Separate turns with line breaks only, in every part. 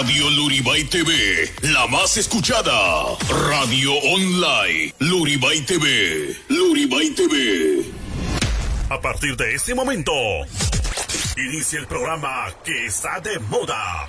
Radio Luribay TV, la más escuchada. Radio online, Luribay TV, Luribay TV.
A partir de este momento, inicia el programa que está de moda.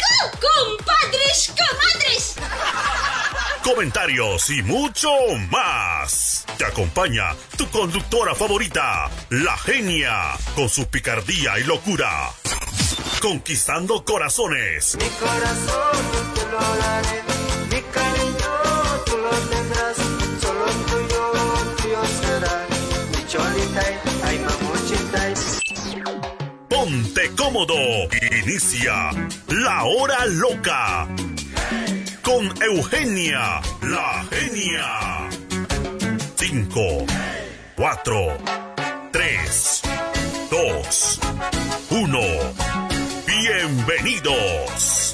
¡Compadres, comadres!
comentarios y mucho más. Te acompaña tu conductora favorita, la genia, con su picardía y locura. Conquistando corazones.
Mi corazón te lo daré, mi cariño tú lo tendrás, solo tuyo, tuyo será. Mi cholita, ay mamuchita.
Ponte cómodo. Inicia la hora loca. Con Eugenia, la genia. 5, 4, 3, 2, 1. Bienvenidos.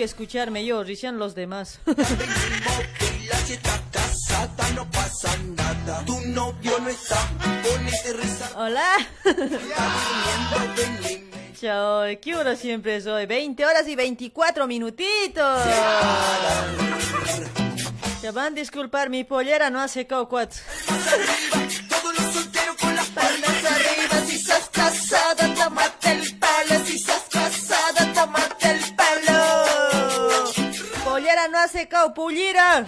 Que
escucharme yo, recién los demás.
Estás.
Hola. Chao, ¿qué hora siempre soy? 20 horas y 24 minutitos. Ya van a disculpar, mi pollera no ha secado cuatro.
Todos los solteros con las palmas arriba. Si sos casada, tómate el
Pollera no ha secado, pullira.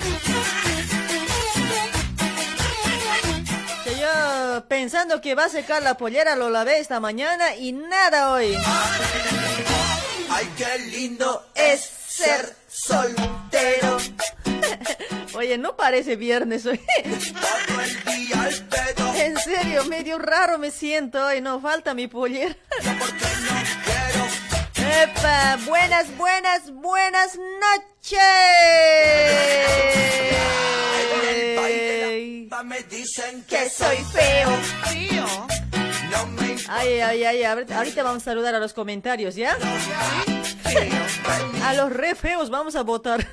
Que yo pensando que va a secar la pollera, lo lavé esta mañana y nada hoy.
Ay, qué lindo es ser soltero.
Oye, no parece viernes hoy. En serio, medio raro me siento hoy, no falta mi pollera.
Porque no quiero.
Epa, buenas, buenas, buenas noches.
Me dicen que soy feo.
Ay, ay, ay, ahorita ahorita vamos a saludar a los comentarios, ¿ya? A los re feos vamos a votar.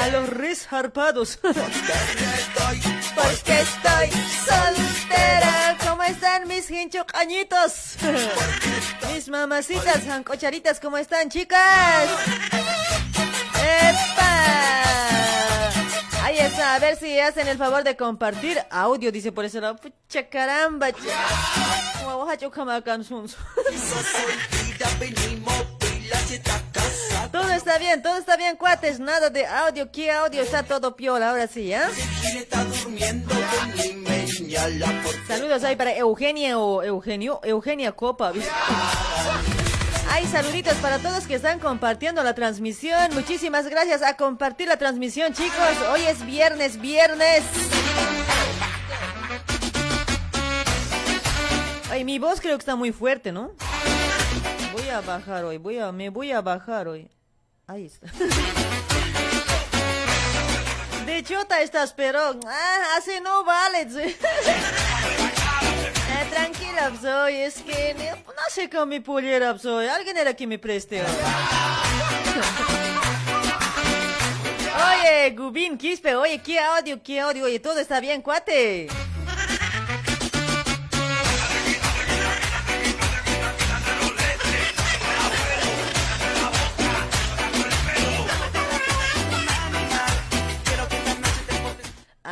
A los res harpados.
Porque estoy
soltera. ¿Cómo están mis hinchocañitos? Mis mamacitas, jancocharitas, ¿cómo están, chicas? ¡Epa! Ahí está, a ver si hacen el favor de compartir audio, dice por ese lado. Pucha caramba. Como Todo está bien, todo está bien, cuates. Nada de audio, ¿qué audio? Está todo piola, ahora sí, ¿ah?
Por
Saludos ahí para Eugenia o Eugenio, Eugenia Copa. ¿viste? Hay saluditos para todos que están compartiendo la transmisión. Muchísimas gracias a compartir la transmisión, chicos. Hoy es viernes, viernes. Ay, mi voz creo que está muy fuerte, ¿no? Voy a bajar hoy, voy a, me voy a bajar hoy. Ahí está. De chota estás, pero ah, así no vale. Eh, tranquila, soy, es que no, no sé con mi pullera, soy. Alguien era que me preste. Oye, Gubín, Quispe, oye, qué audio, qué audio, oye, todo está bien, cuate.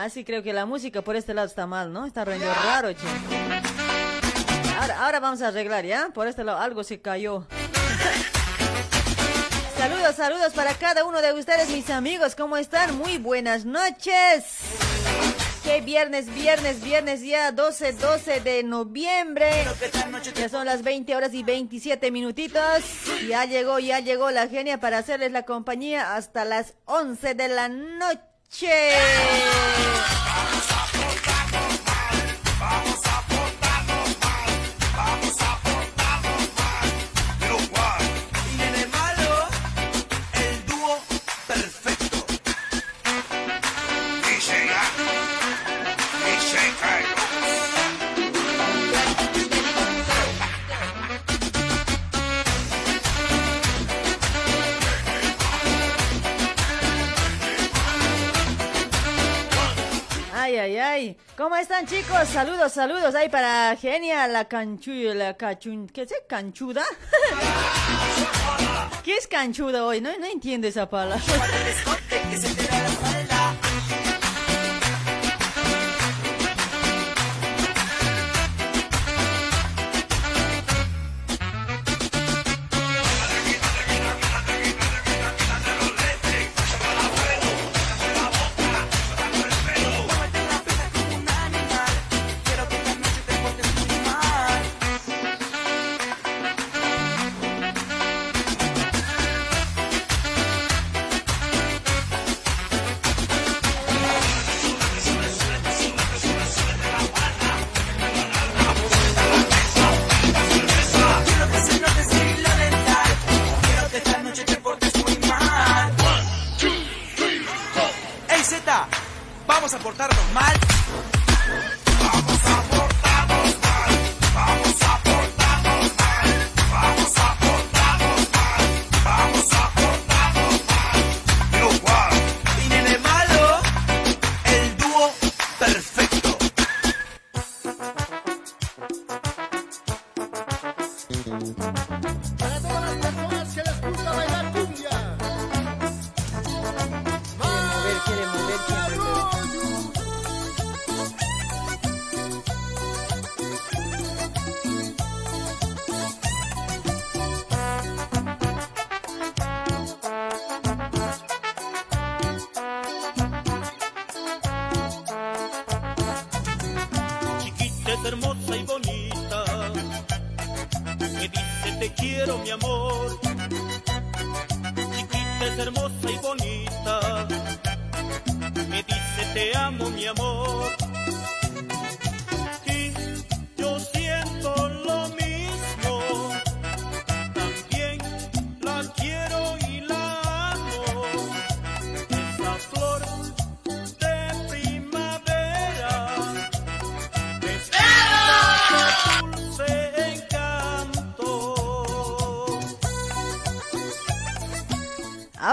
Ah, sí, creo que la música por este lado está mal, ¿no? Está rendiendo raro, che. Ahora, vamos a arreglar, ¿ya? Por este lado algo se cayó. Saludos, saludos para cada uno de ustedes, mis amigos. ¿Cómo están? Muy buenas noches. Que viernes, viernes, viernes ya 12, 12 de noviembre. Ya son las 20 horas y 27 minutitos. Ya llegó, ya llegó la genia para hacerles la compañía hasta las 11 de la noche.
Tiene
¿Cómo están, chicos? Saludos, saludos. Ahí para Genia, la canchu... La cachun... ¿Qué es? ¿Canchuda? ¿Qué es canchuda hoy? No, no entiendo esa palabra.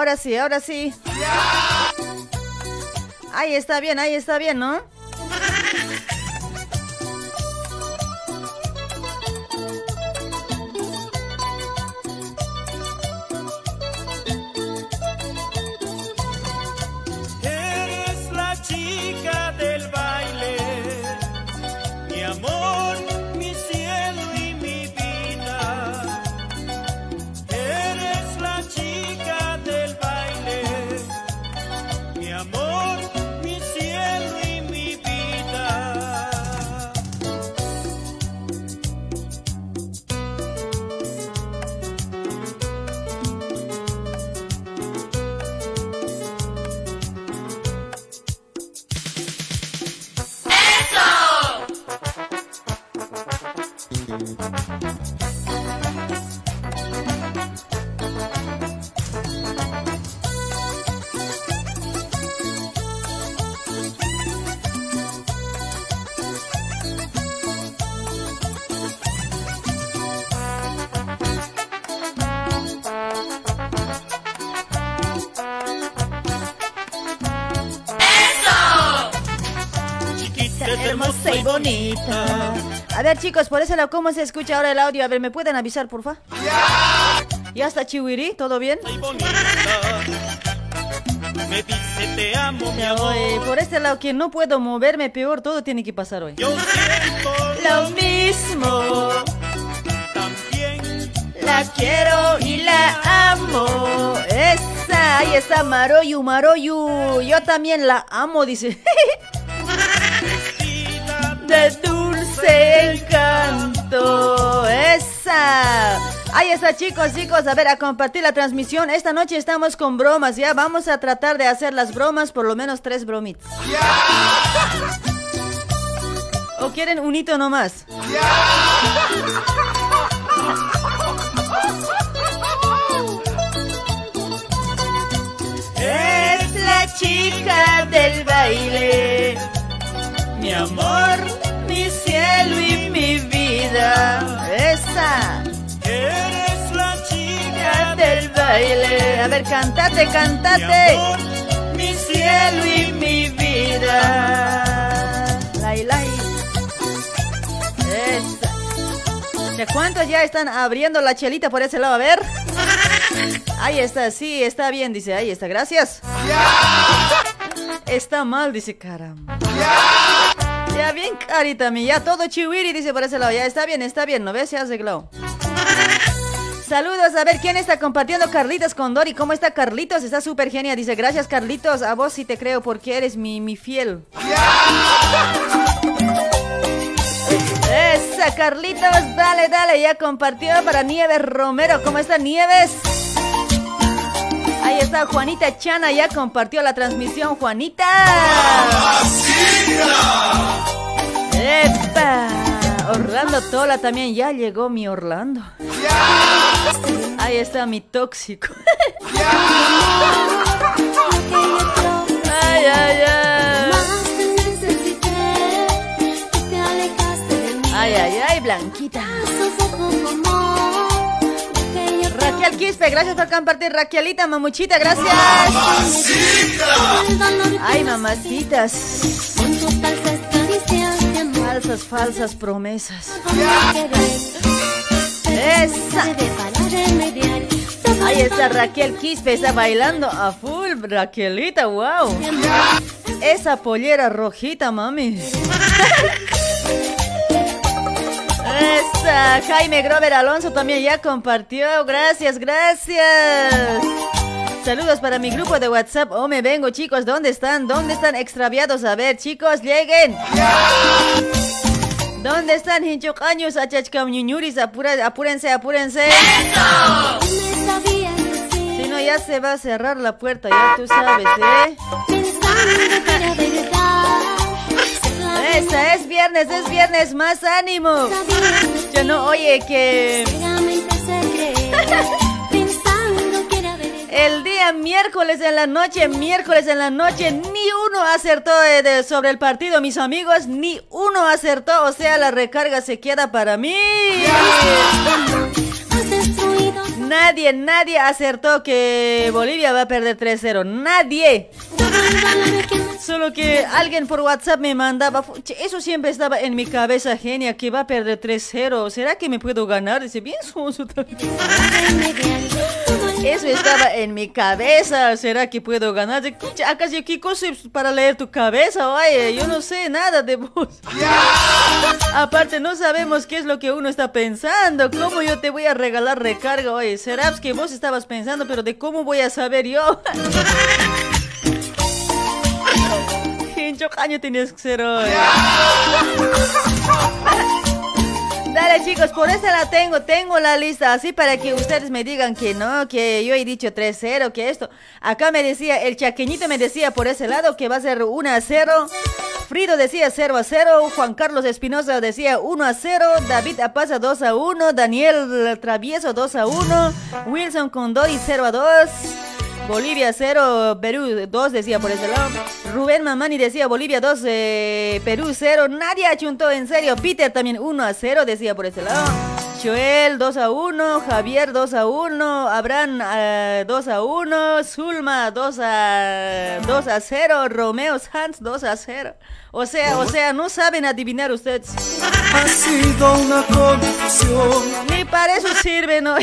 Ahora sí, ahora sí. Ahí está bien, ahí está bien, ¿no? Ver, chicos, por ese lado, ¿cómo se escucha ahora el audio? A ver, ¿me pueden avisar, por favor? ¿Ya está Chihuiri? ¿Todo bien?
Me dice te amo, mi
Ya
amor.
Por este lado, que no puedo moverme, peor, todo tiene que pasar hoy.
Yo siento
Lo mismo,
también.
la quiero y la amo. Esa, ahí está Maroyu, Maroyu. Yo también la amo, dice. Chicos, chicos. A ver, a compartir la transmisión. Esta noche estamos con bromas, ¿ya? Vamos a tratar de hacer las bromas, por lo menos tres bromitas. ¿O quieren un hito nomás? Es la chica del baile, mi amor, mi cielo y mi vida. Esa del baile. A ver, cantate, cantate. Mi cielo y mi vida. Lai, lai. Esa. ¿De cuántos ya están abriendo la chelita por ese lado? A ver. Ahí está, sí, está bien, dice. Ahí está, gracias. Está mal, dice, caramba. Ya bien, carita mía, ya todo chihuiri, dice por ese lado. Ya está bien, está bien, ¿no ves? Se ha arreglado. Saludos, a ver quién está compartiendo Carlitos con Dori. ¿Cómo está Carlitos? Está súper genial. Dice, gracias Carlitos, a vos sí te creo porque eres mi, mi fiel. Esa, Carlitos, dale, dale, ya compartió para Nieves Romero. ¿Cómo está Nieves? Ahí está Juanita Chana, ya compartió la transmisión, Juanita. ¡Epa! Orlando Tola también, ya llegó mi Orlando. Ahí está mi tóxico. Ay, ay, ay. Ay, ay, ay, Blanquita. Raquel Quispe, gracias por compartir. Raquelita, mamuchita, gracias. Ay, mamacitas. Falsas, falsas promesas. Esa. Ahí está Raquel Quispe, está bailando a full. Raquelita, wow. Esa pollera rojita, mami. Esa, Jaime Grover Alonso también ya compartió. Gracias, gracias. Saludos para mi grupo de WhatsApp. Oh, me vengo, chicos. ¿Dónde están? ¿Dónde están extraviados? A ver, chicos, lleguen. ¿Dónde están hinchocaños, achachcamñuñuris? Apúrense, apúrense. Si no, ya se va a cerrar la puerta, ya tú sabes, ¿eh? Esa es viernes, es viernes, más ánimo. Yo no, oye, que el día miércoles en la noche, miércoles en la noche, ni uno acertó sobre el partido, mis amigos, ni uno acertó, o sea, la recarga se queda para mí. Nadie, nadie acertó que Bolivia va a perder 3-0, nadie. Solo que alguien por WhatsApp me mandaba, eso siempre estaba en mi cabeza, genia, que va a perder 3-0. ¿Será que me puedo ganar? Dice, bien sonso también. Eso estaba en mi cabeza. ¿Será que puedo ganar? Dice, "Cucha, ¿Acaso qué cosa para leer tu cabeza? Oye, yo no sé nada de vos. Aparte, no sabemos qué es lo que uno está pensando. ¿Cómo yo te voy a regalar recarga? Oye, será que vos estabas pensando, pero de cómo voy a saber yo. Hincho caño tienes que ser hoy. Dale chicos, por esa la tengo, tengo la lista así para que ustedes me digan que no, que yo he dicho 3-0, que esto. Acá me decía, el chaqueñito me decía por ese lado que va a ser 1-0. Frido decía 0-0, Juan Carlos Espinosa decía 1-0, David Apaza 2-1, Daniel Travieso 2-1, Wilson Condori 0-2. Bolivia 0, Perú 2 decía por ese lado. Rubén Mamani decía Bolivia 2, eh, Perú 0. Nadie achuntó en serio. Peter también 1 a 0 decía por ese lado. Joel 2 a 1, Javier 2 a 1, Abraham 2 a 1, Zulma 2 a 2 a 0, Romeo Sanz 2 a 0. O sea, o sea, no saben adivinar ustedes.
Ha sido una confusión.
Ni para eso sirve, ¿no?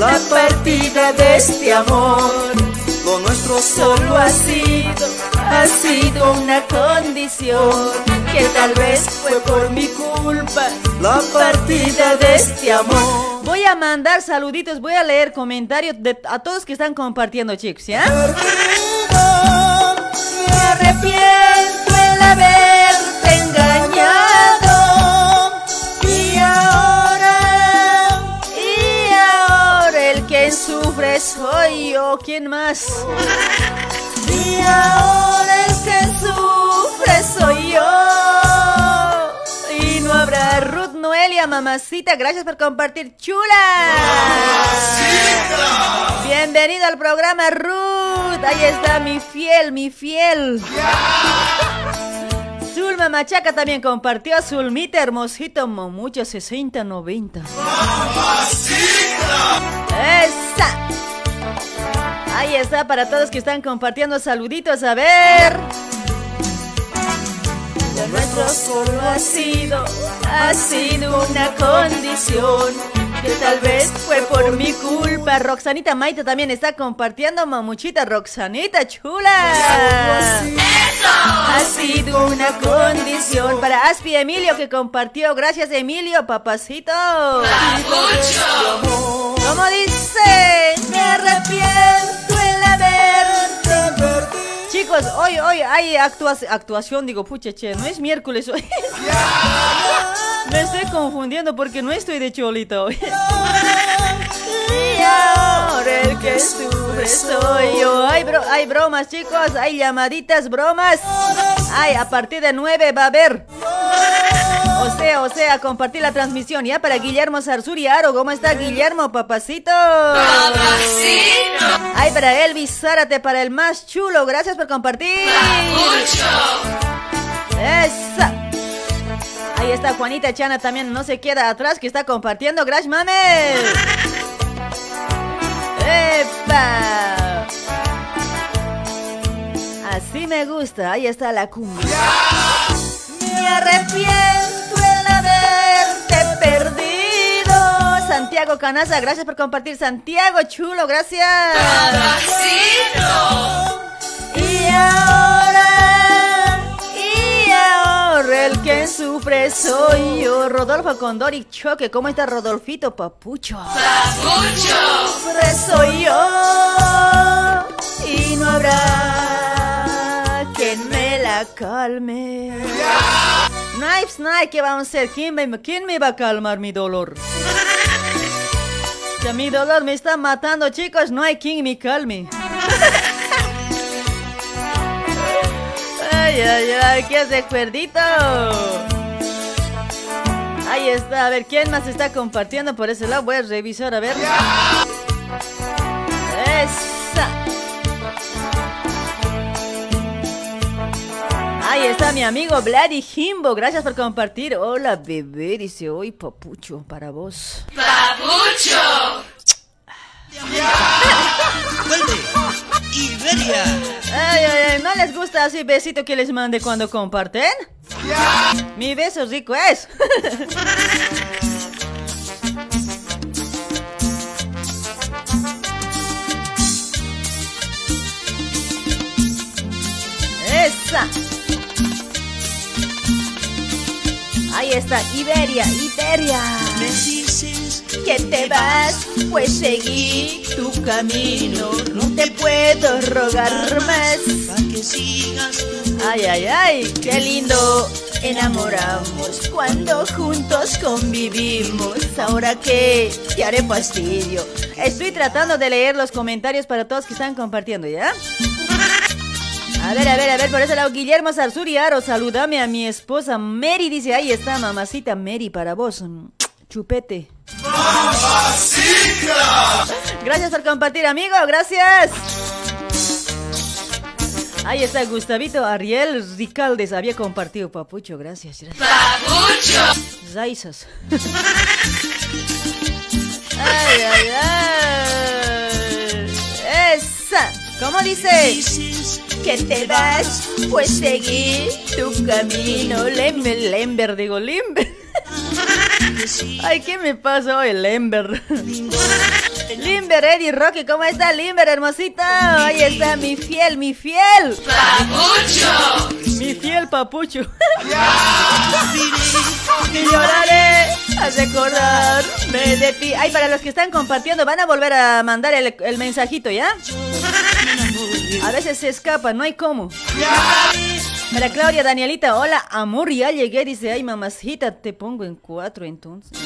La partida de este amor. Lo nuestro solo ha sido, ha sido una condición que tal vez fue por mi culpa. La partida de este amor.
Voy a mandar saluditos, voy a leer comentarios de, a todos que están compartiendo, chicos, ¿ya?
Me arrepiento el haberte engañado
soy yo, ¿quién más?
Y ahora el que sufre soy yo.
Y no habrá Ruth Noelia, mamacita, gracias por compartir, chula. Bienvenido al programa, Ruth. Ahí está mi fiel, mi fiel. Zulma Machaca también compartió Zulmita Hermosito Momucho 6090. ¡Esa! Ahí está para todos que están compartiendo saluditos. A ver.
Lo nuestro solo ha sido, ha sido una condición que tal vez fue por mi culpa.
Roxanita Maite también está compartiendo, mamuchita Roxanita chula.
Ha sido una condición
Para Aspi Emilio que compartió, gracias Emilio, papacito. ¿Cómo dice? Chicos, hoy, hoy hay actua- actuación, digo, pucha, che, no es miércoles hoy. Me estoy confundiendo porque no estoy de cholito hoy.
Y ahora el que sufre soy yo.
Hay, bro- hay bromas, chicos, hay llamaditas, bromas. Ay, a partir de 9 va a haber. O sea, o sea, compartir la transmisión ya para Guillermo Sarsuri Aro. ¿Cómo está Guillermo, papacito? Ay, para Elvis Zárate, para el más chulo. Gracias por compartir. Esa. Ahí está Juanita Chana también, no se queda atrás, que está compartiendo. Gracias, mames. ¡Epa! Así me gusta, ahí está la cumbia.
Me arrepiento el haberte perdido.
Santiago Canaza, gracias por compartir. Santiago, chulo, gracias.
Y ahora,
Y ahora el que sufre soy yo. Rodolfo Condori Choque, ¿cómo está Rodolfito Papucho?
sufre soy yo.
Y no habrá la calme. Knives Night, ¿qué vamos a hacer? ¿Quién me, quién me va a calmar mi dolor? Ya mi dolor me está matando, chicos. No hay quien me calme. Ay, ay, ay, qué recuerdito. Ahí está, a ver, ¿quién más está compartiendo por ese lado? Voy a revisar, a ver. Esa. Ahí está mi amigo Vladi Jimbo. Gracias por compartir. Hola, bebé. Dice hoy, papucho, para vos. Ay, ay, ay. ¿No les gusta así besito que les mande cuando comparten? Mi beso rico es. Esa. Ahí está, Iberia, Iberia.
Me dices que te vas, pues seguí tu camino.
No te puedo rogar más.
Que sigas
Ay, ay, ay, qué lindo.
enamoramos cuando juntos convivimos. Ahora que te haré fastidio.
Estoy tratando de leer los comentarios para todos que están compartiendo, ¿ya? A ver, a ver, a ver, por ese lado, Guillermo Sarsuri Aro, saludame a mi esposa Mary, dice, ahí está, mamacita Mary, para vos, mm, chupete. Gracias por compartir, amigo, gracias. Ahí está Gustavito Ariel Ricaldes, había compartido, papucho, gracias. gracias. zaizas. ay, ay, ay. ¿Cómo dice? Que te vas, pues seguir tu camino. Lember, Lember, digo, Limber. Ay, ¿qué me pasó hoy, Lember? Limber, Eddie Rocky, ¿cómo está Limber, hermosita? Ahí está mi fiel, mi fiel.
¡Papucho!
Mi fiel papucho. y lloraré a recordarme de ti. Ay, para los que están compartiendo, van a volver a mandar el, el mensajito, ¿ya? A veces se escapa, no hay cómo. Para Claudia Danielita, hola, amor, ya llegué. Dice, ay, mamacita, te pongo en cuatro entonces.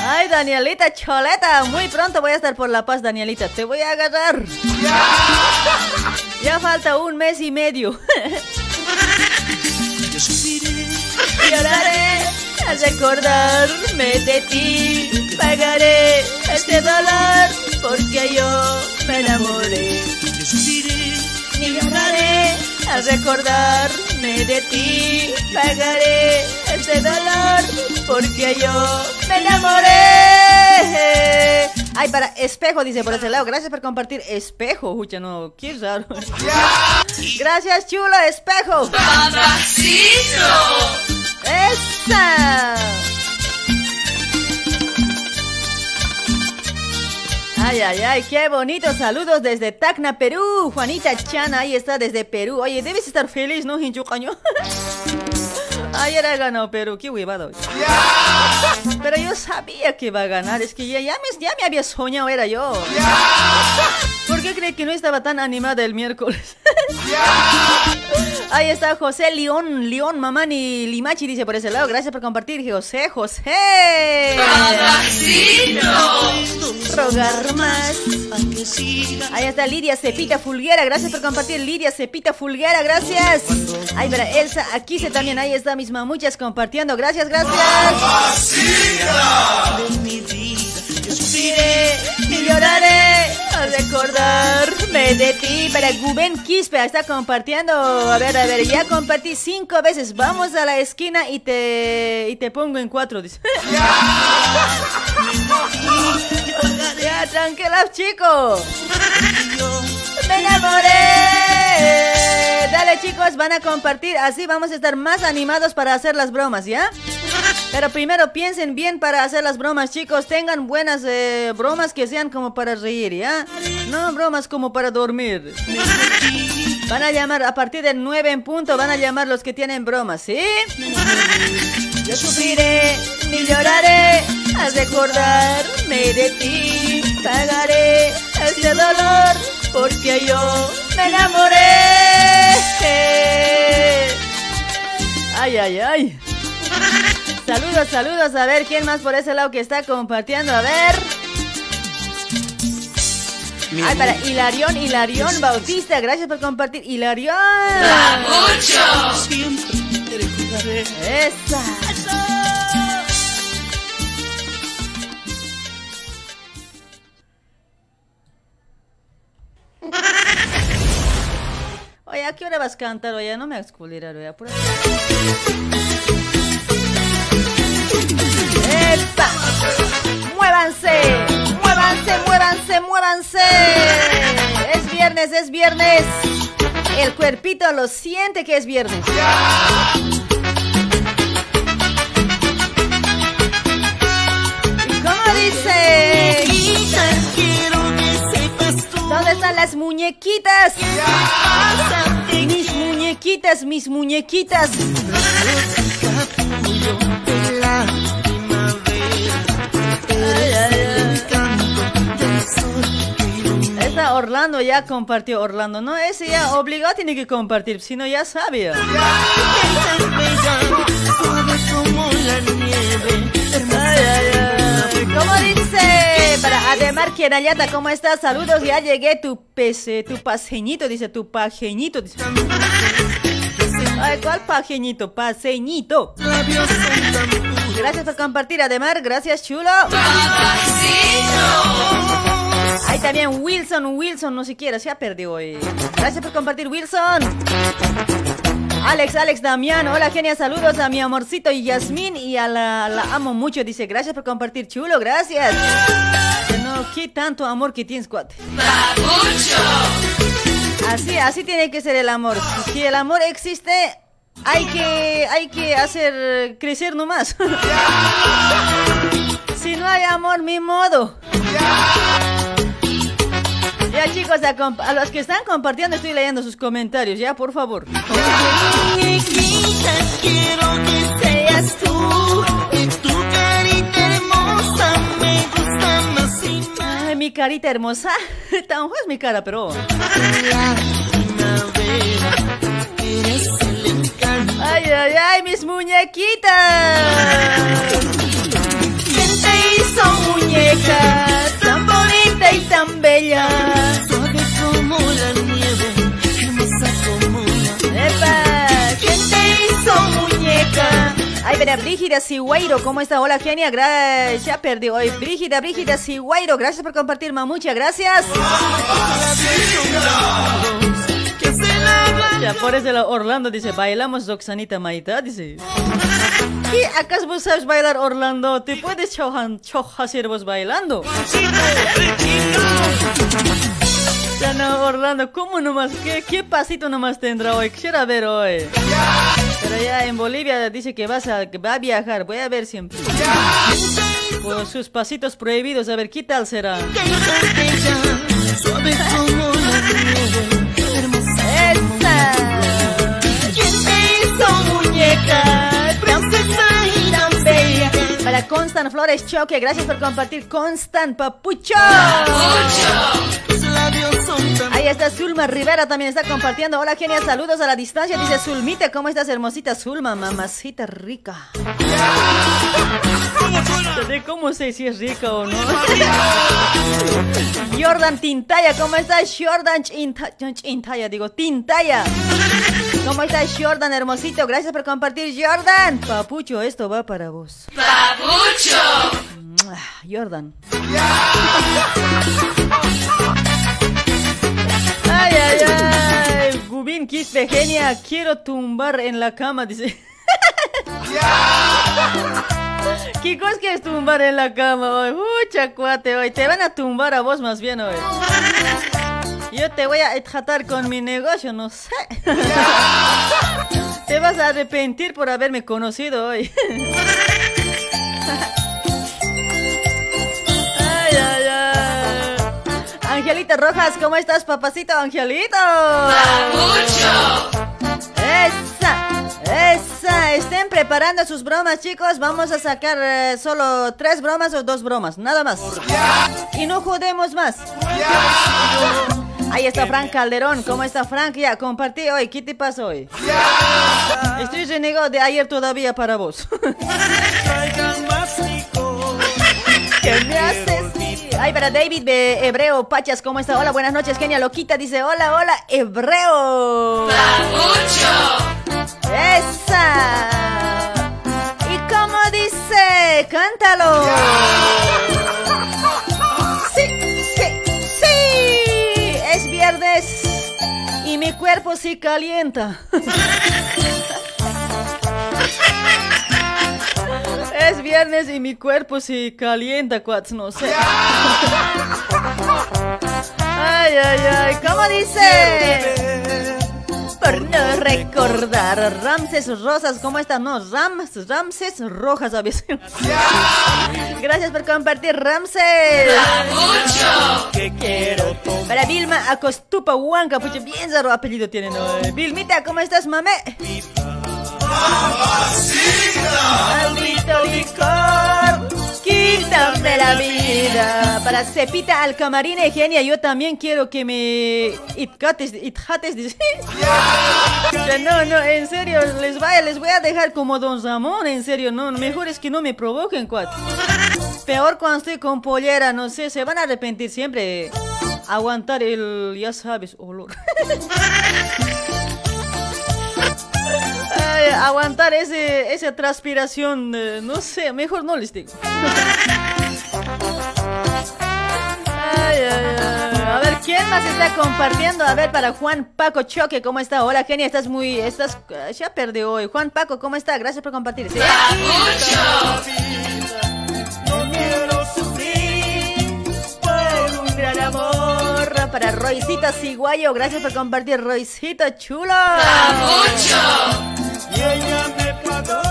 Ay, Danielita, choleta, muy pronto voy a estar por La Paz, Danielita. Te voy a agarrar. Ya falta un mes y medio. Lloraré al recordarme de ti. Pagaré este dolor porque yo me enamoré. Y lloraré al recordarme de ti. Pagaré este dolor porque yo me enamoré. Ay, para espejo, dice por ese lado. Gracias por compartir. Espejo, hucha, no, qué raro. Gracias, chulo, espejo.
¡Papacito!
¡Esa! Ay, ay, ay, qué bonito. Saludos desde Tacna, Perú. Juanita Chana, ahí está desde Perú. Oye, debes estar feliz, ¿no, Hinchucaño? Ayer ha ganado Perú, qué huevado. Pero yo sabía que iba a ganar, es que ya, ya, me, ya me había soñado, era yo. ¿Por qué cree que no estaba tan animada el miércoles? Ahí está José León, León Mamani Limachi dice por ese lado. Gracias por compartir, José, José. Rogar más. Ahí está Lidia Cepita Fulguera. Gracias por compartir, Lidia Cepita Fulguera. Gracias. Ahí para Elsa, aquí se también. Ahí está mis mamuchas compartiendo. Gracias, gracias. Y lloraré al recordarme de ti. Para Guben Quispe está compartiendo. A ver, a ver, ya compartí cinco veces. Vamos a la esquina y te y te pongo en cuatro. Dice. ya, tranquilos, chicos. Me enamoré. Dale, chicos, van a compartir. Así vamos a estar más animados para hacer las bromas, ¿ya? Pero primero piensen bien para hacer las bromas, chicos. Tengan buenas eh, bromas que sean como para reír, ¿ya? No bromas como para dormir. Van a llamar a partir del 9 en punto, van a llamar los que tienen bromas, ¿sí? Yo sufriré y lloraré al recordarme de ti. Pagaré este dolor porque yo me enamoré. Ay, ay, ay. Saludos, saludos. A ver, ¿quién más por ese lado que está compartiendo? A ver. Ay, para Hilarión, Hilarión Bautista. Gracias por compartir. Hilarión. Esa. Oye, ¿a qué hora vas a cantar? Oye, no me hagas culirar, oye. apúrate. ¡Epa! ¡Muévanse! ¡Muévanse, muévanse, muévanse! Es viernes, es viernes. El cuerpito lo siente que es viernes. ¿Y cómo dice? ¿Dónde están las muñequitas? Mis muñequitas, mis muñequitas. Esta Orlando ya compartió Orlando, no, ese ya obligado tiene que compartir, si no ya sabía. Ay, ay, ay. ¿Cómo dice? Para Ademar Quierayata, ¿cómo estás? Saludos, ya llegué tu pese, tu paseñito, dice tu pajeñito. Dice. Ay, ¿cuál pajeñito? Paseñito. Gracias por compartir, Ademar, gracias, chulo. Ahí también Wilson, Wilson, no siquiera se ha perdido hoy. Gracias por compartir, Wilson. Alex, Alex Damián, hola genia, saludos a mi amorcito y Yasmín y a la, amo mucho, dice, gracias por compartir, chulo, gracias. No, qué tanto amor que tienes, cuate. Así, así tiene que ser el amor. Si el amor existe, hay que, hay que hacer crecer nomás. si no hay amor, mi modo. Ya chicos, a, los que están compartiendo estoy leyendo sus comentarios, ya por favor.
Quiero que seas tú. Y tu carita hermosa me gusta más y más.
Ay, mi carita hermosa. Tan es mi cara, pero. Ay, ay, ay, mis muñequitas.
¿Quién te hizo muñeca? Bonita y tan bella. Suave como la nieve, hermosa como la
¡Epa!
¿Quién te hizo muñeca?
Ay, verá, Brígida Sigüeiro, ¿cómo está? Hola, genia, gra- ya perdí hoy. Brígida, Brígida Sigüeiro, gracias por compartir, mamucha, gracias. Ya, por eso la Orlando dice, bailamos Roxanita Maita, dice. ¿Y acaso vos sabes bailar Orlando? ¿Te puedes chojan, hacer vos bailando? Ya no, Orlando, ¿cómo nomás? ¿Qué, qué pasito nomás tendrá hoy? Quisiera ver hoy. Pero ya en Bolivia dice que, vas a, va a viajar, voy a ver siempre. Por sus pasitos prohibidos, a ver, ¿qué tal será?
Suave muñeca? Princesa y.
Para Constant Flores Choque, gracias por compartir Constant Papucho. Ahí está Zulma Rivera, también está compartiendo. Hola, genia, saludos a la distancia. Dice Zulmita, ¿cómo estás, hermosita Zulma? Mamacita rica. ¿De ¿Cómo sé si es rica o no? Jordan Tintaya, ¿cómo estás? Jordan Chinta- Tintaya, digo, Tintaya. ¿Cómo estás, Jordan, hermosito? Gracias por compartir, Jordan. Papucho, esto va para vos.
Papucho.
Jordan. Ay, ay, ay. Gubín Kit de genia, quiero tumbar en la cama, dice. ¿Qué cosa que es tumbar en la cama hoy? Mucha cuate hoy. Te van a tumbar a vos más bien hoy. Yo te voy a tratar con mi negocio, no sé. Te vas a arrepentir por haberme conocido hoy. Ay, ay, ay. Angelita Rojas, ¿cómo estás, papacito? Angelito.
Papucho.
Esa, esa. Estén preparando sus bromas, chicos. Vamos a sacar eh, solo tres bromas o dos bromas, nada más. Y no jodemos más. Ahí está Frank Calderón. ¿Cómo está Frank? Ya, compartí hoy. ¿Qué te pasa hoy? Estoy renegado de ayer todavía para vos. ¿Qué me haces? Ay, para David de Hebreo Pachas, ¿cómo está? Hola, buenas noches, genia loquita. Dice, hola, hola, Hebreo.
Papucho.
¡Esa! ¿Y cómo dice? ¡Cántalo! ¡Sí! Y mi cuerpo sí calienta. Es viernes y mi cuerpo sí calienta, cuats, no sé. Ay, ay, ay, ¿cómo dice? Por no recordar, Ramses Rosas, ¿cómo estás? No, Rams, Ramses Rojas a veces. Gracias por compartir, Ramses.
Que quiero.
Para Vilma Acostupa Huanca, pucha, bien raro apellido tiene, ¿no? Vilmita, ¿cómo estás, mame? Maldito licor, quítame la vida. Para Cepita Alcamarine, genia, yo también quiero que me itcates, itjates. Ya, No, no, en serio, les, vaya, les voy a dejar como Don Ramón, en serio, no, mejor es que no me provoquen, cuatro. Peor cuando estoy con pollera, no sé, se van a arrepentir siempre. Aguantar el, ya sabes, olor. Aguantar ese, esa transpiración, eh, no sé, mejor no les digo. Ay, ay, ay. A ver, ¿Quién más está compartiendo? A ver, para Juan Paco Choque, ¿cómo está? Hola, Genia, estás muy... estás eh, Ya perdió hoy. Juan Paco, ¿cómo está? Gracias por compartir. ¿sí? Para Roycito Ciguayo, gracias por compartir, Roycito chulo.
Y ella me pagó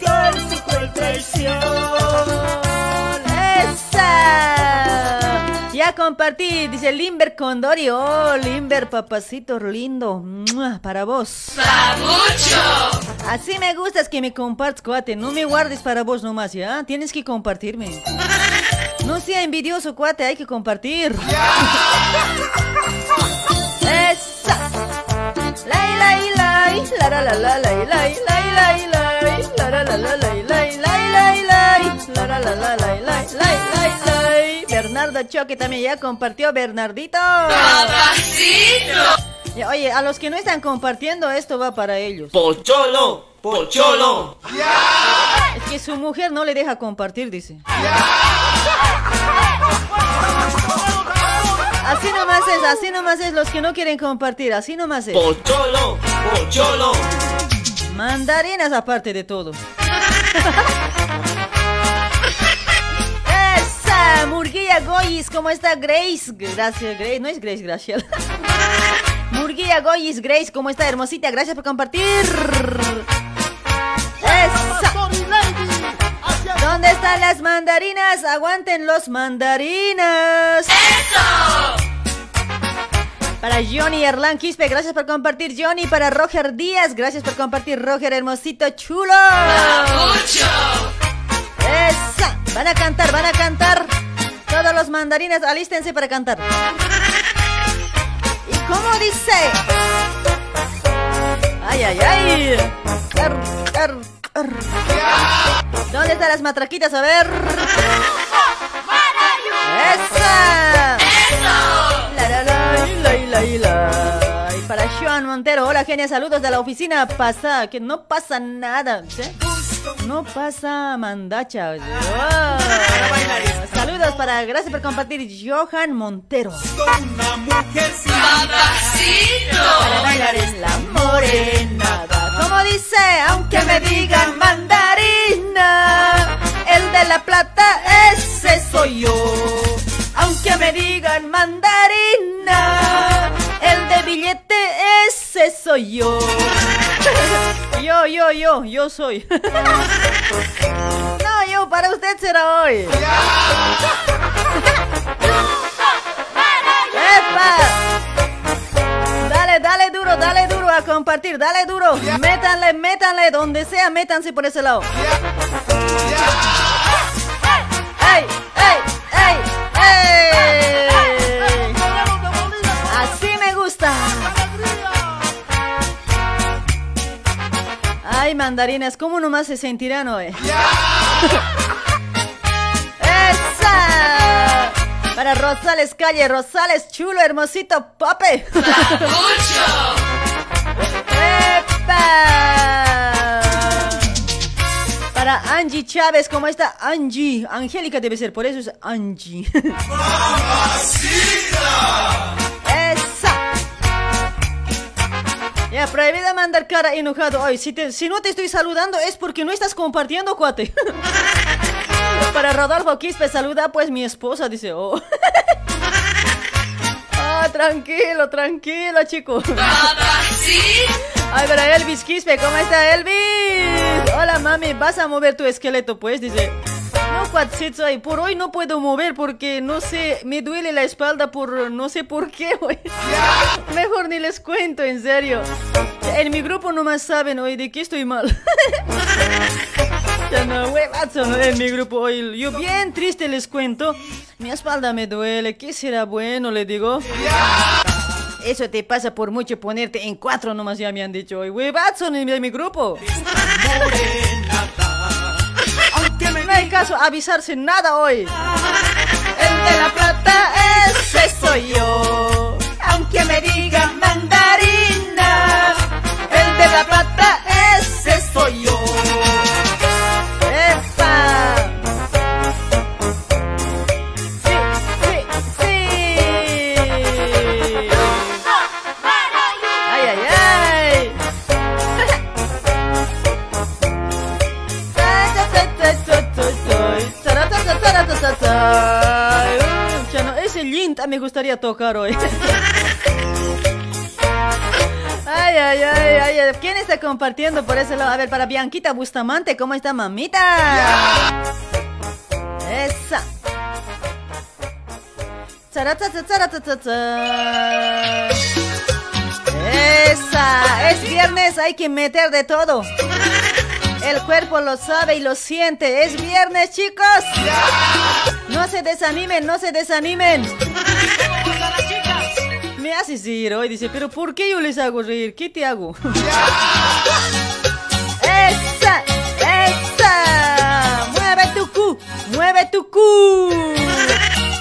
con su cruel traición.
¡Esa! Ya compartí, dice Limber Condori. Oh, Limber, papacito lindo. ¡Mua! Para vos. Así me gustas que me compartas, cuate. No me guardes para vos nomás, ¿ya? Tienes que compartirme. No sea envidioso, cuate, hay que compartir. ¡Esa! Lai, lai, lai, la, la, la, la, lai, lai, lai, lai, lai, la, la, la, la, lai, lai, lai, lai, lai, la, la, la, la, lai, lai, lai, lai, lai. Bernardo Choque también ya compartió, Bernardito. Ya, Oye, a los que no están compartiendo, esto va para ellos.
Pocholo, pocholo.
Es que su mujer no le deja compartir, dice. Así nomás es, así nomás es los que no quieren compartir, así nomás es.
Pocholo, pocholo.
Mandarinas aparte de todo. Esa Murguilla Goyis, ¿cómo está Grace? Gracias, Grace. No es Grace, gracias. Murguilla Goyis, Grace, ¿cómo está? Hermosita, gracias por compartir. Esa. ¿Dónde están las mandarinas? Aguanten los mandarinas. Para Johnny Erlan Quispe, gracias por compartir, Johnny. Para Roger Díaz, gracias por compartir, Roger Hermosito Chulo. Esa. Van a cantar, van a cantar. Todos los mandarinas, alístense para cantar. ¿Y cómo dice? Ay, ay, ay. Ar, ar, ar. ¿Dónde están las matraquitas? A ver. ¡Esa! La, la, la, la, la, la. Y para Joan Montero, hola genia, saludos de la oficina pasada, que no pasa nada, ¿sí? No pasa mandacha. oye. Oh. Saludos para, gracias por compartir, Johan Montero. Para bailar en la morenada. Como dice, aunque me digan mandarina, el de la plata ese soy yo. Aunque me digan mandarina, el de billete ese soy yo. Yo, yo, yo, yo soy. No, yo, para usted será hoy. ¡Epa! Dale, dale duro, dale duro a compartir, dale duro. Métanle, métanle, donde sea, métanse por ese lado. ¡Ey, ey, ey, ey! Gusta. Ay, mandarinas, ¿cómo nomás se sentirán hoy? ¡Esa! Para Rosales Calle, Rosales Chulo, hermosito, pape. ¡Epa! Para Angie Chávez, ¿cómo está Angie? Angélica debe ser, por eso es Angie. ¡Esa! Ya, prohibido mandar cara enojado hoy. Si, te- si no te estoy saludando es porque no estás compartiendo, cuate. Para Rodolfo Quispe, saluda pues mi esposa, dice. Oh. Ah, tranquilo, tranquilo, chico. Ay, para Elvis Quispe, ¿cómo está Elvis? Hola, mami, ¿vas a mover tu esqueleto, pues? Dice. Ay, por hoy no puedo mover porque no sé, me duele la espalda por no sé por qué, güey. Mejor ni les cuento, en serio. En mi grupo nomás saben hoy de qué estoy mal. Ya no, ¿no? En mi grupo hoy. Yo bien triste les cuento. Mi espalda me duele. ¿Qué será bueno? Le digo. Eso te pasa por mucho ponerte en cuatro nomás ya me han dicho hoy. Huevazo en mi, de mi grupo. No hay caso avisarse nada hoy. El de la plata ese soy yo. Aunque me digan mandarina. El de la plata ese soy yo. Puta me gustaría tocar hoy. Ay, ay, ay, ay, ¿quién está compartiendo por ese lado? A ver, para Bianquita Bustamante, ¿cómo está mamita? Esa. Esa, es viernes, hay que meter de todo. El cuerpo lo sabe y lo siente. Es viernes, chicos. No se desanimen, no se desanimen. Me haces reír hoy, dice, pero ¿por qué yo les hago reír? ¿Qué te hago? ¡Esa! ¡Esa! ¡Mueve tu cu! ¡Mueve tu cu!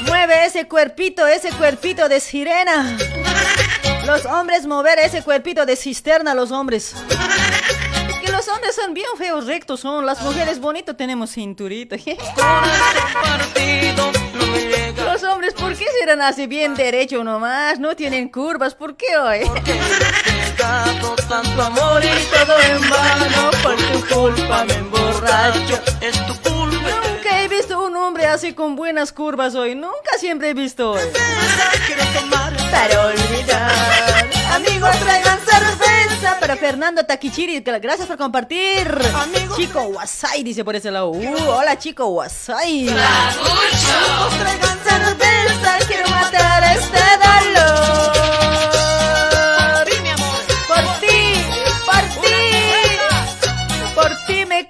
Mueve ese cuerpito, ese cuerpito de sirena. Los hombres mover ese cuerpito de cisterna, los hombres. Los hombres son bien feos, rectos son. Las mujeres bonitos tenemos cinturito. los hombres, ¿por qué serán así bien derecho nomás? No tienen curvas, ¿por qué hoy?
tanto amor y todo en vano Por tu culpa me emborracho Es tu culpa
Nunca he visto un hombre así con buenas curvas hoy Nunca siempre he visto hoy
para olvidar Amigos traigan cerveza
Para Fernando Takichiri Gracias por compartir. Chico Wasai dice por ese lado. Uh, Hola chico Wasai.
Quiero matar este dolor.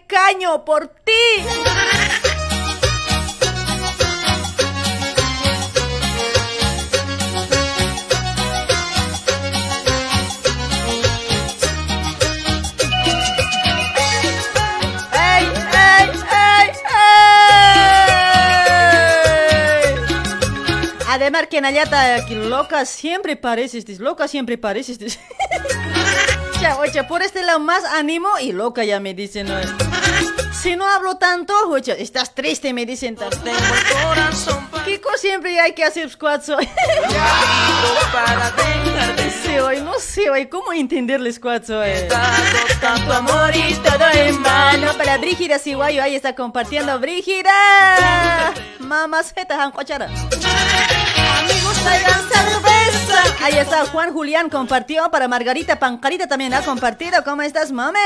Caño por ti. Además que Nayata loca siempre pareces, loca siempre pareces. oye, por este lado más ánimo y loca ya me dicen. Si no hablo tanto, oye, estás triste, me dicen. Tengo el corazón Kiko siempre hay que hacer squats hoy. sí, hoy, no sé hoy cómo entenderle squats hoy.
Tanto amor y todo en vano.
Para Brígida Siguayo, ahí está compartiendo Brígida. Mamaceta, Hancochara. Ahí está Juan Julián compartió para Margarita Pancarita también ha compartido. ¿Cómo estás, mame?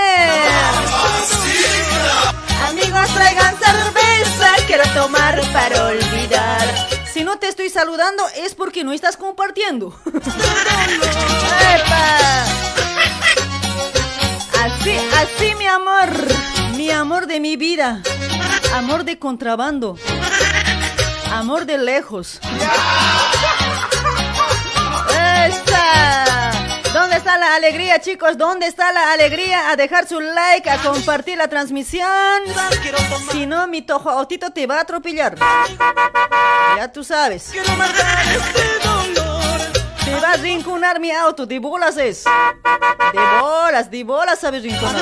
Amigos, traigan cerveza. Quiero tomar para olvidar.
Si no te estoy saludando es porque no estás compartiendo. así, así mi amor. Mi amor de mi vida. Amor de contrabando. Amor de lejos. ¿Dónde está la alegría, chicos? ¿Dónde está la alegría? A dejar su like, a compartir la transmisión. Si no, mi tojotito te va a atropellar. Ya tú sabes. Te va a rinconar mi auto, de bolas es. De bolas, de bolas sabes rinconar.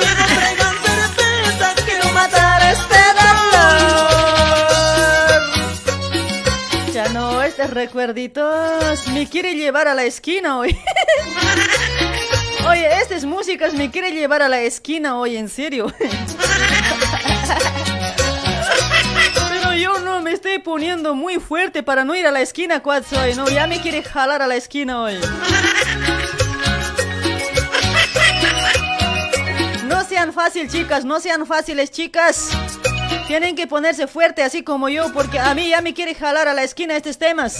Quiero matar este
no, estos recuerditos me quiere llevar a la esquina hoy. Oye, estas músicas me quiere llevar a la esquina hoy, en serio. Pero yo no me estoy poniendo muy fuerte para no ir a la esquina, Quats, hoy. No, ya me quiere jalar a la esquina hoy. No sean fáciles, chicas, no sean fáciles, chicas. Tienen que ponerse fuerte así como yo porque a mí ya me quiere jalar a la esquina estos temas.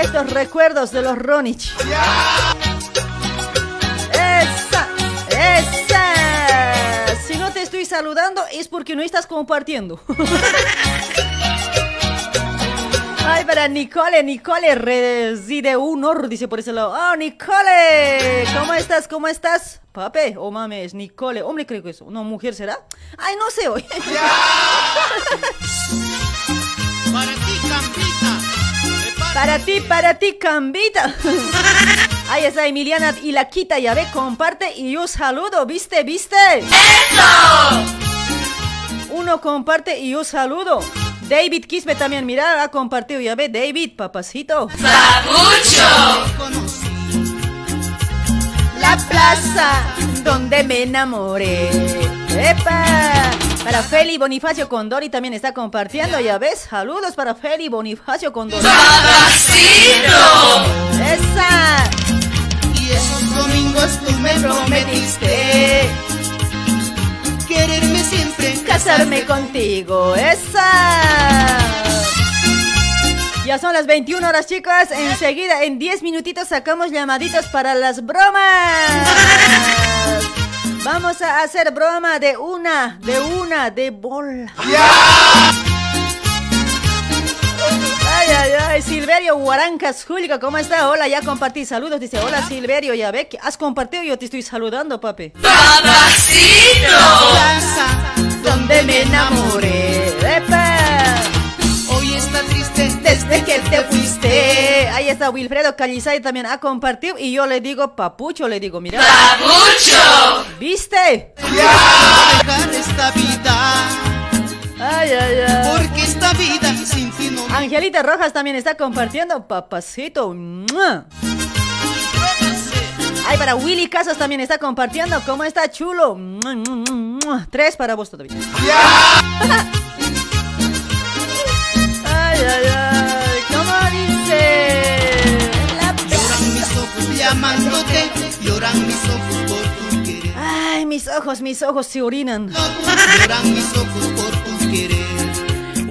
Estos recuerdos de los Ronich. Esa, esa. Si no te estoy saludando es porque no estás compartiendo. Ay, para Nicole, Nicole reside un dice por ese lado. Oh, Nicole, ¿cómo estás? ¿Cómo estás? Pape o oh, mame, es Nicole. Hombre, creo que es. ¿Una mujer será? Ay, no sé hoy.
para ti, Cambita.
Para ti, para ti, Cambita. Ahí está Emiliana y la quita, ya ve, comparte y yo saludo, ¿viste? ¿Viste?
¡Eso!
Uno comparte y yo saludo. David Quispe también, mira, ha compartido, ya ve, David, papacito.
¡Papucho!
La plaza donde me enamoré. ¡Epa! Para Feli Bonifacio Condori también está compartiendo, ya ves. Saludos para Feli Bonifacio Condori.
¡Papacito!
¡Esa!
Y esos domingos tú me prometiste quererme siempre,
casarme contigo. ¡Esa! Ya son las 21 horas, chicos. Enseguida, en 10 minutitos, sacamos llamaditos para las bromas. Vamos a hacer broma de una, de una, de bola. Ay, ay, ay, Silverio Huarancas, Julio, ¿cómo está? Hola, ya compartí saludos. Dice, hola Silverio, ya ve que has compartido, yo te estoy saludando, papi.
¡Papacito!
casa
Donde me enamoré. ¡Epa!
hoy está triste
Desde que te fuiste. Ahí está Wilfredo Calizay también ha compartido y yo le digo papucho, le digo, mira.
¡Papucho!
¿Viste?
esta vida
Ay, ay, ay.
porque esta vida sin ti no
Angelita Rojas también está compartiendo, papacito. Ay, para Willy Casas también está compartiendo. ¿Cómo está chulo? Tres para vos todavía. Ay, ay, ay. ¿Cómo dice?
Lloran mis ojos llamándote lloran mis ojos por tu querer
Ay, mis ojos, mis ojos se orinan.
lloran mis ojos por tu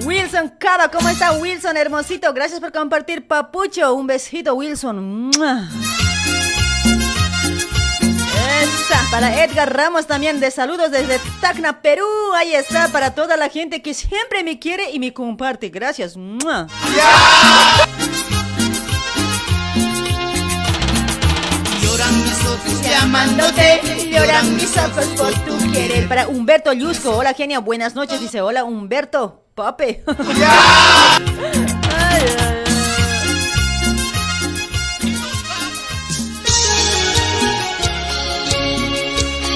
Wilson Cava, ¿cómo está Wilson? Hermosito, gracias por compartir, papucho. Un besito, Wilson. ¡Mua! Para Edgar Ramos también de saludos desde Tacna, Perú. Ahí está, para toda la gente que siempre me quiere y me comparte. Gracias. ¡Mua! Llamándote, lloran mis ojos por tu querer. Para Humberto Llusco, hola genia, buenas noches. Dice, hola Humberto, pape. Ay, ay, ay.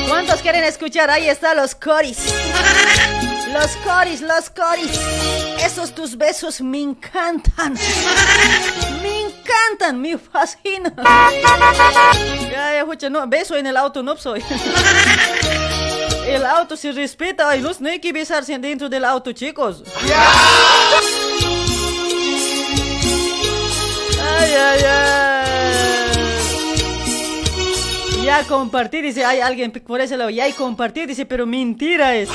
¿Cuántos quieren escuchar? Ahí está los coris. Los coris, los coris. Esos tus besos me encantan. Me encantan, me fascinan. Ya, ya, escucha, no, beso en el auto no soy. El auto se respeta. Ay, no, no hay que besarse dentro del auto, chicos. Ay, ay, ay. Ya compartí, dice, hay alguien por ese lado, ya hay compartir, dice, pero mentira es.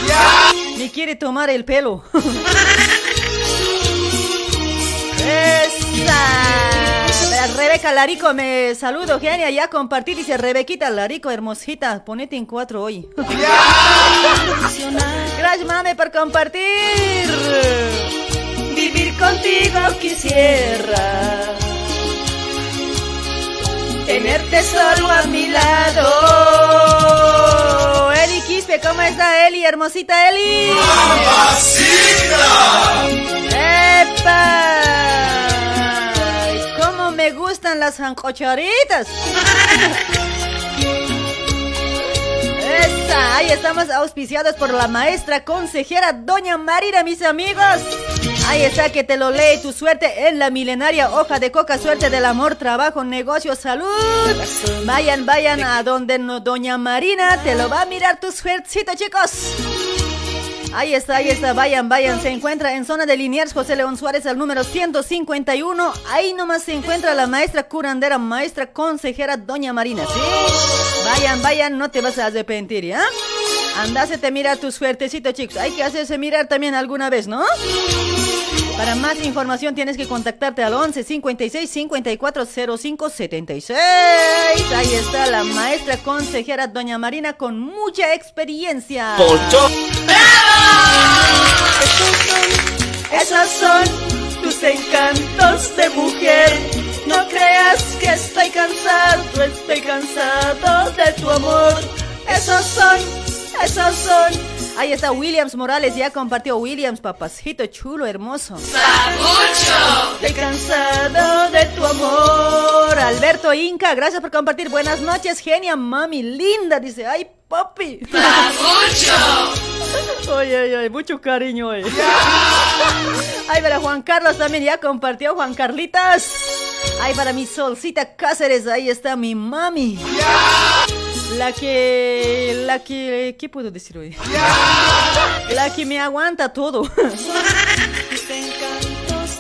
Me quiere tomar el pelo. Esa. Rebeca Larico, me saludo, genia, ya compartí, dice Rebequita Larico, hermosita, ponete en cuatro hoy. Gracias, mami, por compartir. Vivir contigo quisiera tenerte solo a mi lado. Eli Quispe, ¿cómo está Eli? Hermosita Eli. ¡Epa! Ay, ¿Cómo me gustan las jancocharitas? Esa, ahí estamos auspiciados por la maestra consejera Doña Marina, mis amigos. Ahí está que te lo lee tu suerte en la milenaria hoja de coca, suerte del amor, trabajo, negocio, salud. Vayan, vayan a donde no- Doña Marina te lo va a mirar tu suertecito, chicos. Ahí está, ahí está, vayan, vayan. Se encuentra en zona de Liniers, José León Suárez, al número 151. Ahí nomás se encuentra la maestra curandera, maestra consejera, Doña Marina, ¿sí? Vayan, vayan, no te vas a arrepentir, ¿ya? Andase te mira tu suertecito, chicos. Hay que hacerse mirar también alguna vez, ¿no? Para más información tienes que contactarte al 11 56 54 05 76. Ahí está la maestra consejera Doña Marina con mucha experiencia.
Pocho.
Esos son tus encantos de mujer. No creas que estoy cansado, estoy cansado de tu amor. Esos son, esos son. Ahí está Williams Morales, ya compartió Williams, papacito chulo, hermoso.
¡Papucho!
Estoy cansado de tu amor. Alberto Inca, gracias por compartir. Buenas noches, genia, mami, linda. Dice, ay, papi.
¡Papucho!
Ay, ay, ay, mucho cariño, eh. Ay, para Juan Carlos también ya compartió, Juan Carlitas. Ay, para mi solcita Cáceres, ahí está mi mami. La que. La que. ¿Qué puedo decir hoy? La que me aguanta todo.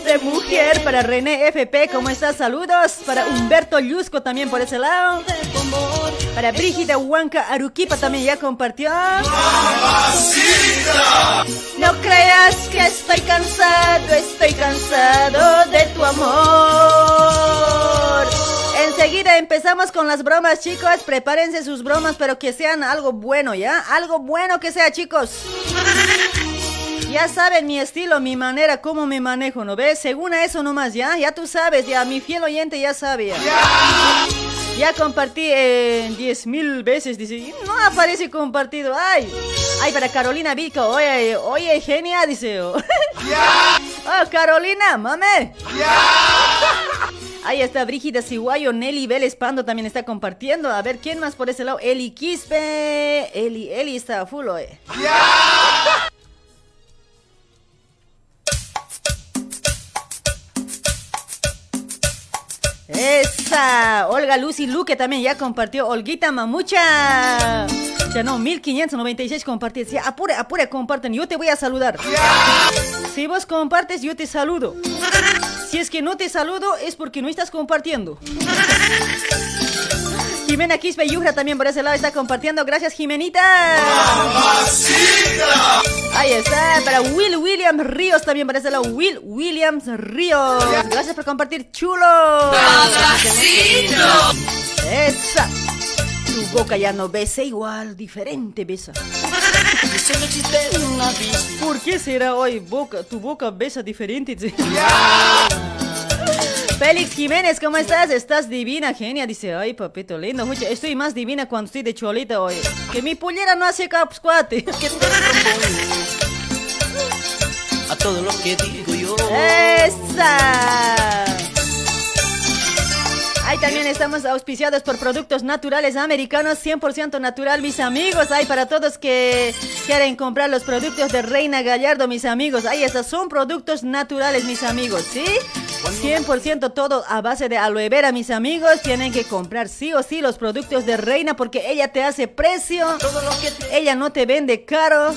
De mujer para René FP, ¿cómo estás? Saludos. Para Humberto Llusco también por ese lado. Para Brígida Huanca Aruquipa también ya compartió. No creas que estoy cansado, estoy cansado de tu amor. Enseguida empezamos con las bromas, chicos. Prepárense sus bromas, pero que sean algo bueno, ¿ya? Algo bueno que sea, chicos. Ya saben mi estilo, mi manera, cómo me manejo, ¿no ves? Según a eso nomás, ¿ya? Ya tú sabes, ya, mi fiel oyente ya sabe. Ya, ya compartí eh, 10 mil veces, dice, no aparece compartido, ay. Ay, para Carolina Vico, oye, oye, genia, dice. Oh, oh Carolina, mame. Ahí está Brígida Siguayo, Nelly Vélez Pando también está compartiendo. A ver, ¿quién más por ese lado? Eli Quispe. Eli, Eli está full, oye. Esa, Olga Lucy Luque también ya compartió. Olguita Mamucha. Ya no, 1596 compartidos. Ya, apure, apure, comparten. Yo te voy a saludar. Si vos compartes, yo te saludo. Si es que no te saludo, es porque no estás compartiendo. Jimena Quispe Yujra también por ese lado está compartiendo. Gracias, Jimenita. Ahí está. Para Will Williams Ríos también por ese lado. Will Williams Ríos. Gracias por compartir, chulo. Esa. Tu boca ya no besa igual, diferente besa. ¿Por qué será hoy boca, tu boca besa diferente? Félix Jiménez, ¿cómo estás? Estás divina, genia. Dice, ay, papito lindo. Oye, estoy más divina cuando estoy de cholita hoy. Que mi pullera no hace capscuate.
A todo lo que digo yo.
¡Esa! Ahí también estamos auspiciados por productos naturales americanos, 100% natural, mis amigos. Hay para todos que quieren comprar los productos de Reina Gallardo, mis amigos. Ahí estos son productos naturales, mis amigos, ¿sí? 100% todo a base de aloe vera, mis amigos. Tienen que comprar sí o sí los productos de Reina porque ella te hace precio. Ella no te vende caro.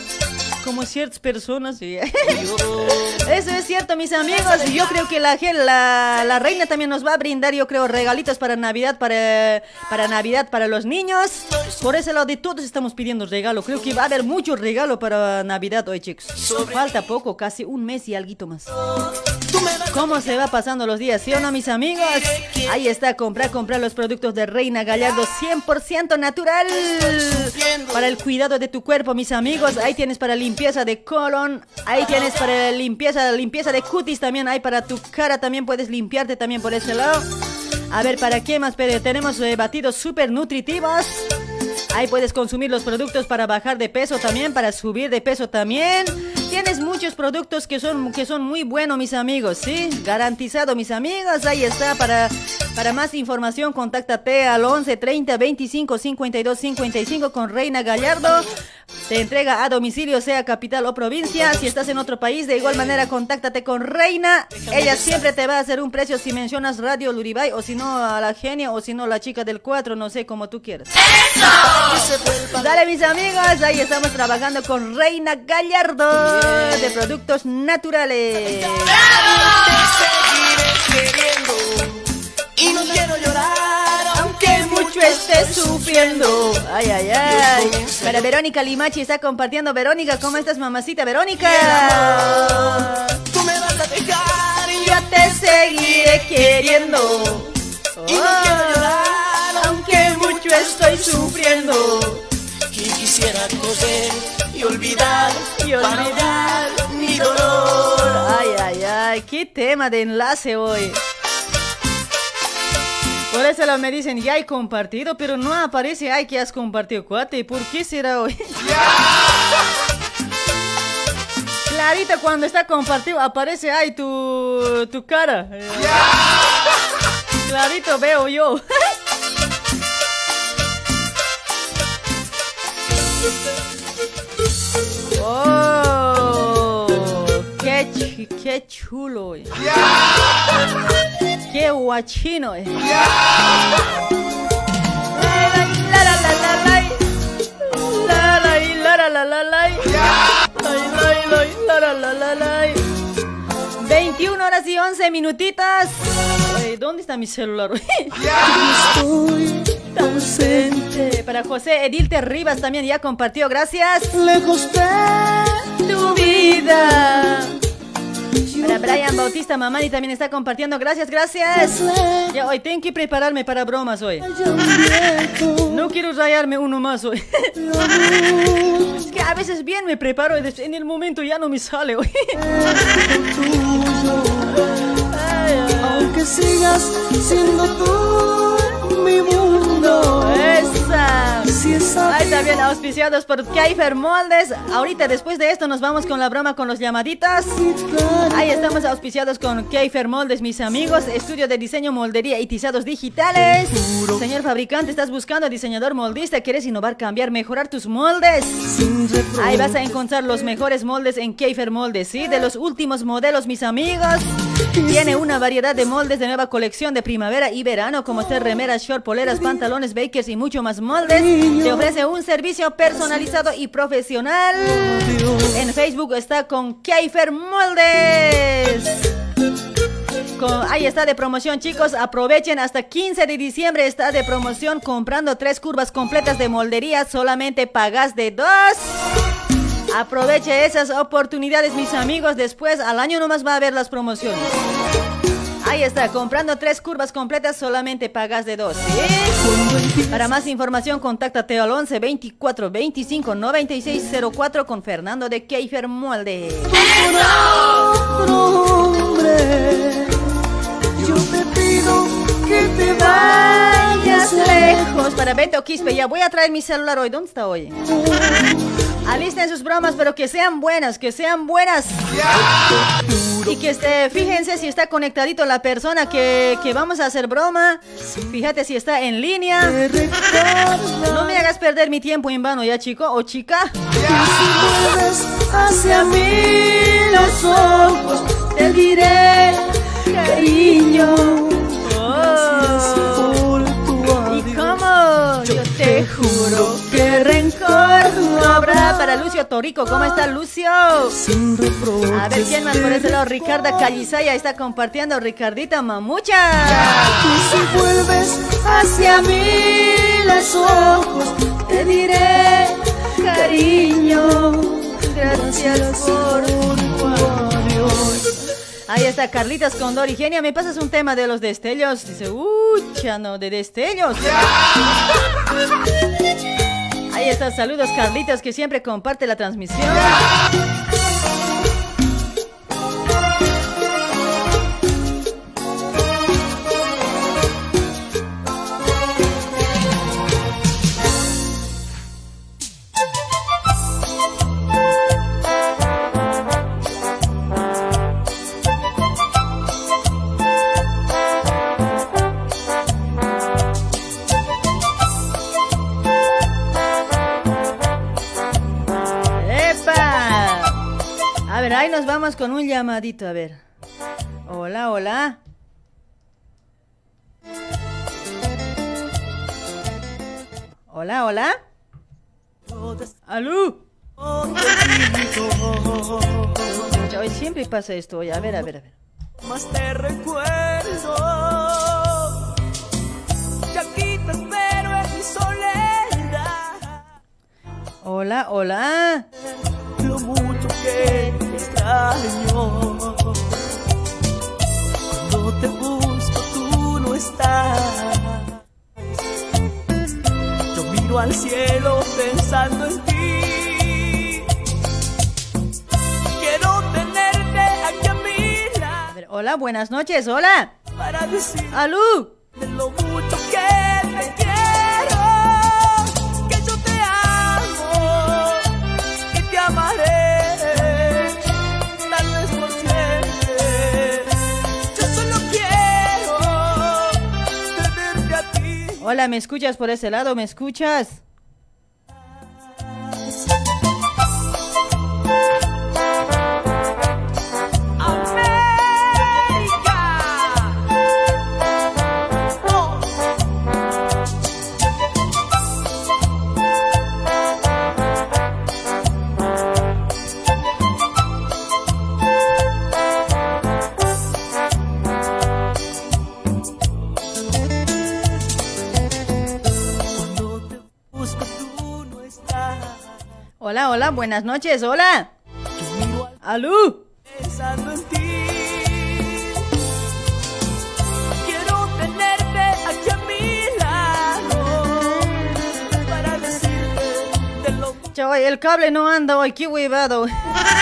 Como ciertas personas. ¿sí? Eso es cierto, mis amigos. Y yo creo que la, la, la, reina también nos va a brindar, yo creo, regalitos para Navidad, para, para Navidad, para los niños. Por ese lado de todos estamos pidiendo regalo. Creo que va a haber mucho regalo para Navidad hoy, chicos. Falta poco, casi un mes y algo más. ¿Cómo se va pasando los días? ¿Sí o no, mis amigos? Ahí está, comprar, comprar los productos de Reina Gallardo 100% natural. Para el cuidado de tu cuerpo, mis amigos. Ahí tienes para limpieza de colon. Ahí tienes para limpieza, limpieza de cutis también. Hay para tu cara también puedes limpiarte también por ese lado. A ver, ¿para qué más? Pero tenemos eh, batidos súper nutritivos. Ahí puedes consumir los productos para bajar de peso también, para subir de peso también. Tienes muchos productos que son, que son muy buenos, mis amigos, ¿sí? Garantizado, mis amigos. Ahí está. Para, para más información, contáctate al 11 30 25 52 55 con Reina Gallardo. Te entrega a domicilio, sea capital o provincia. Si estás en otro país, de igual manera, contáctate con Reina. Ella siempre te va a hacer un precio si mencionas Radio Luribay o si no a la genia o si no la chica del 4, no sé, como tú quieras. Dale, mis amigos, ahí estamos trabajando con Reina Gallardo de productos naturales.
Y no quiero llorar, aunque
mucho esté sufriendo. Ay, ay, ay. Para Verónica Limachi está compartiendo. Verónica, ¿cómo estás, mamacita? Verónica.
Tú me vas a dejar y
yo te seguiré queriendo.
Y no quiero llorar, aunque mucho estoy sufriendo. Y quisiera coser y olvidar,
y olvidar
mi dolor.
Ay, ay, ay, qué tema de enlace hoy. Por eso lo me dicen, ya hay compartido, pero no aparece, ay, que has compartido, cuate. ¿Por qué será hoy? Clarita, cuando está compartido, aparece, ay, tu, tu cara. Clarito veo yo. ¡Oh! ¡Qué, ch qué chulo! Eh. Yeah. ¡Qué guachino! Eh. Yeah. 21 horas y 11 minutitas. Ay, ¿Dónde está mi celular?
Estoy ausente.
Para José Edilte Rivas también ya compartió. Gracias.
Lejos de
Tu vida. Para Brian Bautista Mamani también está compartiendo. Gracias, gracias. Ya hoy tengo que prepararme para bromas hoy. No quiero rayarme uno más hoy. Es que a veces bien me preparo y en el momento ya no me sale hoy.
Aunque sigas siendo tú mi mundo.
Esa Ahí también auspiciados por Kaifer Moldes. Ahorita después de esto nos vamos con la broma con los llamaditas. Ahí estamos auspiciados con Keifer Moldes, mis amigos. Estudio de diseño, moldería y tizados digitales. Señor fabricante, estás buscando diseñador moldista. ¿Quieres innovar, cambiar, mejorar tus moldes? Ahí vas a encontrar los mejores moldes en Keifer Moldes, ¿sí? De los últimos modelos, mis amigos. Tiene una variedad de moldes de nueva colección de primavera y verano, como ser remeras, short, poleras, pantalones, bakers y mucho más moldes. Te ofrece un servicio personalizado y profesional. En Facebook está con Keifer Moldes. Ahí está de promoción, chicos. Aprovechen hasta 15 de diciembre. Está de promoción comprando tres curvas completas de moldería. Solamente pagas de dos. Aproveche esas oportunidades, mis amigos. Después, al año nomás va a haber las promociones. Ahí está, comprando tres curvas completas solamente pagas de dos. Para más información, contáctate al 11 24 25 96 04 con Fernando de Keifer Molde.
yo te pido que te
Vayas lejos para Beto Quispe. Ya voy a traer mi celular hoy. ¿Dónde está hoy? Alisten sus bromas, pero que sean buenas, que sean buenas. Y que esté, fíjense si está conectadito la persona que, que vamos a hacer broma. Fíjate si está en línea. No me hagas perder mi tiempo en vano, ya chico o chica.
hacia mí los ojos, te diré, cariño, tu
¿Y cómo? Yo te juro que rencor no habrá. Para Lucio Torico, ¿cómo está Lucio?
sin.
A ver quién más por ese lado. Ricarda Callisaya está compartiendo. Ricardita Mamucha.
Y si vuelves hacia mí los ojos, te diré, cariño,
Gracias por adiós. Ahí está Carlitas Condor y Genia. ¿Me pasas un tema de los destellos? Dice, uy, chano, de destellos. Ahí está, saludos Carlitas que siempre comparte la transmisión. Ahí nos vamos con un llamadito, a ver. Hola, hola. Hola, hola. ¡Alú! Hoy siempre pasa esto. Oye, a ver, a ver, a ver.
más te recuerdo. Ya espero en mi soledad.
Hola, hola.
Lo mucho que te extraño. Cuando te busco, tú no estás. Yo miro al cielo pensando en ti. Quiero tenerte aquí a mi lado
hola, buenas noches, hola.
para decir
¡Alú!
de lo mucho que
Hola, ¿me escuchas por ese lado? ¿Me escuchas? Hola, hola, buenas noches, hola. Alú.
Pensando en ti. Quiero tenerte aquí a mi lado para decirte de lo
Chaval, el cable no anda hoy, qué huevado.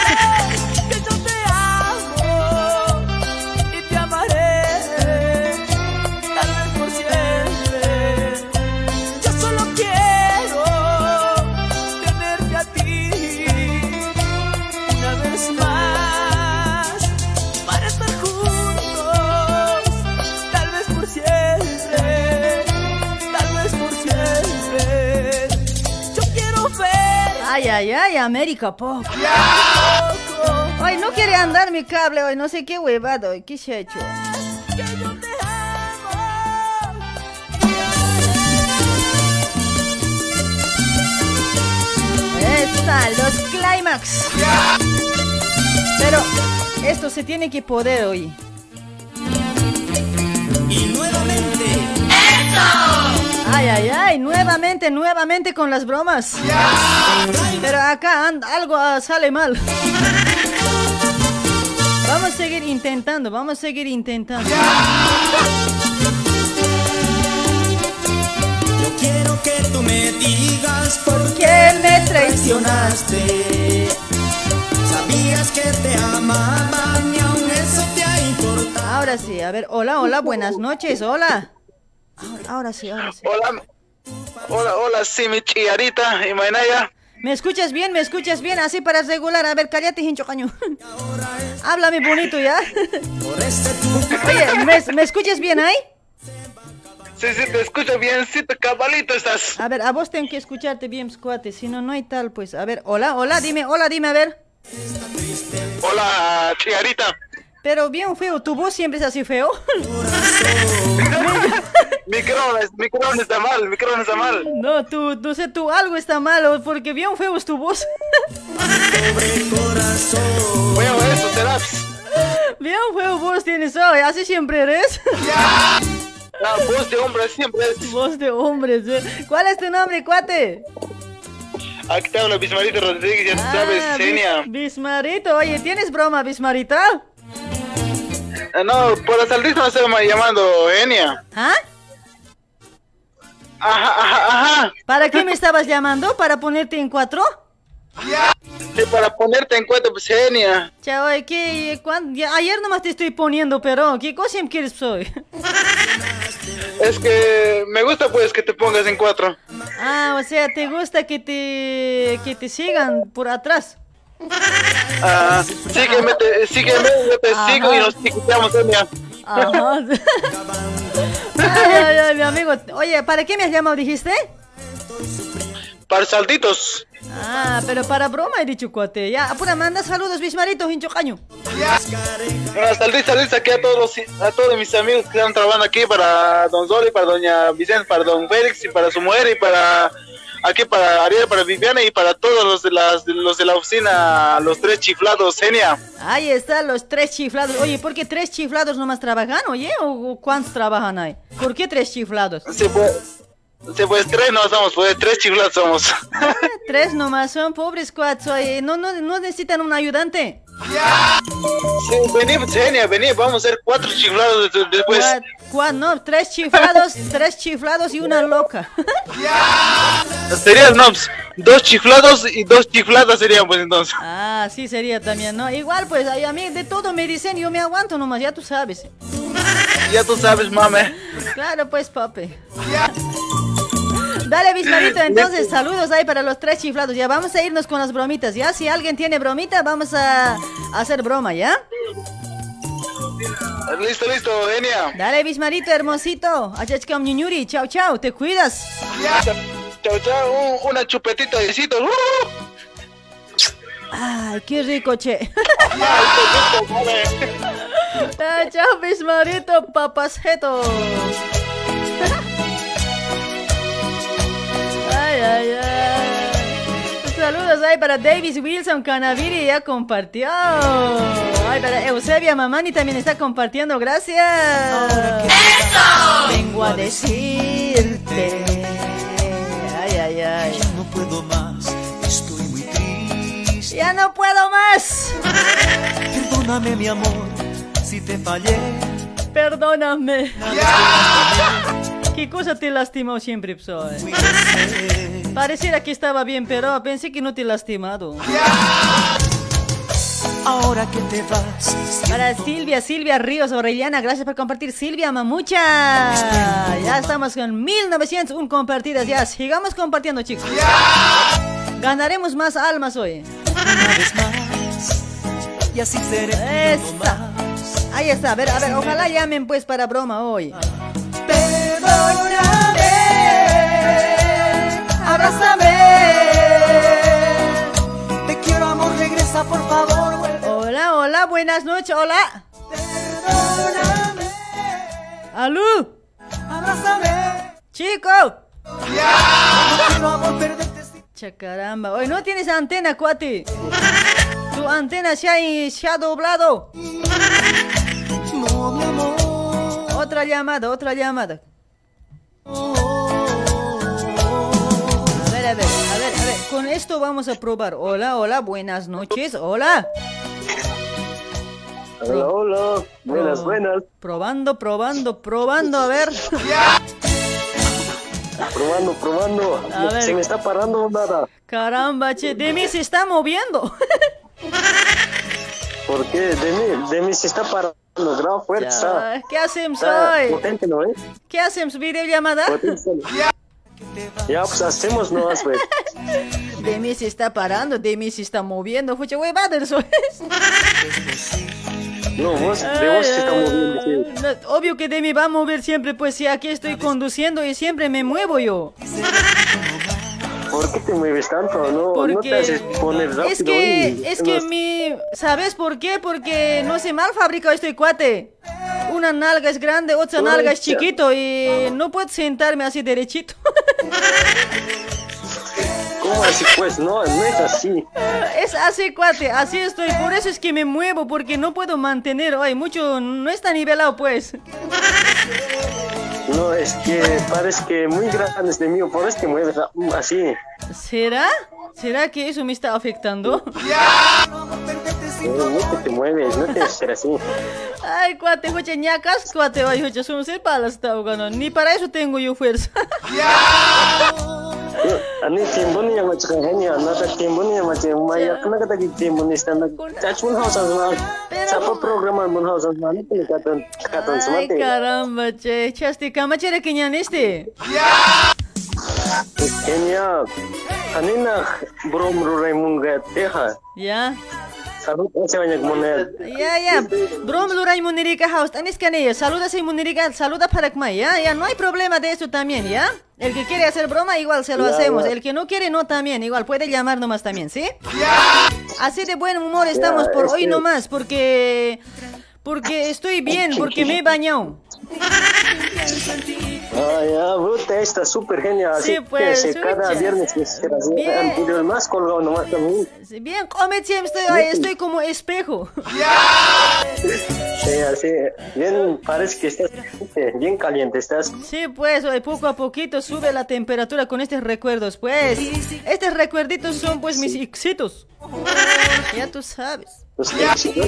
América Pop. Ay, no quiere andar mi cable hoy, no sé qué huevado, hoy, ¿qué se ha hecho? Están los climax. Pero esto se tiene que poder hoy.
Y nuevamente.
Ay, ay, ay, nuevamente, nuevamente con las bromas. Pero acá algo ah, sale mal. Vamos a seguir intentando, vamos a seguir intentando.
Yo quiero que tú me digas por
qué me traicionaste.
Sabías que te amaba, ni aun eso te ha importado.
Ahora sí, a ver, hola, hola, buenas noches, hola. Ahora, ahora sí, ahora sí.
Hola, hola, hola, sí, mi chillarita y Mainaya.
¿Me escuchas bien? ¿Me escuchas bien? Así para regular. A ver, cállate, hincho caño. Háblame bonito, ¿ya? Oye, ¿me, me escuchas bien ahí?
Sí, sí, te escucho biencito, cabalito estás.
A ver, a vos tengo que escucharte bien, squate. Si no, no hay tal, pues. A ver, hola, hola, dime, hola, dime, a ver.
Hola, chillarita.
Pero bien feo, tu voz siempre es así feo.
Micrófono, micrófono está mal, micrófono está mal.
No, tú, no sé, tú algo está malo, porque bien feo es tu voz.
Bueno, eso será.
Bien feo voz tienes hoy, así siempre eres.
La voz de hombre siempre es.
Voz de hombres. ¿Cuál es tu nombre, cuate?
Aquí te habla Bismarito Rodríguez, ya sabes,
Ah,
Senia.
Bis- Bismarito, oye, ¿tienes broma, Bismarita?
Eh, No, por la saldita no se llama llamando Enia.
¿Ah?
Ajá, ajá, ajá.
¿Para qué me estabas llamando? ¿Para ponerte en cuatro?
Sí, para ponerte en cuenta, pues Enia.
Chao, ¿qué, cuán- ya- ayer nomás te estoy poniendo, pero ¿qué cosa quieres soy?
Es que me gusta pues que te pongas en cuatro.
Ah, o sea, ¿te gusta que te, que te sigan por atrás?
Ah, sígueme, te, sígueme, yo te
Ajá.
sigo y nos escuchamos, Enia.
Ajá. Ay, ay, ay, mi amigo. Oye, ¿para qué me has llamado, dijiste?
Para salditos.
Ah, pero para broma he dicho, cuate. Ya, apura, manda saludos, Bismarito, hincho caño.
Bueno, salditos, salditos aquí a todos, los- a todos mis amigos que están trabajando aquí, para Don Zoli, para Doña Vicente, para Don Félix y para su mujer y para aquí para Ariel, para Viviana y para todos los de, las, los de la oficina, los tres chiflados, Genia.
Ahí están los tres chiflados. Oye, ¿por qué tres chiflados nomás trabajan, oye? ¿O cuántos trabajan ahí? ¿Por qué tres chiflados?
Pues, sí, pues tres no somos, pues tres chiflados somos.
Tres nomás son pobres cuates, oye. No, no, no necesitan un ayudante.
Sí, vení, Genia, vení, vamos a ser cuatro chiflados de- después.
Cuat- cuat- no, tres chiflados, tres chiflados y una loca.
Serían, no, pues, dos chiflados y dos chifladas serían, pues entonces.
Ah, sí sería también, ¿no? Igual, pues, a mí de todo me dicen, yo me aguanto nomás, ya tú sabes.
Ya tú sabes, mame.
Claro, pues, papi. Dale, Bismarito, entonces, saludos ahí para los tres chiflados. Ya vamos a irnos con las bromitas, ¿ya? Si alguien tiene bromita, vamos a hacer broma, ¿ya?
Listo, listo, Genia.
Dale, Bismarito, hermosito. Achachkam ñuñuri, chao, chao, te cuidas.
Chao, chao, un- una chupetita de besitos. ¡Uh!
Ay, qué rico, che. Chao, Bismarito, papacetos. Ay, ay. Saludos ahí para Davis Wilson Canaviri, ya compartió. Ay, para Eusebia Mamani también está compartiendo, gracias. Vengo a decirte. Ay, ay, ay.
No puedo más, estoy muy triste.
Ya no puedo más.
Perdóname, mi amor, si te fallé.
Perdóname. ¿Qué cosa te lastimó siempre, Psoe? Pareciera que estaba bien, pero pensé que no te he lastimado.
Ahora que te vas.
Para Silvia, Silvia Ríos Orellana, gracias por compartir. Silvia Mamucha. Ya estamos con 1901 compartidas. Ya, sigamos compartiendo, chicos. Ganaremos más almas hoy.
Una vez más. Y así seré.
Ahí está, a ver, a ver, ojalá llamen pues para broma hoy. Buenas noches, hola.
Perdóname.
¡Alú!
Abrázame.
¡Chico!
No quiero, amor, perderte. sin-
Cha caramba, hoy no tienes antena, cuate. Tu antena se ha, se ha doblado.
No, mi amor.
Otra llamada, otra llamada. A ver, a ver, a ver, a ver. Con esto vamos a probar. Hola, hola, buenas noches. Hola.
Hola, hola. Buenas, buenas.
Probando, probando, probando, a ver.
Probando, probando.
A ver.
Se me está parando nada.
Caramba, che, de mí se está moviendo.
¿Por qué? De mí, de mí se está parando. Graba fuerte. Está,
Ya, ¿Qué hacemos hoy?
potente, ¿no? Eh?
¿Qué hacemos? ¿Videollamada?
Potente. Ya, pues hacemos nomás, pues.
De mí se está parando, de mí se está moviendo. Fucha, huevada, eso es.
No, vos, de vos se está moviendo. sí.
No, obvio que de mí va a mover siempre, pues si aquí estoy conduciendo y siempre me muevo yo.
¿Por qué te mueves tanto? No, no te
Porque
haces poner rápido.
es que,
y-
es que
no-
mi, ¿sabes por qué? Porque no sé mal fabricado este cuate. Una nalga es grande, otra nalga es chiquito y no puedo sentarme así derechito.
¿Cómo así, pues? No, no es así.
Es así, cuate, así estoy. Por eso es que me muevo, porque no puedo mantener. Ay, mucho, no está nivelado, pues.
No, es que parece que muy grande es de mí. Por eso te mueves así.
¿Será? ¿Será que eso me está afectando?
Eh, No te, te mueves, no te ser así.
Ay, cuate, joche, ñacas, cuate, ay, joche, son seis palas, está ahogando. Ni para eso tengo yo fuerza.
Ani tiempo ni yang macam hanya, nada tiempo ni yang macam maya. Kena kata ni stand up. Touch pun house sama. Siapa programan pun house sama. Ni pun kata kata
Ay,
semate.
caramba, che. Chasti, kamachere que ñaniste.
Kenya, ani nak brom rurai munga teha.
Ya.
Salut aja banyak monel.
Ya, ya. Brom luray munirika house. Tanis canella. Saluda si munirika. Saluda para Kmay, ya. Ya, no hay problema de eso también, ya. El que quiere hacer broma, igual se lo
Ya,
hacemos.
ya.
El que no quiere, no también. Igual puede llamar nomás también, ¿sí? Así de buen humor estamos
Ya,
por hoy nomás, porque. Porque estoy bien, porque me he bañado.
Ah, ya, bruta, está súper genial. Así
Sí, pues,
que cada viernes que se anterior más colgado nomás también.
Sí, Bien, come siempre estoy, ay, estoy como espejo.
Sí, así, bien, parece que estás bien caliente, estás.
Sí, pues, hoy poco a poquito sube la temperatura con estos recuerdos, pues. Estos recuerditos son, pues, mis éxitos. Ya tú sabes.
Tus éxitos.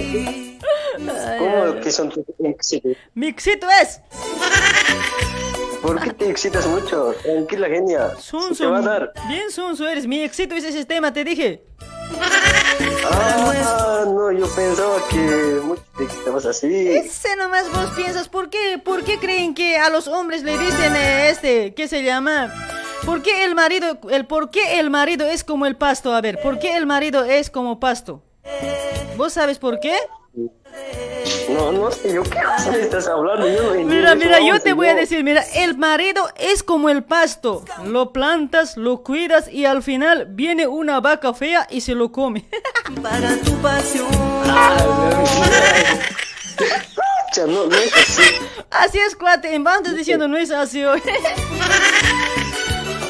¿Cómo que son tus éxitos?
Mi éxito es.
¿Por qué te excitas mucho? Tranquila, genia.
Sun,
Se te va a
sun.
dar.
Bien, Sunsu, eres. Mi éxito es ese tema, te dije.
Ah, no, yo pensaba que mucho te excitabas así.
Ese nomás vos piensas, ¿por qué, ¿por qué creen que a los hombres le dicen eh, este, ¿qué se llama? ¿Por qué el marido, el por qué el marido es como el pasto? A ver, ¿por qué el marido es como pasto? ¿Vos sabes por qué?
No, no sé, yo qué estás hablando. Yo no
Mira, mira, yo te voy a decir, mira, el marido es como el pasto. Lo plantas, lo cuidas y al final viene una vaca fea y se lo come.
Para tu pasión.
Cha, no, no es así.
Así es, cuate, en banda diciendo no es así hoy.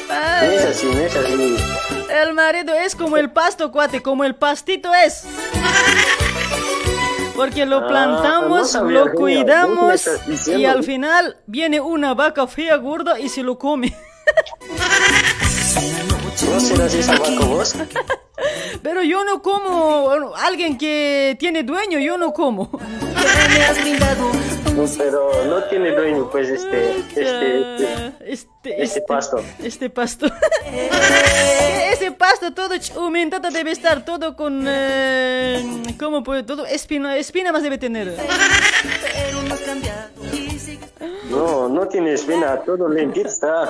No es así, no es así.
El marido es como el pasto, cuate, como el pastito es. Porque lo
Ah,
plantamos, lo cuidamos y al final viene una vaca fea, gorda y se lo come.
¿Vos serás esa vaca vos?
Pero yo no como bueno, alguien que tiene dueño, yo no como.
No, pero no tiene dueño, pues, este, este, este,
Este,
este pasto.
Este pasto. Ese pasto todo aumentado debe estar todo con... Eh, ¿Cómo puede? Todo espina, espina más debe tener.
Pero no cambiado
No, no tiene espina, todo limpito está.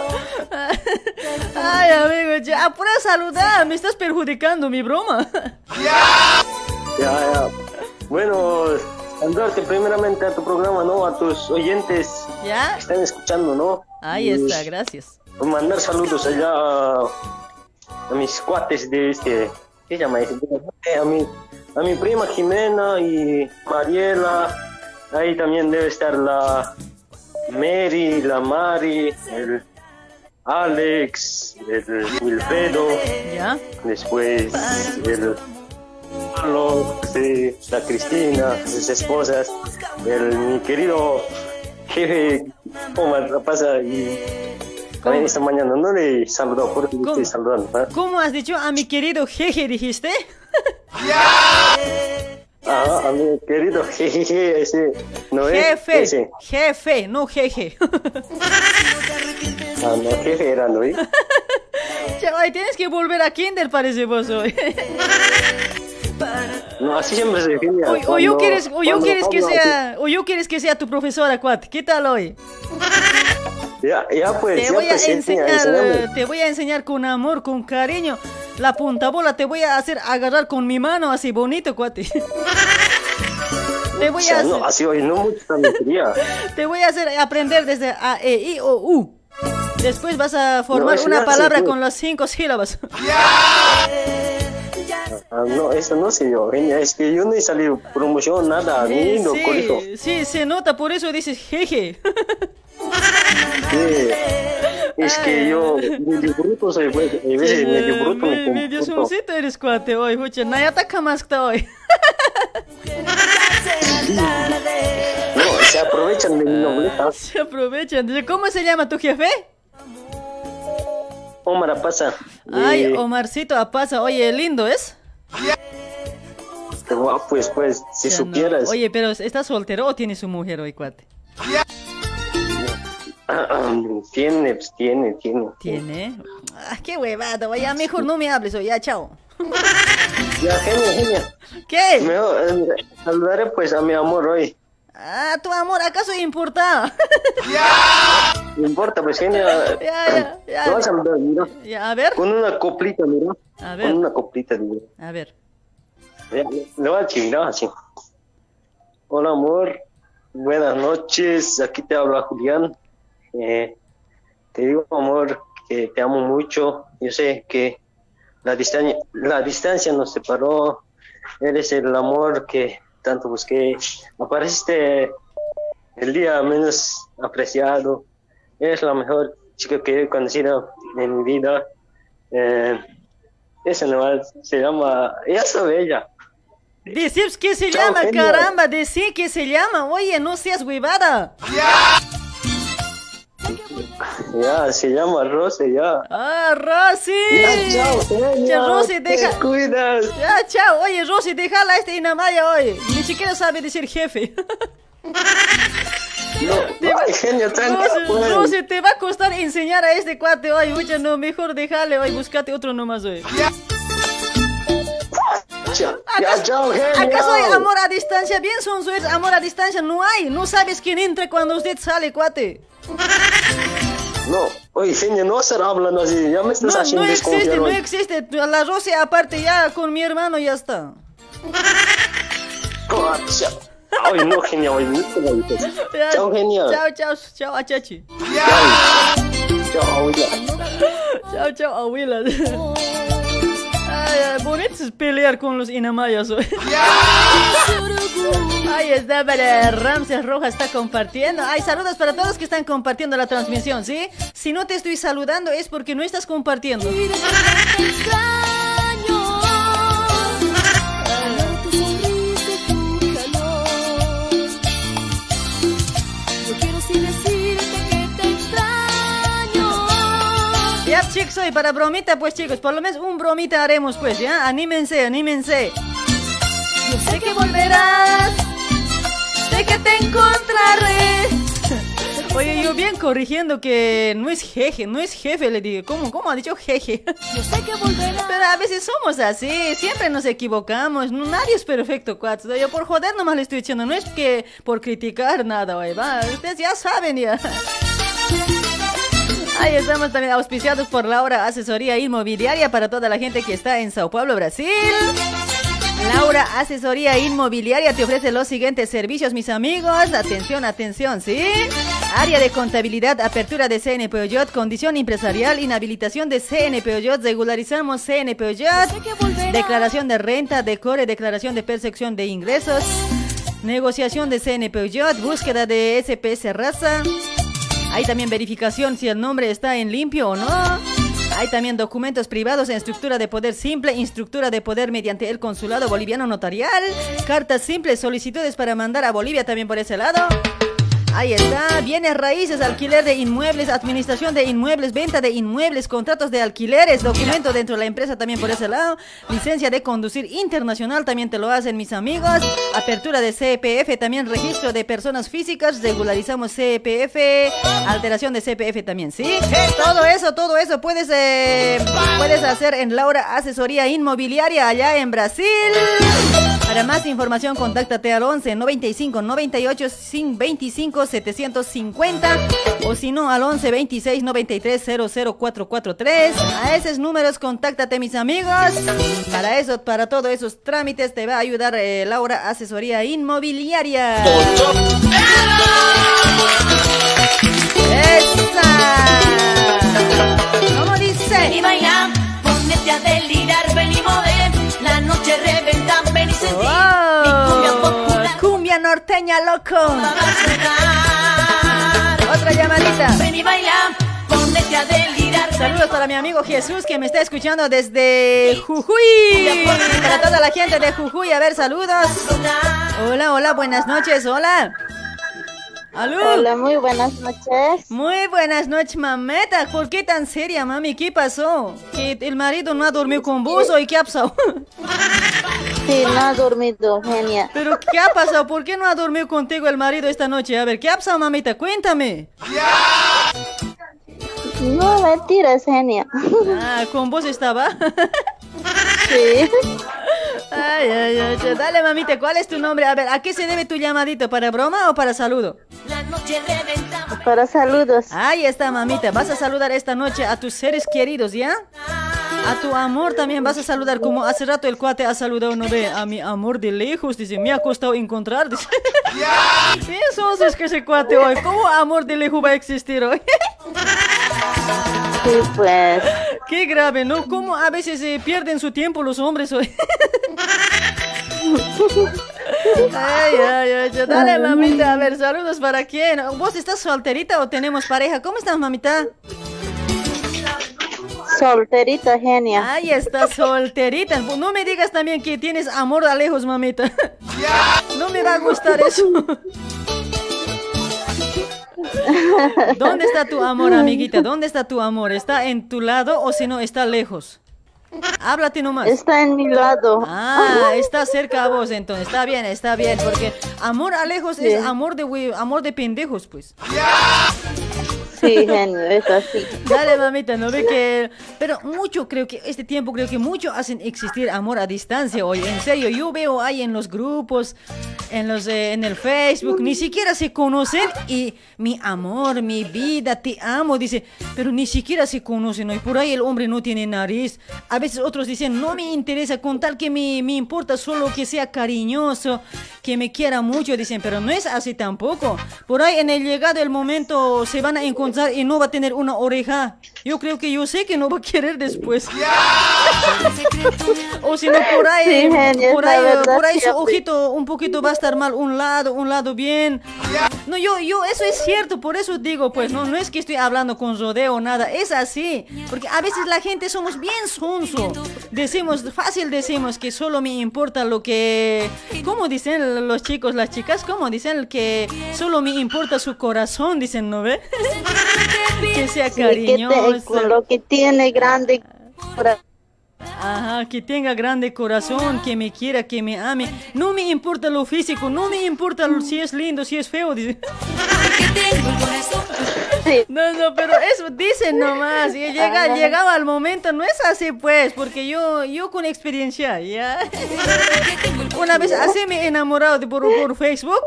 Ay, amigo, ya, apura a saludar, me estás perjudicando mi broma.
Ya, ya. Bueno, saludarte primeramente a tu programa, ¿no? A tus oyentes
¿Ya?
que están escuchando, ¿no?
Ahí
Y
está, gracias.
Mandar saludos allá a, a mis cuates de este. ¿Qué se llama? A mi, a mi prima Jimena y Mariela. Ahí también debe estar la Mary, la Mari, el Alex, el Wilfredo.
¿Ya?
Después el Carlos, sí, la Cristina, sus esposas, el mi querido jefe Omar Rapaza y también esta mañana no le saludó porque le estoy saludando. ¿ah?
¿Cómo has dicho a mi querido jeje, dijiste?
Ah, a mi querido jejeje, ese no es
Jefe,
ese.
jefe, no jeje.
Ah, no, jefe era, ¿no?
Chaval, tienes que volver a Kinder, parece vos hoy.
No, así siempre se define.
O, o yo quieres, o yo quieres que sea, o yo quieres que sea tu profesora, cuate. ¿Qué tal hoy?
Ya, ya pues,
Te
ya
voy a
pues, enseña,
enseñar, te voy a enseñar con amor, con cariño. La puntabola te voy a hacer agarrar con mi mano así bonito, cuate. Te voy a hacer,
no, así hoy no mucho
te voy a hacer aprender desde A, E, I, O, U. Después vas a formar una palabra con las cinco sílabas.
Ah, no, eso no sé yo. Es que yo no he salido promoción, nada, ni no, colegio.
sí, sí, se nota, por eso dices jeje.
Es que yo medio bruto soy, pues, a veces medio bruto me
Me- Medio
comporto.
suncito eres cuate hoy, hucha. Nayata kamaskta hoy.
No, se aprovechan de mi nobleza.
Se aprovechan. ¿Cómo se llama tu jefe?
Omar pasa.
Ay,
Eh,
Omarcito Apaza. Oye, lindo es.
guau, pues, pues, si
Ya no.
supieras.
Oye, pero ¿estás soltero o tiene su mujer hoy, cuate?
Tiene, pues, tiene, tiene.
¿Tiene? Ah, qué huevada. Oye, ya mejor no me hables hoy. Ya, chao.
Ya, genia, genia.
¿Qué?
Mejor, eh, saludaré pues a mi amor hoy.
Ah, tu amor, ¿acaso importa?
No importa, pues, genia.
Ya, ya, ya.
Te voy a saludar, mira.
Ya, a ver.
Con una coplita, mira.
A ver.
Con una coplita, mira.
A ver.
Ya, Le voy a mira, así. Hola, amor. Buenas noches. Aquí te habla Julián. Eh, te digo, amor, que te amo mucho. Yo sé que la distancia, la distancia nos separó. Eres el amor que tanto busqué. Apareciste el día menos apreciado. Eres la mejor chica que he conocido en mi vida. Eh, esa nomás se llama. Ella sabe ella.
Decir que se
Chao,
llama,
genial.
caramba, decir que se llama. Oye, no seas huevada.
Ya, se llama Rose, ya.
Ah, Rosy.
Ya, chao,
Ya, Rosy,
te
deja.
cuidas.
Ya, chao. Oye, Rosy, déjala a este Inamaya hoy. Ni siquiera sabe decir jefe.
No, ay, genio, tranquilo,
Rosy. Rosy, te va a costar enseñar a este cuate hoy. Oye, no, mejor déjale hoy. Búscate otro nomás hoy.
Ya.
¿Acaso hay amor a distancia? Bien, son es amor a distancia. No hay. No sabes quién entra cuando usted sale, cuate.
No, oye, genio, no estar hablando así. Ya me estás
No,
haciendo
no existe, no existe. La Rosy aparte ya con mi hermano ya está.
Chao. Ay, no, oye, te Chao, genio.
Chao, chao, chao, achachi.
Chao, abuela.
Chao, chao, abuela. Bonito es pelear con los inamayas hoy. Ahí está, para Ramses Rojas está compartiendo. Ay, saludos para todos que están compartiendo la transmisión, ¿sí? Si no te estoy saludando es porque no estás compartiendo.
Que
soy para bromita, pues chicos, por lo menos un bromita haremos, pues, ¿ya? Anímense, anímense. Yo sé que volverás, sé que te encontraré. Oye, yo bien corrigiendo que no es jeje, no es jefe, le digo. ¿Cómo, cómo ha dicho jeje? Yo sé que volverás. Pero a veces somos así, siempre nos equivocamos. No, nadie es perfecto, cuatro. Yo por joder nomás le estoy diciendo, no es que por criticar nada, oye, va. Ustedes ya saben ya. Ahí estamos también auspiciados por Laura Asesoría Inmobiliaria para toda la gente que está en Sao Paulo, Brasil. Laura Asesoría Inmobiliaria te ofrece los siguientes servicios, mis amigos. Atención, atención, ¿sí? Área de contabilidad, apertura de CNP Oyot, condición empresarial, inhabilitación de CNP Oyot, regularizamos CNP Oyot, declaración de renta, decore, declaración de percepción de ingresos, negociación de CNP Oyot, búsqueda de SPS raza. Hay también verificación si el nombre está en limpio o no. Hay también documentos privados en estructura de poder simple, instructura de poder mediante el consulado boliviano notarial, cartas simples, solicitudes para mandar a Bolivia también por ese lado. Ahí está, bienes raíces, alquiler de inmuebles, administración de inmuebles, venta de inmuebles, contratos de alquileres, documento dentro de la empresa también por ese lado, licencia de conducir internacional también te lo hacen mis amigos, apertura de CPF, también registro de personas físicas, regularizamos CPF, alteración de CPF también, ¿sí? Todo eso, todo eso puedes, eh, puedes hacer en Laura Asesoría Inmobiliaria allá en Brasil. Para más información, contáctate al 11 95 98 25 750 o si no al 11 26 93 00443. A esos números contáctate mis amigos. Para eso, para todos esos trámites te va a ayudar eh, Laura Asesoría Inmobiliaria. ¡Esa! ¿Cómo dice?
Ven y baila, ponete a delirar, ven y mover,
¡Wow! Cumbia norteña, loco. Otra llamadita.
Ven y baila, ponete a delirar.
Saludos para mi amigo Jesús que me está escuchando desde Jujuy. Para toda la gente de Jujuy, a ver, saludos. Hola, hola, buenas noches, hola. ¿Aló?
Hola, muy buenas noches.
Muy buenas noches, mameta. ¿Por qué tan seria, mami? ¿Qué pasó? ¿Que el marido no ha dormido con vos o qué ha pasado?
Sí, no ha dormido, genia.
¿Pero qué ha pasado? ¿Por qué no ha dormido contigo el marido esta noche? A ver, ¿qué ha pasado, mamita? Cuéntame.
No, mentiras, genia.
Ah, ¿con vos estaba?
Sí.
Ay, ay, ay. Dale, mamita, ¿cuál es tu nombre? A ver, ¿a qué se debe tu llamadito? ¿Para broma o para saludo?
Para saludos.
Ahí está, mamita. Vas a saludar esta noche a tus seres queridos, ¿ya? A tu amor también vas a saludar, como hace rato el cuate ha saludado, no ve, a mi amor de lejos, dice, me ha costado encontrar, dice. Eso es que ese cuate hoy, ¿cómo amor de lejos va a existir hoy?
Sí, pues.
Qué grave, ¿no? ¿Cómo a veces se pierden su tiempo los hombres hoy? Ay, ay, ay, dale mamita, a ver, saludos para quién. ¿Vos estás solterita o tenemos pareja? ¿Cómo estás, mamita?
Solterita, genia.
Ahí está, solterita. No me digas también que tienes amor a lejos, mamita. No me va a gustar eso. ¿Dónde está tu amor, amiguita? ¿Dónde está tu amor? ¿Está en tu lado o si no, está lejos? Háblate nomás.
Está en mi lado.
Ah, está cerca a vos, entonces. Está bien, está bien. Porque amor a lejos es amor de, amor de pendejos, pues.
Sí, genio, es así.
Dale, mamita, no ve que. Pero mucho, creo que este tiempo, creo que mucho hacen existir amor a distancia hoy. En serio, yo veo ahí en los grupos, en los eh, en el Facebook, ni siquiera se conocen y mi amor, mi vida, te amo, dice, pero ni siquiera se conocen. ¿no? Y por ahí el hombre no tiene nariz. A veces otros dicen, no me interesa, con tal que me, me importa solo que sea cariñoso, que me quiera mucho, dicen, pero no es así tampoco. Por ahí en el llegado el momento se van a encontrar y no va a tener una oreja. Yo creo que yo sé que no va a querer después. o si no, por ahí, por ahí, por ahí su ojito un poquito va a estar mal, un lado, un lado bien. No, yo, yo, eso es cierto, por eso digo, pues, no, no es que estoy hablando con rodeo nada, es así. Porque a veces la gente somos bien sonso. Decimos, fácil decimos que solo me importa lo que. ¿Cómo dicen los chicos, las chicas? ¿Cómo dicen que solo me importa su corazón? Dicen, ¿no ve? que sea
Sí, que te-
cariñoso.
lo que tiene grande
Ajá, que tenga grande corazón, que me quiera, que me ame. No me importa lo físico, no me importa lo- si es lindo, si es feo. Dice. No, no, pero eso dicen nomás. Y llega,
Ajá.
llegaba al momento, no es así pues, porque yo, yo con experiencia, ¿ya? Una vez así me he enamorado de por, por Facebook.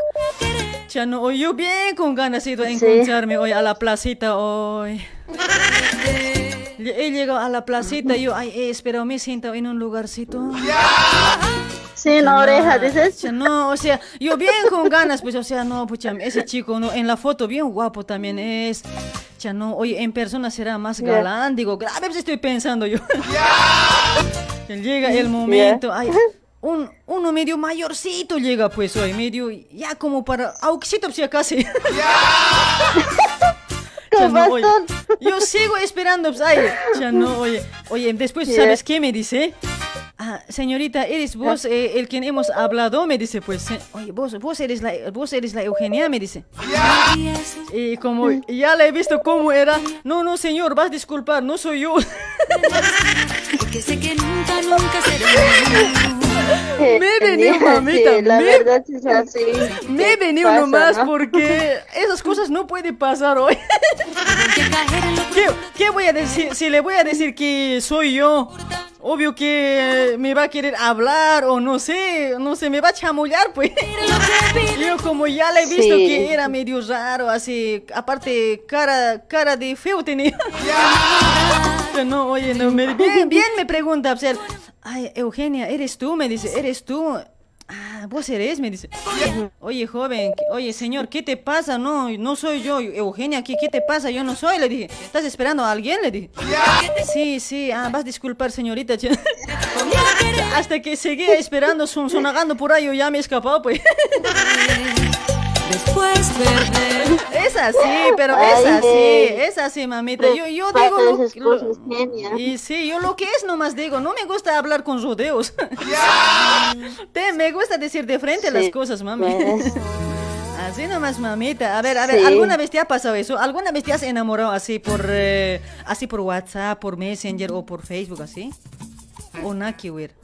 Ya no, hoy yo bien con ganas he ido a encontrarme hoy a la placita hoy. He llegado a la placita, yo, ay, he esperado, me he sentado en un lugarcito.
Sin
Ya
oreja,
no,
dices.
no, o sea, yo bien con ganas, pues, o sea, no, pucha, ese chico, no, en la foto bien guapo también es. Ya no, oye, en persona será más galán, digo, a veces estoy pensando yo. Llega el momento, ay, un, uno medio mayorcito llega, pues, hoy, medio, ya como para, auxito, pues, ya casi. Ya no, oye, yo sigo esperando, pues, ay, ya no, oye, oye, después. ¿sabes qué me dice? Ah, señorita, ¿eres vos eh, el quien hemos hablado? Me dice, pues, eh, oye, vos, vos, eres la, vos eres la Eugenia, me dice. Y como ya la he visto cómo era, no, no, señor, vas a disculpar, no soy yo.
Porque sé que nunca, nunca seré
Me he venido, mamita,
Sí, la
me-
verdad es así.
Me he venido
Pasa,
nomás
¿no?
porque esas cosas no pueden pasar hoy. ¿Qué, qué voy a decir? Si le voy a decir que soy yo, obvio que me va a querer hablar o no sé, no sé, me va a chamullar, pues. Yo como ya le he visto
Sí.
que era medio raro, así, aparte cara, cara de feo tenía. No, oye, no, me- bien, bien me pregunta, o sea, ay, Eugenia, ¿eres tú? Me dice, ¿eres tú? Ah, vos eres, me dice. Oye, joven, oye, señor, ¿qué te pasa? No, no soy yo, Eugenia, ¿qué, qué te pasa? Yo no soy, le dije. ¿Estás esperando a alguien? Le dije. Sí, sí, ah, vas a disculpar, señorita. Hasta que seguía esperando, son, sonagando por ahí, yo ya me he escapado, pues.
Después perder.
Es así, pero
Ay,
es así, es así, mamita. Yo, yo
Pasa
digo lo, lo- y sí, yo lo que es nomás digo, no me gusta hablar con rodeos. Te, me gusta decir de frente las cosas, mami.
pues.
Así nomás, mamita. A ver, a ver,
Sí.
¿alguna vez te ha pasado eso? ¿Alguna vez te has enamorado así por, eh, así por WhatsApp, por Messenger o por Facebook, así? O nada que ver.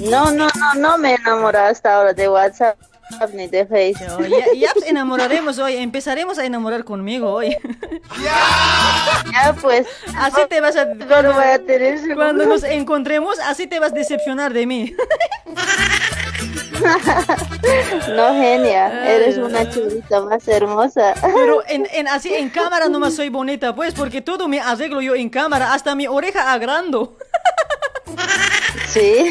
No, no, no, no me he enamorado hasta ahora de WhatsApp ni de Facebook.
Ya, ya enamoraremos hoy, empezaremos a enamorar conmigo hoy.
Ya pues.
Así te vas a...
Cuando voy a tener
Cuando nos encontremos, así te vas a decepcionar de mí.
No, genia, eres una chulita más hermosa.
Pero en, en- así en cámara nomás soy bonita, pues, porque todo me arreglo yo en cámara, hasta mi oreja agrando.
Sí.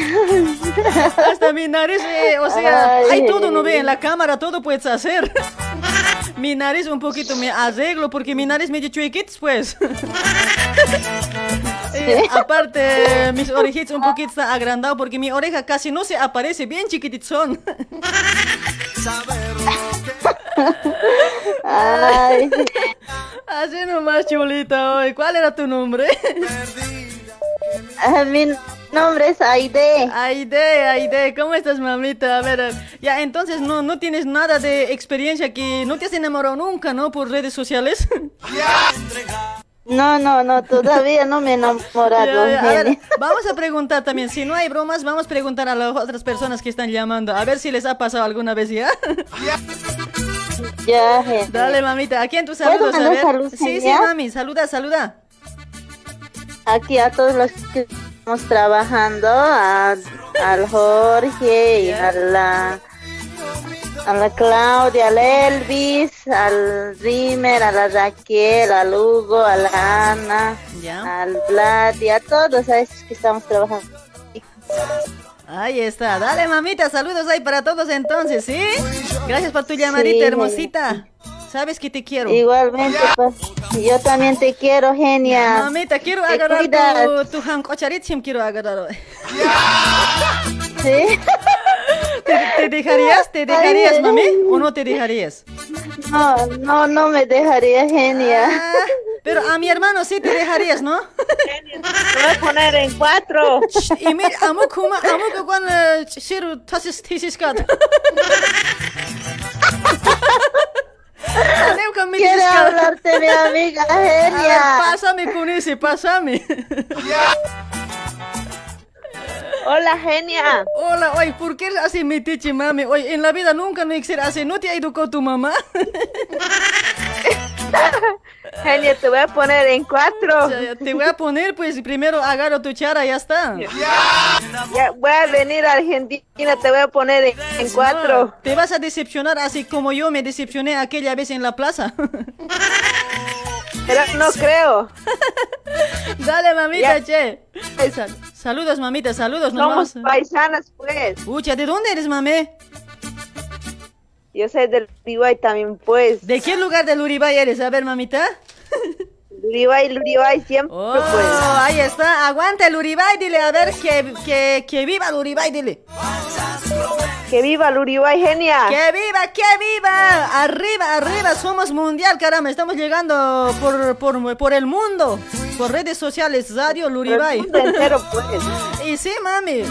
Hasta mi nariz, eh, o sea,
Ay.
hay todo, no ve, en la cámara todo puedes hacer. Mi nariz un poquito me arreglo porque mi nariz medio chuequitos, pues. Eh, aparte, mis orejitas un poquito está agrandado porque mi oreja casi no se aparece, bien chiquititos son.
Ay.
Así nomás, chulita, hoy. ¿Cuál era tu nombre?
Ah, Mi nombre es Aide.
Aide, Aide, ¿cómo estás, mamita? A ver, ya, entonces no, no tienes nada de experiencia que no te has enamorado nunca, ¿no? Por redes sociales.
No, no, no, todavía no me he enamorado.
Ya, ya, a ver, vamos a preguntar también, si no hay bromas, vamos a preguntar a las otras personas que están llamando, a ver si les ha pasado alguna vez ya.
Ya, genia.
Dale, mamita, ¿a quién tú
¿Puedo
saludas? A ver.
saludos,
sí, sí, mami, saluda, saluda.
Aquí a todos los que estamos trabajando, a, al Jorge y a la, a la Claudia, al Elvis, al Rimer, a la Raquel, al Hugo, a la Ana,
Ya.
al Vlad y a todos esos que estamos trabajando.
Ahí está, dale, mamita, saludos ahí para todos entonces, ¿sí? Gracias por tu llamadita,
Sí,
hermosita. Sabes que te quiero.
Igualmente, pues, yo también te quiero, genia.
Mamita, quiero
Te
agarrar
cuidas.
tu, tu hancocharitzim, quiero agarrar hoy.
¿Sí?
¿Te, te dejarías? ¿Te dejarías,
Ay,
mami? ¿O no te dejarías?
No, no, no me dejaría genia.
Ah, pero a mi hermano sí te dejarías, ¿no?
Te voy a poner en cuatro.
Y mira, amo como, amo que cuando shiru tasis tisis kat.
Quiere hablarte mi amiga
A ver,
genia.
pásame con ese, pásame.
Hola, genia.
Hola, oye, ¿por qué eres así metiche, mami? Oye, en la vida nunca no ser así. ¿No te ha educado tu mamá?
Genia, te voy a poner en cuatro.
Te voy a poner, pues primero agarro tu chara, ya está.
Ya, voy a venir a Argentina, te voy a poner en, en cuatro.
Te vas a decepcionar así como yo me decepcioné aquella vez en la plaza.
Pero no creo.
Dale, mamita,
Ya.
che. Sal- saludos, mamita, saludos nomás.
Somos paisanas, pues.
Pucha, ¿de dónde eres, mami?
Yo soy del Uribay también, pues.
¿De qué lugar del Uribay eres? A ver, mamita.
Uribay, Uribay, siempre,
Oh,
pues.
ahí está. Aguanta el Uribay, dile, a ver, que, que, que viva el Uribay, dile.
Que viva el Uribay, genia.
¡Que viva, que viva! Arriba, arriba, somos mundial, caramba. Estamos llegando por, por, por el mundo. Por redes sociales, Radio Luribay.
El mundo entero, pues.
Y sí, mami.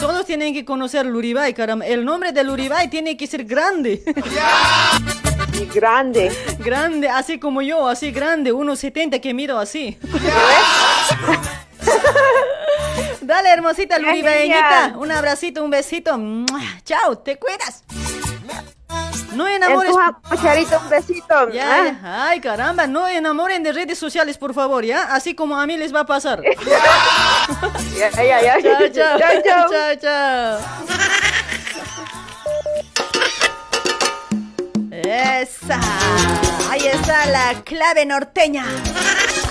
Todos tienen que conocer Luribay, caramba. El nombre de Luribay tiene que ser grande.
Y grande.
Grande, así como yo, así grande. 1.70 que mido así. Dale, hermosita Luribayeñita. Un abracito, un besito. Chao, te cuidas. No
En
enamores.
tu cucharita, un besito.
Ya,
Ah.
Ay, caramba, no enamoren de redes sociales, por favor, ¿ya? Así como a mí les va a pasar.
Ya, ya, ya.
Chao, chao.
Chao, chao.
Chao, chao. Esa. Ahí está la clave norteña.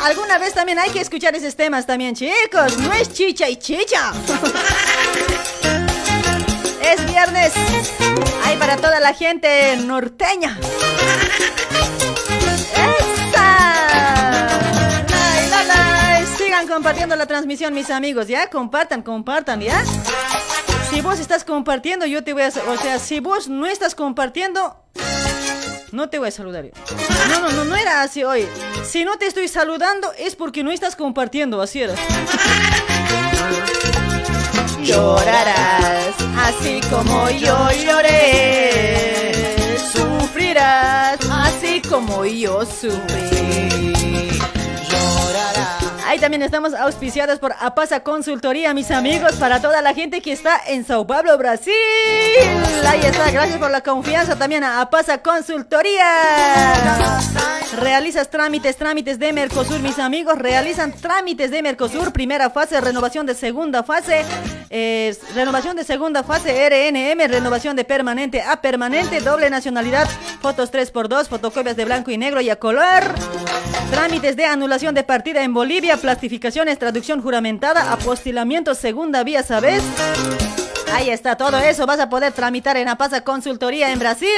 Alguna vez también hay que escuchar esos temas también, chicos. No es chicha y chicha. Es viernes. Hay para toda la gente norteña. Sigan compartiendo la transmisión, mis amigos, ¿ya? Compartan, compartan, ¿ya? Si vos estás compartiendo, yo te voy a... O sea, si vos no estás compartiendo, no te voy a saludar. No, no, no, no era así hoy. Si no te estoy saludando es porque no estás compartiendo, así era. Llorarás así como yo lloré. Sufrirás así como yo sufrí. Ahí también estamos auspiciados por Apasa Consultoría, mis amigos, para toda la gente que está en Sao Paulo, Brasil. Ahí está, gracias por la confianza también a Apasa Consultoría. Realizas trámites, trámites de Mercosur, mis amigos, realizan trámites de Mercosur, primera fase, renovación de segunda fase, renovación de segunda fase, RNM, renovación de permanente a permanente, doble nacionalidad, fotos 3x2, fotocopias de blanco y negro y a color. Trámites de anulación de partida en Bolivia, plastificaciones, traducción juramentada, apostilamiento, segunda vía, ¿sabes? Ahí está, todo eso vas a poder tramitar en Apasa Consultoría en Brasil.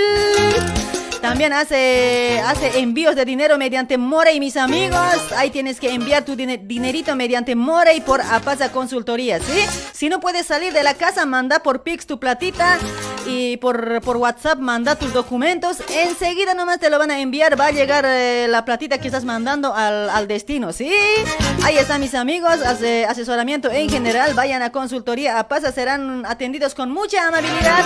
También hace, hace envíos de dinero mediante Morey, mis amigos. Ahí tienes que enviar tu dine- dinerito mediante Morey por Apasa Consultoría, ¿sí? Si no puedes salir de la casa, manda por Pix tu platita y por, por WhatsApp manda tus documentos. Enseguida nomás te lo van a enviar. Va a llegar eh, la platita que estás mandando al, al destino, ¿sí? Ahí están mis amigos. Hace- asesoramiento en general. Vayan a Consultoría Apasa. Serán atendidos con mucha amabilidad.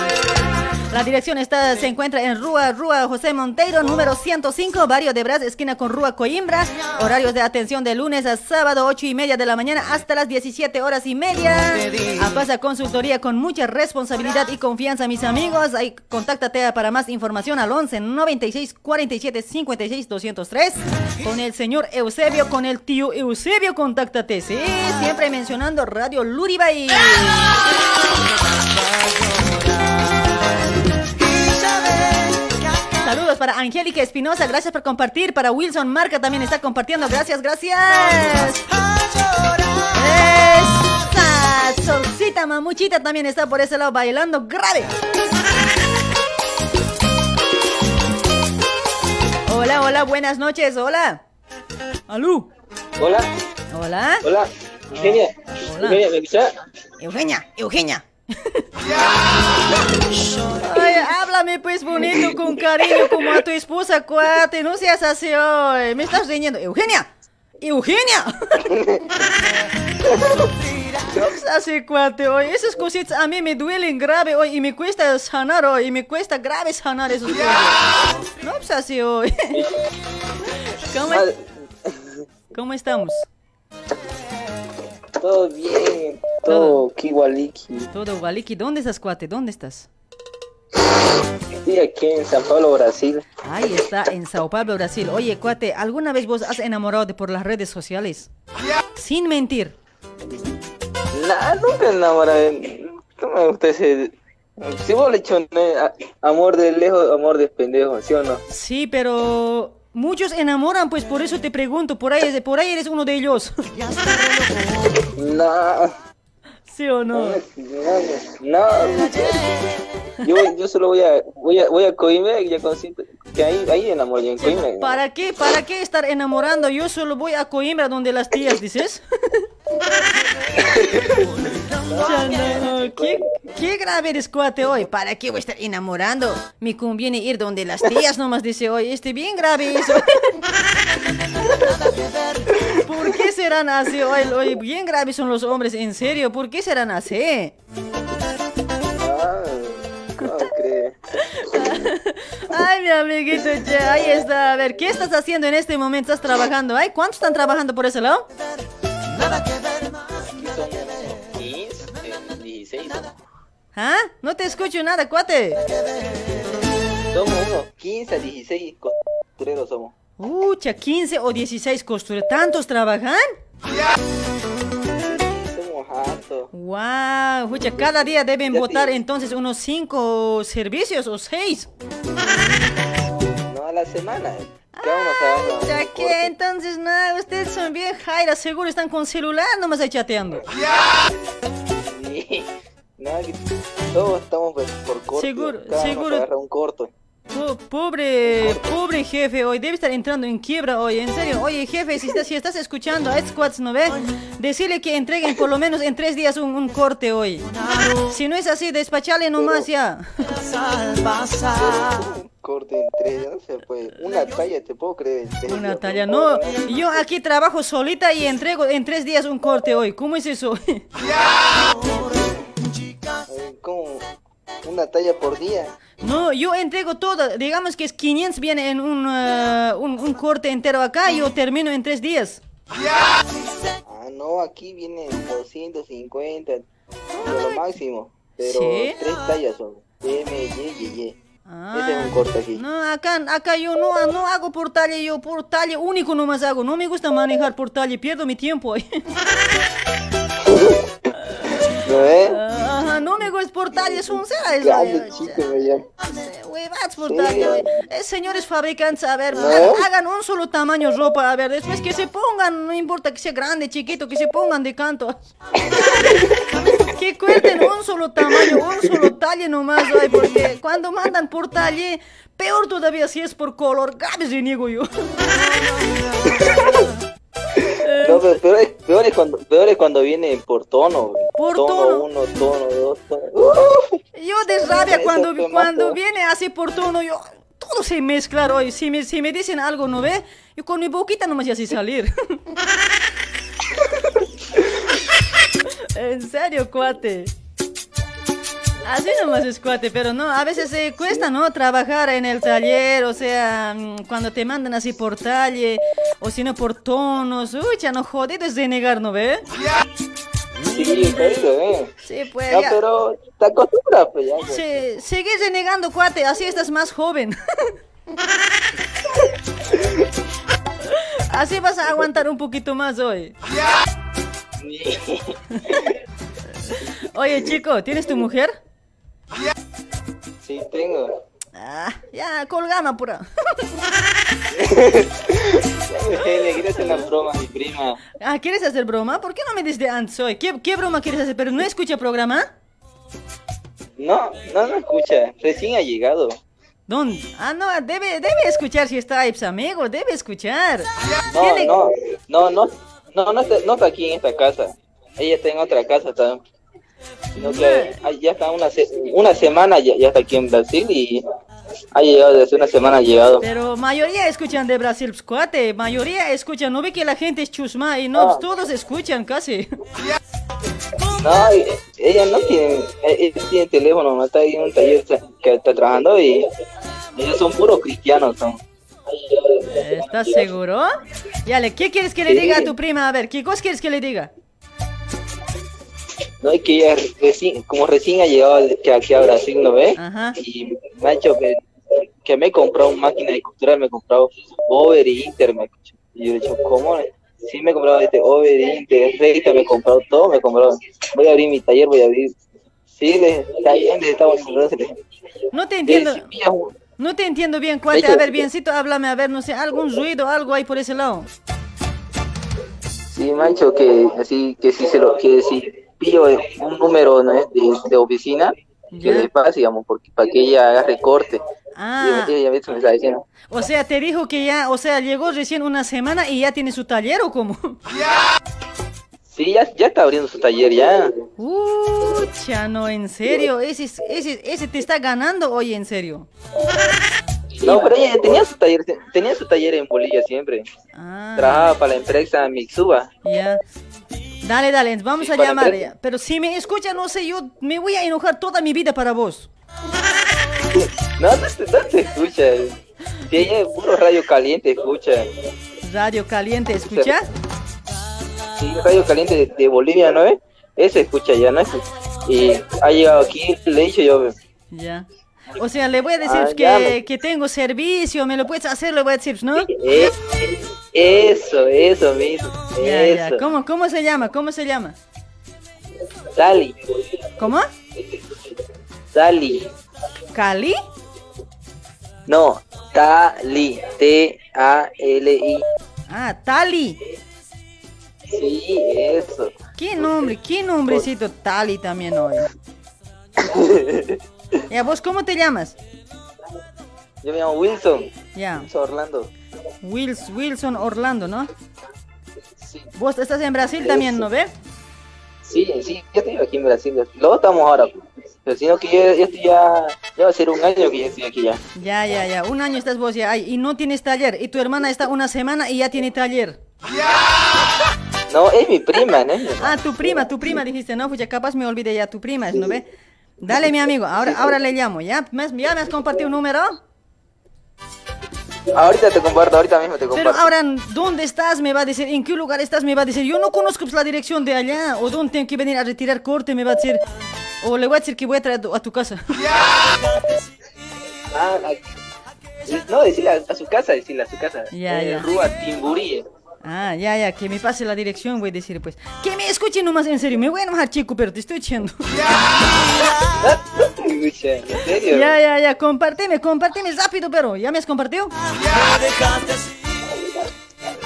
La dirección está, se encuentra en Rúa, Rúa José Monteiro, número 105, Barrio de Bras, esquina con Rúa Coimbra. Horarios de atención de lunes a sábado, 8 y media de la mañana hasta las 17 horas y media. A pasa consultoría con mucha responsabilidad y confianza, mis amigos. Ahí, contáctate para más información al 11 96 47 56 203. Con el señor Eusebio, con el tío Eusebio, contáctate, sí. Siempre mencionando Radio Luribay. Saludos para Angélica Espinosa, gracias por compartir. Para Wilson Marca también está compartiendo, gracias, gracias. Solcita mamuchita también está por ese lado bailando grave. Hola, hola, buenas noches, hola. Alú.
Hola,
Hola.
hola. Eugenia, Eugenia, ¿me escuchas?
Eugenia, Eugenia. Ay, Háblame pues bonito, con cariño, como a tu esposa, cuate. No seas así hoy. Me estás riñendo. Eugenia. Eugenia. Así, cuate, hoy. Esas cositas a mí me duelen grave hoy y me cuesta sanar hoy. Y me cuesta grave sanar esos cosas. No seas así hoy. ¿Cómo, ¿Cómo estamos?
Todo bien, todo kiwaliki.
Todo Waliki. ¿Dónde estás, cuate? ¿Dónde estás?
Estoy aquí en San Pablo, Brasil.
Ahí está, en Sao Paulo, Brasil. Oye, cuate, ¿alguna vez vos has enamorado de por las redes sociales? Sin mentir.
Nah, nunca enamoré. No me gusta ese. Si vos le echó amor de lejos, amor de pendejo, ¿sí o no?
Sí, pero muchos enamoran, pues por eso te pregunto, por ahí, por ahí eres uno de ellos.
Nah.
¿Sí o no?
No, yo, yo solo voy a, voy a, voy a Coime y ya consigo que ahí, ahí enamoro yo en Coime.
¿Para qué? ¿Para qué estar enamorando? Yo solo voy a Coimbra donde las tías, dices. Ya no, ¿Qué, qué grave eres cuate hoy. ¿Para qué voy a estar enamorando? Me conviene ir donde las tías nomás dice hoy. Este bien grave eso. ¿Por qué serán así hoy? Hoy bien graves son los hombres, en serio. ¿Por qué serán así?
Ah.
Ay, mi amiguito, che, ahí está. A ver, ¿qué estás haciendo en este momento? ¿Estás trabajando? Ay, ¿cuántos están trabajando por ese lado?
Aquí son 15, 16. somos.
¿Ah? No te escucho nada, cuate.
Somos unos 15 a 16 costureros somos.
Ucha, 15 o 16 costureros. ¿Tantos trabajan? Wow, cada día deben votar entonces unos 5 servicios o 6.
No a la semana. Uno trabaja.
Ya que entonces nada, ustedes son bien jairas, seguro están con celular nomás ahí chateando.
Que todos estamos por corto.
Seguro,
Cada uno
seguro.
agarra un corto.
Po- pobre, pobre jefe hoy, debe estar entrando en quiebra hoy, en serio. Oye, jefe, si estás, si estás escuchando a Squads, ¿no ves? Decirle que entreguen por lo menos en tres días un, un corte hoy. Si no es así, despachale nomás ya.
Un corte en tres, ya no se puede. Una talla, te puedo creer.
Una
días.
talla, no. Yo aquí trabajo solita y entrego en tres días un corte hoy. ¿Cómo es eso?
¿Cómo? Una talla por día.
No, yo entrego todo. Digamos que es 500 viene en un, eh, un, un corte entero acá y yo termino en tres días.
Ah, no, aquí vienen 250, de lo máximo. Pero
¿Sí?
tres tallas son. M, Y, Y, Y.
Ah.
Ese es un corte aquí.
No, acá, acá yo no, no hago por talle, yo por talle único nomás hago. No me gusta manejar por talle, pierdo mi tiempo.
¿No ves?
Ajá, no me gusta por talle, es un cera eso. Huevadas por
Sí.
talle. oye. Eh, señores fabricantes, a ver,
¿No?
hagan, un solo tamaño ropa, a ver, después que se pongan, no importa que sea grande, chiquito, que se pongan de canto. que cuenten un solo tamaño, un solo talle nomás, ay, porque cuando mandan por talle, peor todavía si es por color, grave reniego yo.
No, pero peor es, peor es cuando, peor es cuando viene por tono. güey.
Por
tono.
tono.
uno, tono dos, tono. ¡Uh!
Yo de rabia cuando, cuando viene así por tono, yo todo se mezcla hoy. Si me, si me dicen algo, ¿no ve? Yo con mi boquita nomás ya sé salir. en serio, cuate. Así nomás es cuate, pero no, a veces se cuesta, ¿no? Trabajar en el taller, o sea, mm, cuando te mandan así por talle, o si no por tonos, uy, ya no jodido es denegar, ¿no ve?
Sí, jodido, eh.
Sí, pues
No,
ya.
pero te acostumbras, pues ya. pues.
Sí, sigues renegando, cuate, así estás más joven. así vas a aguantar un poquito más hoy. Oye, chico, ¿tienes tu mujer?
Sí, tengo.
Ah, ya, colgama, pura.
Eugenia, quiero hacer una broma mi prima.
Ah, ¿quieres hacer broma? ¿Por qué no me dices de antes hoy? ¿Qué, qué broma quieres hacer? ¿Pero no escucha programa?
No, no, no escucha. Recién ha llegado.
¿Dónde? Ah, no, debe, debe escuchar si está pues, amigo, debe escuchar.
No, no, no, no, no, no está, no está aquí en esta casa. Ella está en otra casa también. Sino que ah, ya está una, se- una semana, ya, ya está aquí en Brasil y Ha llegado desde una semana, ha llegado.
Pero mayoría escuchan de Brasil, pues, cuate. Mayoría escuchan. No ve que la gente es chusma y no, pues, todos escuchan casi.
No, ella no tiene, e- ella tiene teléfono, no está ahí en un taller que está trabajando y ellos son puros cristianos, son.
¿Estás seguro? Yale, ¿qué quieres que le
Sí.
diga a tu prima? A ver, ¿qué cosa quieres que le diga?
No es que ella recién, como recién ha llegado de- aquí a Brasil, ¿no ve?
Ajá.
Y me ha que, que me he comprado una máquina de costura, me he comprado Over y Inter, me. Y yo le he dicho, ¿cómo? Sí, me he comprado este Over, Inter, Reita, me he comprado todo, me he comprado. Voy a abrir mi taller, voy a abrir. Sí, le está bien, les estamos comprando.
No te entiendo.
Sí,
No te entiendo bien, cuate.
De
A ver, biencito, háblame, a ver, no sé, algún ruido, algo hay por ese lado.
Sí, dicho que así que si se lo que si pillo un número ¿no? es? de, de oficina que le pase, digamos, porque para que ella haga recorte.
Ah.
Y está diciendo.
O sea, te dijo que ya, o sea, llegó recién una semana y ya tiene su taller o cómo?
Sí, ya, ya está abriendo su taller ya.
Ucha, no, en serio, ese, es- ese, ese te está ganando hoy, en serio.
No, pero ella tenía su taller, tenía su taller en Bolivia siempre.
Ah.
Trabajaba para la empresa Mitsuba.
Ya. Dale, dale, vamos a llamar. Pero si me escucha, no sé, yo me voy a enojar toda mi vida para vos.
No, no te, no te escucha. Si ella es puro radio caliente, escucha.
Radio Caliente, ¿escucha?
Sí, radio caliente de, de Bolivia, ¿no es? Ese escucha ya, ¿no? Y ha llegado aquí, le he dicho yo,
Ya. O sea, le voy a decir
Ah,
que, que tengo servicio, me lo puedes hacer, le voy a decir, ¿no?
Eh, eso, eso mismo.
Ya, ya.
eso.
¿Cómo, ¿Cómo se llama? ¿Cómo se llama?
Dali,
¿Cómo?
Dali.
¿Cali?
No, Dali. T-A-L-I.
Ah, Tali.
Sí, eso.
¿Qué nombre? ¿Qué nombrecito Tali también hoy? Ya, ¿vos cómo te llamas?
Yo me llamo Wilson.
Ya.
Wilson Orlando.
Wils, Wilson Orlando, ¿no? Vos estás en Brasil también, ¿no ve?
Sí, sí, yo estoy aquí en Brasil. Luego estamos ahora. Pero sino que yo, yo estoy ya. Ya va a ser un año que yo estoy aquí ya.
Ya, ya, ya. Un año estás vos ya ahí y no tienes taller. Y tu hermana está una semana y ya tiene taller.
No, es mi prima, ¿no?
Ah, tu prima, tu prima dijiste, no, pues ya capaz me olvidé ya, tu prima ¿no ve? Dale, mi amigo, ahora, ahora le llamo, ¿ya? ¿Me has- ¿Ya me has compartido un número?
Ahorita te comparto, ahorita mismo te comparto.
Pero ahora, ¿dónde estás? Me va a decir, ¿en qué lugar estás? Me va a decir, yo no conozco pues, la dirección de allá, o dónde tengo que venir a retirar corte, me va a decir, o le voy a decir que voy a traer a tu, a tu casa.
Ah, ah, no, decirle a, a su casa, decirle a su casa.
Ya,
Eh,
ya.
Rúa Timburí.
Ah, ya, ya, que me pase la dirección, voy a decir, pues. Que me escuchen nomás, en serio, me voy a enojar, chico, pero te estoy echando.
Escucha, ¿En serio?
Ya, ya, ya, compárteme, compárteme rápido, pero, ¿ya me has compartido?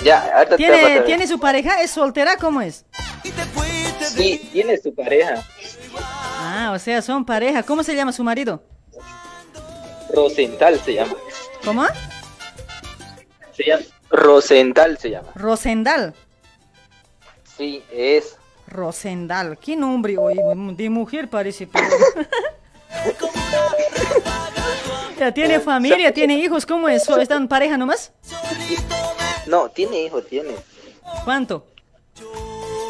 Ya, ahorita te voy a
¿Tiene,
pasar.
¿Tiene su pareja? ¿Es soltera? ¿Cómo es?
Sí, tiene su pareja.
Ah, o sea, son pareja. ¿Cómo se llama su marido?
Rosenthal se llama.
¿Cómo?
Se llama. Rosenthal se llama.
Rosendal.
Sí, es.
Rosendal. ¿Qué nombre? De mujer parece. pero- ya, ¿Tiene familia? ¿Tiene hijos? ¿Cómo es? ¿O ¿Están pareja nomás?
No, tiene hijo, tiene.
¿Cuánto?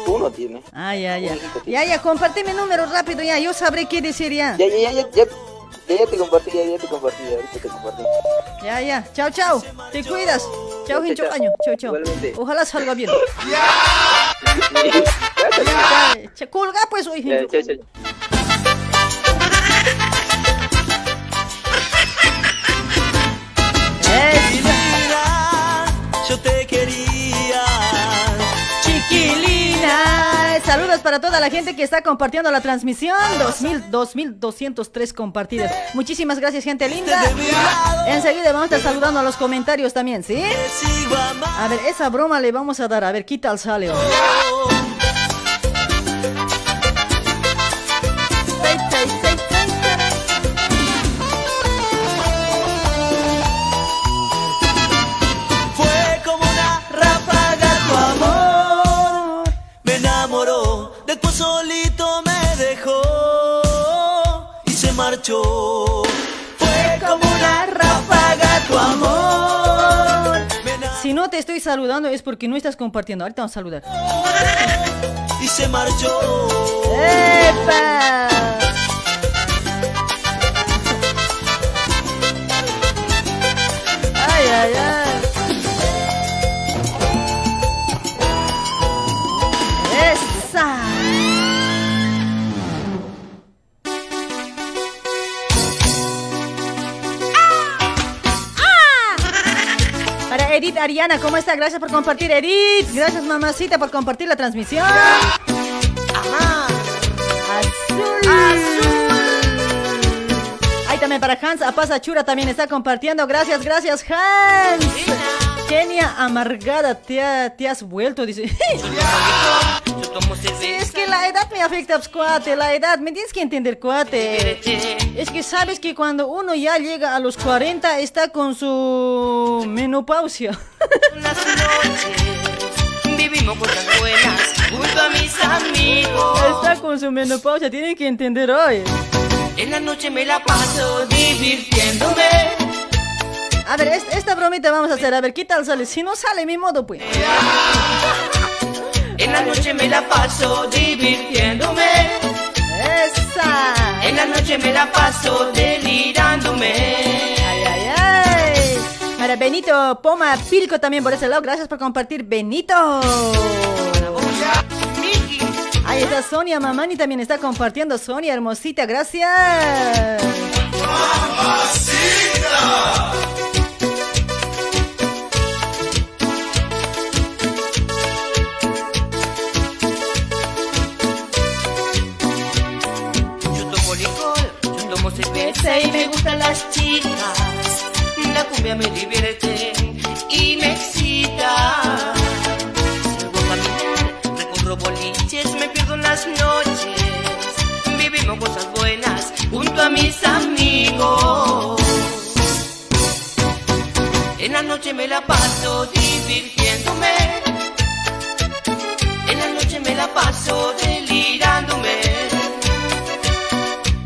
Uno tiene.
Ah, ya, ya. Ya, ya, compárteme número rápido ya. Yo sabré qué decir ya.
Ya, ya, ya, ya, ya, ya, ya te compartí, ya, ya te compartí, ya, ahorita te compartí.
Ya, ya. Chao, chao. Te cuidas. Chao, hincho año. Chao, chao. Ojalá salga bien. Ya, che, Colga pues, hoy,
Ya,
hincho. Para toda la gente que está compartiendo la transmisión. 2000, 2203 compartidas. Muchísimas gracias, gente linda. Enseguida vamos a estar saludando a los comentarios también, ¿sí? A ver, esa broma le vamos a dar. A ver, ¿qué tal sale?
Marchó. Fue como una
ráfaga tu amor.
Si no te estoy saludando es porque no estás compartiendo. Ahorita vamos a saludar.
Y se marchó.
¡Epa! Ay, ay, ay. Edith Ariana, ¿cómo está? Gracias por compartir, Edith. Gracias, mamacita, por compartir la transmisión. Azul. Ahí también para Hans Apazachura también está compartiendo. Gracias, gracias, Hans. Kenia amargada, te, ha- te has vuelto, dice. Sí, es que la edad me afecta, pues, cuate, la edad, me tienes que entender, cuate. Es que sabes que cuando uno ya llega a los 40 está con su menopausia.
Vivimos cosas buenas junto a mis amigos.
Está con su menopausia, tienen que entender hoy.
En la noche me la paso divirtiéndome.
A ver, es- esta bromita vamos a hacer, a ver, ¿qué tal sale? Si no sale, mi modo, pues.
En la noche me la paso divirtiéndome.
Esa.
En la noche me la paso delirándome.
Ay, ay, ay. Para Benito Poma Pilco también por ese lado. Gracias por compartir, Benito. Ahí está Sonia Mamani también está compartiendo. Sonia, hermosita, gracias.
Cerveza y me gustan las chicas. La cumbia me divierte y me excita. Salgo a caminar, recorro en las noches. Vivimos cosas buenas junto a mis amigos. En la noche me la paso divirtiéndome. En la noche me la paso delirándome.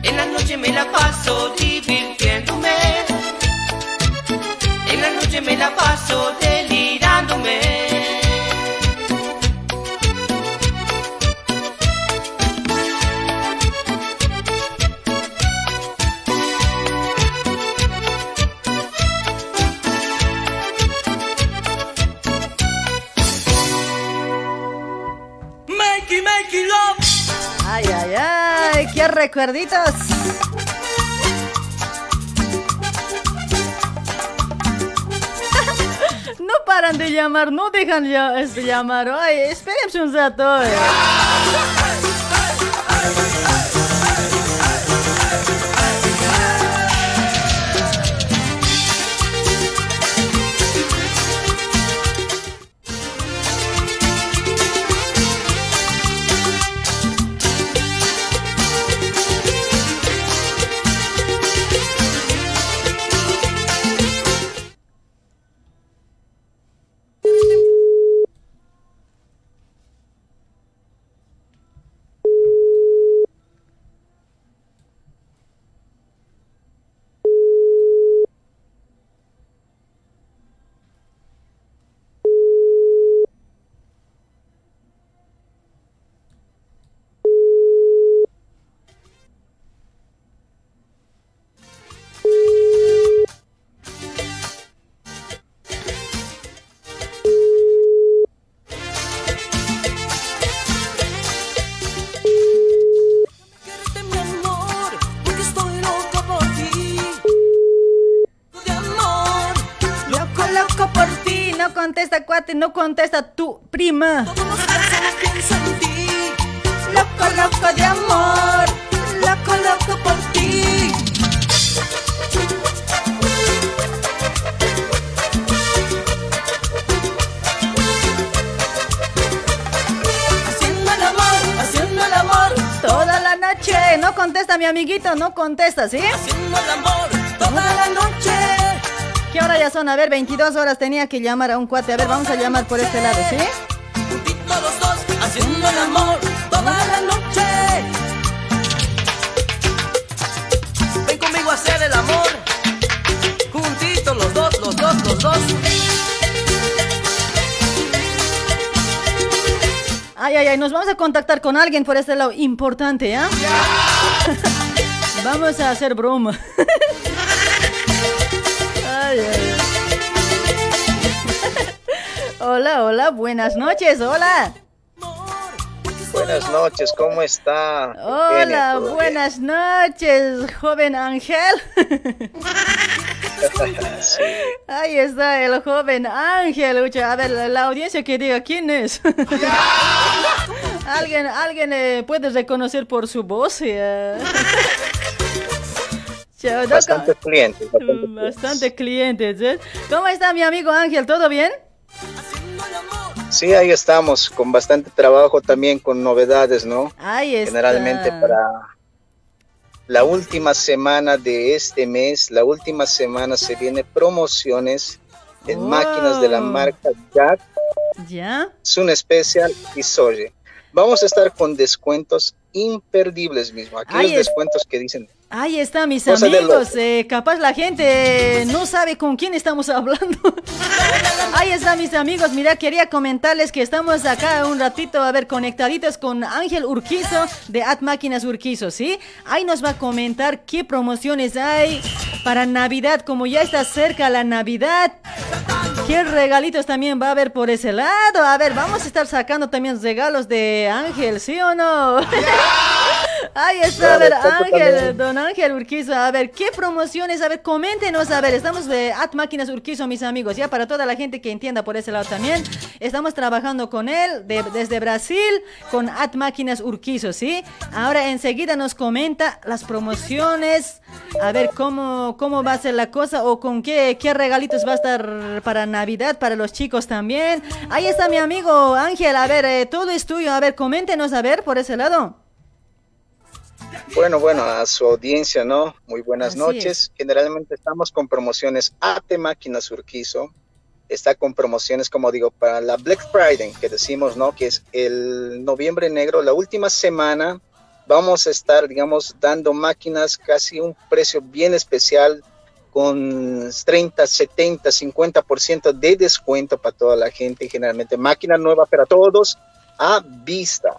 En la noche me la paso divirtiéndome. En la noche me la paso delirándome.
Recuerditos. No paran de llamar, no dejan ya, este, llamar. Ay, espérense un rato. ay. No contesta tu prima.
pienso.
Loco, loco de amor. Loco, loco por ti.
Haciendo el amor, haciendo el amor,
Toda la noche. No contesta, mi amiguito, no contesta, ¿sí?
haciendo el amor, toda la noche.
¿Qué hora ya son? A ver, 22 horas tenía que llamar a un cuate. A ver, vamos a llamar por este lado, ¿sí?
Juntitos los dos, haciendo el amor toda la noche. Ven conmigo a hacer el amor. Juntitos los dos, los dos, los dos.
Ay, ay, ay, nos vamos a contactar con alguien por este lado. Importante, ¿eh? Vamos a hacer broma. Hola, hola, buenas noches, hola.
Buenas noches, ¿cómo está?
Hola, buenas noches, joven Ángel. Ahí está el joven Ángel. A ver, la, audiencia que diga quién es. ¿Alguien, alguien eh, puede reconocer por su voz?
Bastante clientes.
Bastante clientes. ¿eh? ¿Cómo está mi amigo Ángel? ¿Todo bien?
Sí, ahí estamos, con bastante trabajo también, con novedades, ¿no?
Ahí está.
Generalmente para la última semana de este mes, la última semana se viene promociones en máquinas de la marca Jack.
¿Ya?
Sun Special y Soje. Vamos a estar con descuentos imperdibles mismo. Aquí los descuentos que dicen
Ahí está, mis amigos. Eh, capaz la gente no sabe con quién estamos hablando. Ahí está, mis amigos. Mira, quería comentarles que estamos acá un ratito, a ver, conectaditos con Ángel Urquizo de At Máquinas Urquizo, ¿sí? Ahí nos va a comentar qué promociones hay para Navidad, como ya está cerca la Navidad. ¿Qué regalitos también va a haber por ese lado? A ver, vamos a estar sacando también regalos de Ángel, ¿sí o no? Ahí está, a ver, Ángel, don Ángel Urquizo, a ver, ¿qué promociones? A ver, coméntenos, a ver, estamos de At Máquinas Urquizo, mis amigos, ya para toda la gente que entienda por ese lado también, estamos trabajando con él desde Brasil, con At Máquinas Urquizo, ¿sí? Ahora enseguida nos comenta las promociones, a ver cómo, cómo va a ser la cosa o con qué, qué regalitos va a estar para Navidad, para los chicos también. Ahí está mi amigo Ángel, a ver, eh, todo es tuyo, a ver, coméntenos, a ver, por ese lado.
Bueno, bueno, a su audiencia, ¿no? Muy buenas noches. Generalmente estamos con promociones AT Máquinas Urquizo. Está con promociones, como digo, para la Black Friday, que decimos, ¿no? Que es el noviembre negro, la última semana. Vamos a estar, digamos, dando máquinas casi un precio bien especial, con 30, 70, 50% de descuento para toda la gente. Generalmente máquina nueva para todos a vista.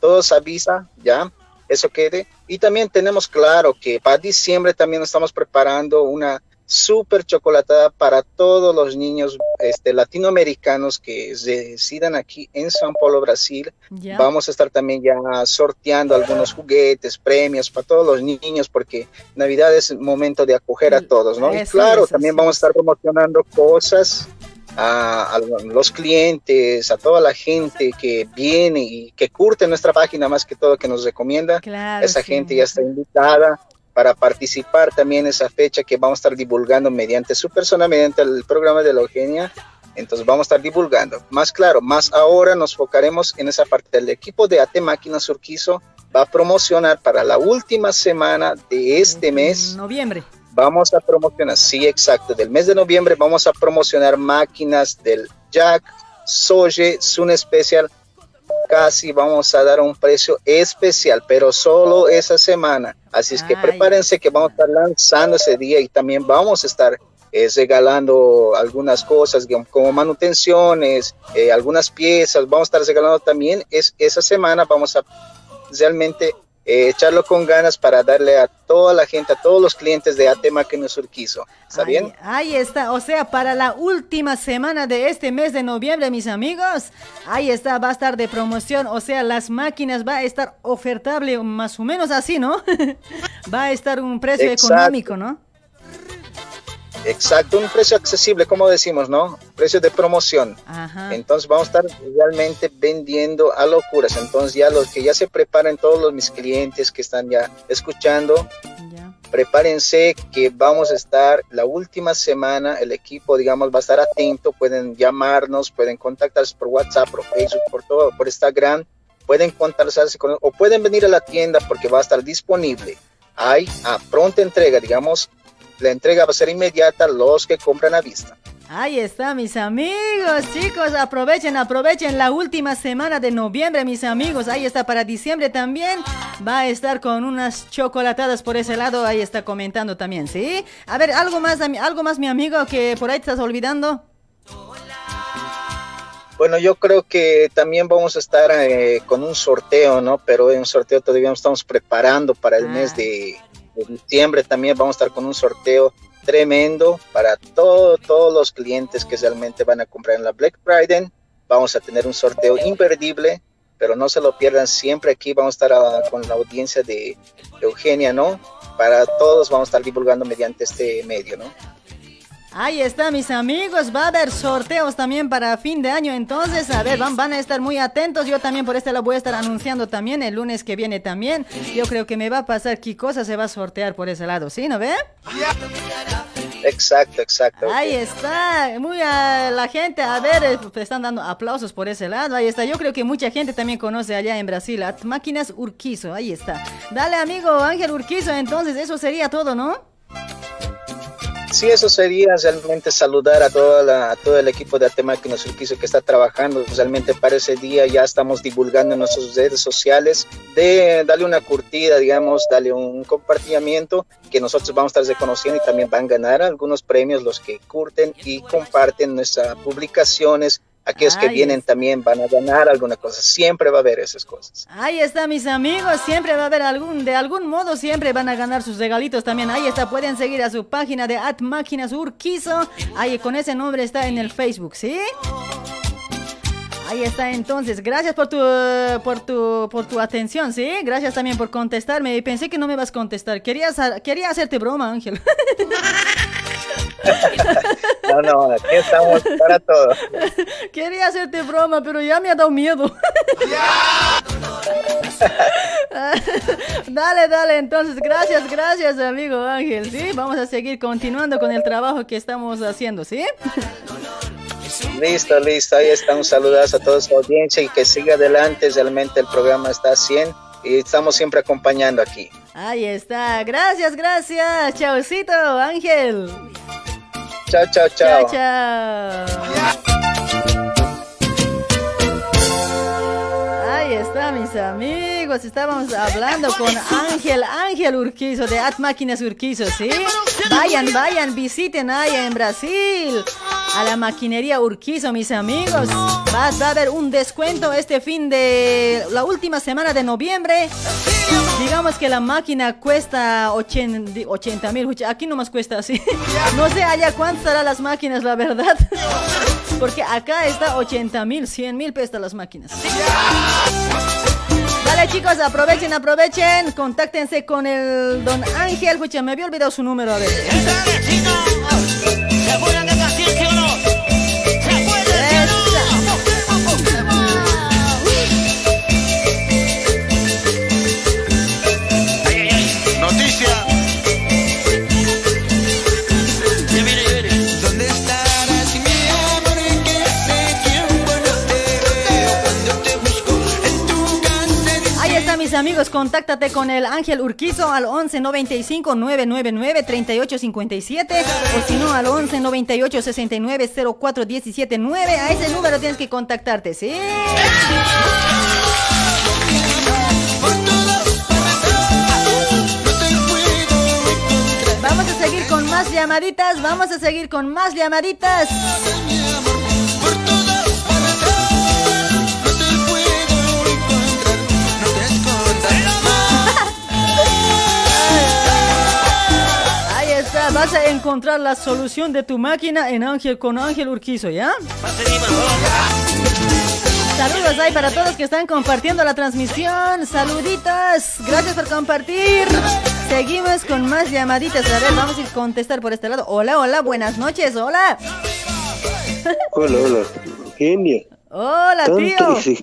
Todos a vista, ¿ya? Eso quede. Y también tenemos claro que para diciembre también estamos preparando una súper chocolatada para todos los niños este, latinoamericanos que residen aquí en San Paulo, Brasil. Vamos a estar también ya sorteando algunos juguetes, premios para todos los niños, porque Navidad es momento de acoger a todos, ¿no? y claro, también vamos a estar promocionando cosas a, los clientes, a toda la gente que viene y que curte nuestra página más que todo, que nos recomienda. Esa gente ya está invitada para participar también en esa fecha que vamos a estar divulgando mediante su persona, mediante el programa de la Eugenia. Entonces vamos a estar divulgando. Más claro, más ahora nos focaremos en esa parte. del equipo de AT Máquinas Urquizo va a promocionar para la última semana de este mes.
Noviembre
vamos a promocionar, sí, exacto, del mes de noviembre vamos a promocionar máquinas del Jack, Soje, Sun Special, casi vamos a dar un precio especial, pero solo esa semana. Así es que prepárense que vamos a estar lanzando ese día y también vamos a estar eh, regalando algunas cosas como manutenciones, eh, algunas piezas, vamos a estar regalando también es, esa semana, vamos a realmente eh, echarlo con ganas para darle a toda la gente, a todos los clientes de Atema que nos surquizo. ¿Está bien?
Ahí está, o sea, para la última semana de este mes de noviembre, mis amigos, ahí está, va a estar de promoción, o sea, las máquinas va a estar ofertable más o menos así, ¿no? va a estar un precio económico, ¿no?
Exacto, un precio accesible, como decimos, ¿no? Precio de promoción. Entonces vamos a estar realmente vendiendo a locuras. Entonces ya los que ya se preparen, todos los mis clientes que están ya escuchando, prepárense que vamos a estar la última semana, el equipo, digamos, va a estar atento, pueden llamarnos, pueden contactarse por WhatsApp, por Facebook, por todo, por Instagram, pueden contactarse con, o pueden venir a la tienda porque va a estar disponible. Hay a pronta entrega, digamos, la entrega va a ser inmediata los que compran a vista.
Ahí está, mis amigos, chicos, aprovechen, aprovechen la última semana de noviembre, mis amigos. Ahí está para diciembre también. Va a estar con unas chocolatadas por ese lado. Ahí está comentando también, ¿sí? A ver, algo más, algo más, mi amigo, que por ahí estás olvidando.
Bueno, yo creo que también vamos a estar eh, con un sorteo, ¿no? Pero en un sorteo todavía estamos preparando para el mes de, de diciembre. También vamos a estar con un sorteo tremendo para todo, todos los clientes que realmente van a comprar en la Black Friday. Vamos a tener un sorteo imperdible, pero no se lo pierdan siempre aquí. Vamos a estar ah, con la audiencia de Eugenia, ¿no? Para todos vamos a estar divulgando mediante este medio, ¿no?
Ahí está, mis amigos. Va a haber sorteos también para fin de año. Entonces, a ver, van, van a estar muy atentos. Yo también por este lo voy a estar anunciando también el lunes que viene también. Yo creo que me va a pasar qué cosa se va a sortear por ese lado. ¿Sí? ¿No ve?
Exacto, exacto.
Ahí está. Muy a la gente. A ver, eh, están dando aplausos por ese lado. Ahí está. Yo creo que mucha gente también conoce allá en Brasil a Máquinas Urquizo. Ahí está. Dale, amigo Ángel Urquizo. Entonces, eso sería todo, ¿no?
Sí, eso sería realmente saludar a, toda la, a todo el equipo de Arte Máquinas Urquizo que está trabajando realmente para ese día. Ya estamos divulgando en nuestras redes sociales de darle una curtida, digamos, darle un compartimiento que nosotros vamos a estar reconociendo y también van a ganar algunos premios los que curten y comparten nuestras publicaciones aquellos que vienen también van a ganar alguna cosa. Siempre va a haber esas cosas.
Ahí está, mis amigos. Siempre va a haber algún, de algún modo, siempre van a ganar sus regalitos también. Ahí está, pueden seguir a su página de At Máquinas Urquizo. Ahí con ese nombre está en el Facebook, ¿sí? Ahí está, entonces. Gracias por tu, por tu, por tu atención, ¿sí? Gracias también por contestarme. Y pensé que no me vas a contestar. Quería, quería hacerte broma, Ángel.
No, no, aquí estamos para todo.
Quería hacerte broma, pero ya me ha dado miedo. dale, dale, entonces, gracias, gracias, amigo Ángel, ¿sí? Vamos a seguir continuando con el trabajo que estamos haciendo, ¿sí?
Listo, listo. Ahí está. Un saludazo a toda su audiencia y que siga adelante. Realmente el programa está a 100 y estamos siempre acompañando aquí.
Ahí está, gracias, gracias, chaucito, Ángel.
Chao, chao, chao.
Chao, chao. Está, mis amigos. Estábamos hablando con Ángel, Ángel Urquizo de At Máquinas Urquizo, ¿sí? Vayan, vayan, visiten allá en Brasil a la maquinería Urquizo, mis amigos. Vas a haber un descuento este fin de la última semana de noviembre. Digamos que la máquina cuesta 80 mil, aquí nomás cuesta así. No sé allá cuánto estarán las máquinas, la verdad. Porque acá está 80 mil, 100 mil pesos las máquinas. Dale chicos, aprovechen, aprovechen. Contáctense con el don Ángel. Escucha, me había olvidado su número, a ver. Mis amigos. Contáctate con el Ángel Urquizo al 11 95 999 38 57 o si no al 11 98 69 04 17 9. A ese número tienes que contactarte, ¿sí? Vamos a seguir con más llamaditas. Vamos a seguir con más llamaditas. Vas a encontrar la solución de tu máquina en Ángel con Ángel Urquizo, ¿ya? Saludos ahí para todos que están compartiendo la transmisión. Saluditos, gracias por compartir. Seguimos con más llamaditas. A ver, vamos a ir a contestar por este lado. Hola, hola, buenas noches, hola.
Hola, hola, genia.
Hola, tío.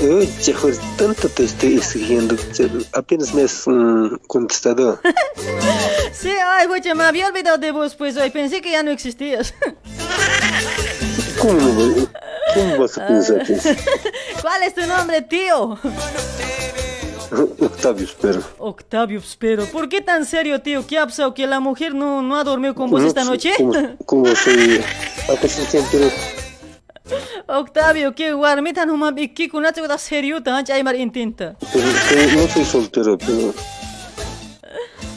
Oye, joder, tanto te estoy exigiendo. Apenas me has mm, contestado.
Sí, ay, escucha, me había olvidado de vos, pues hoy pensé que ya no existías.
¿Cómo, cómo vas a pensar que es?
¿Cuál es tu nombre, tío?
Octavio, espero.
Octavio, espero. ¿Por qué tan serio, tío? ¿Qué ha pasado? ¿Que la mujer no, no ha dormido con vos esta
No,
noche?
¿Cómo, cómo se.
Octavio, ¿qué guarmita no me ¿Qué con una serio? Tan Aymar intenta.
No soy soltero, pero.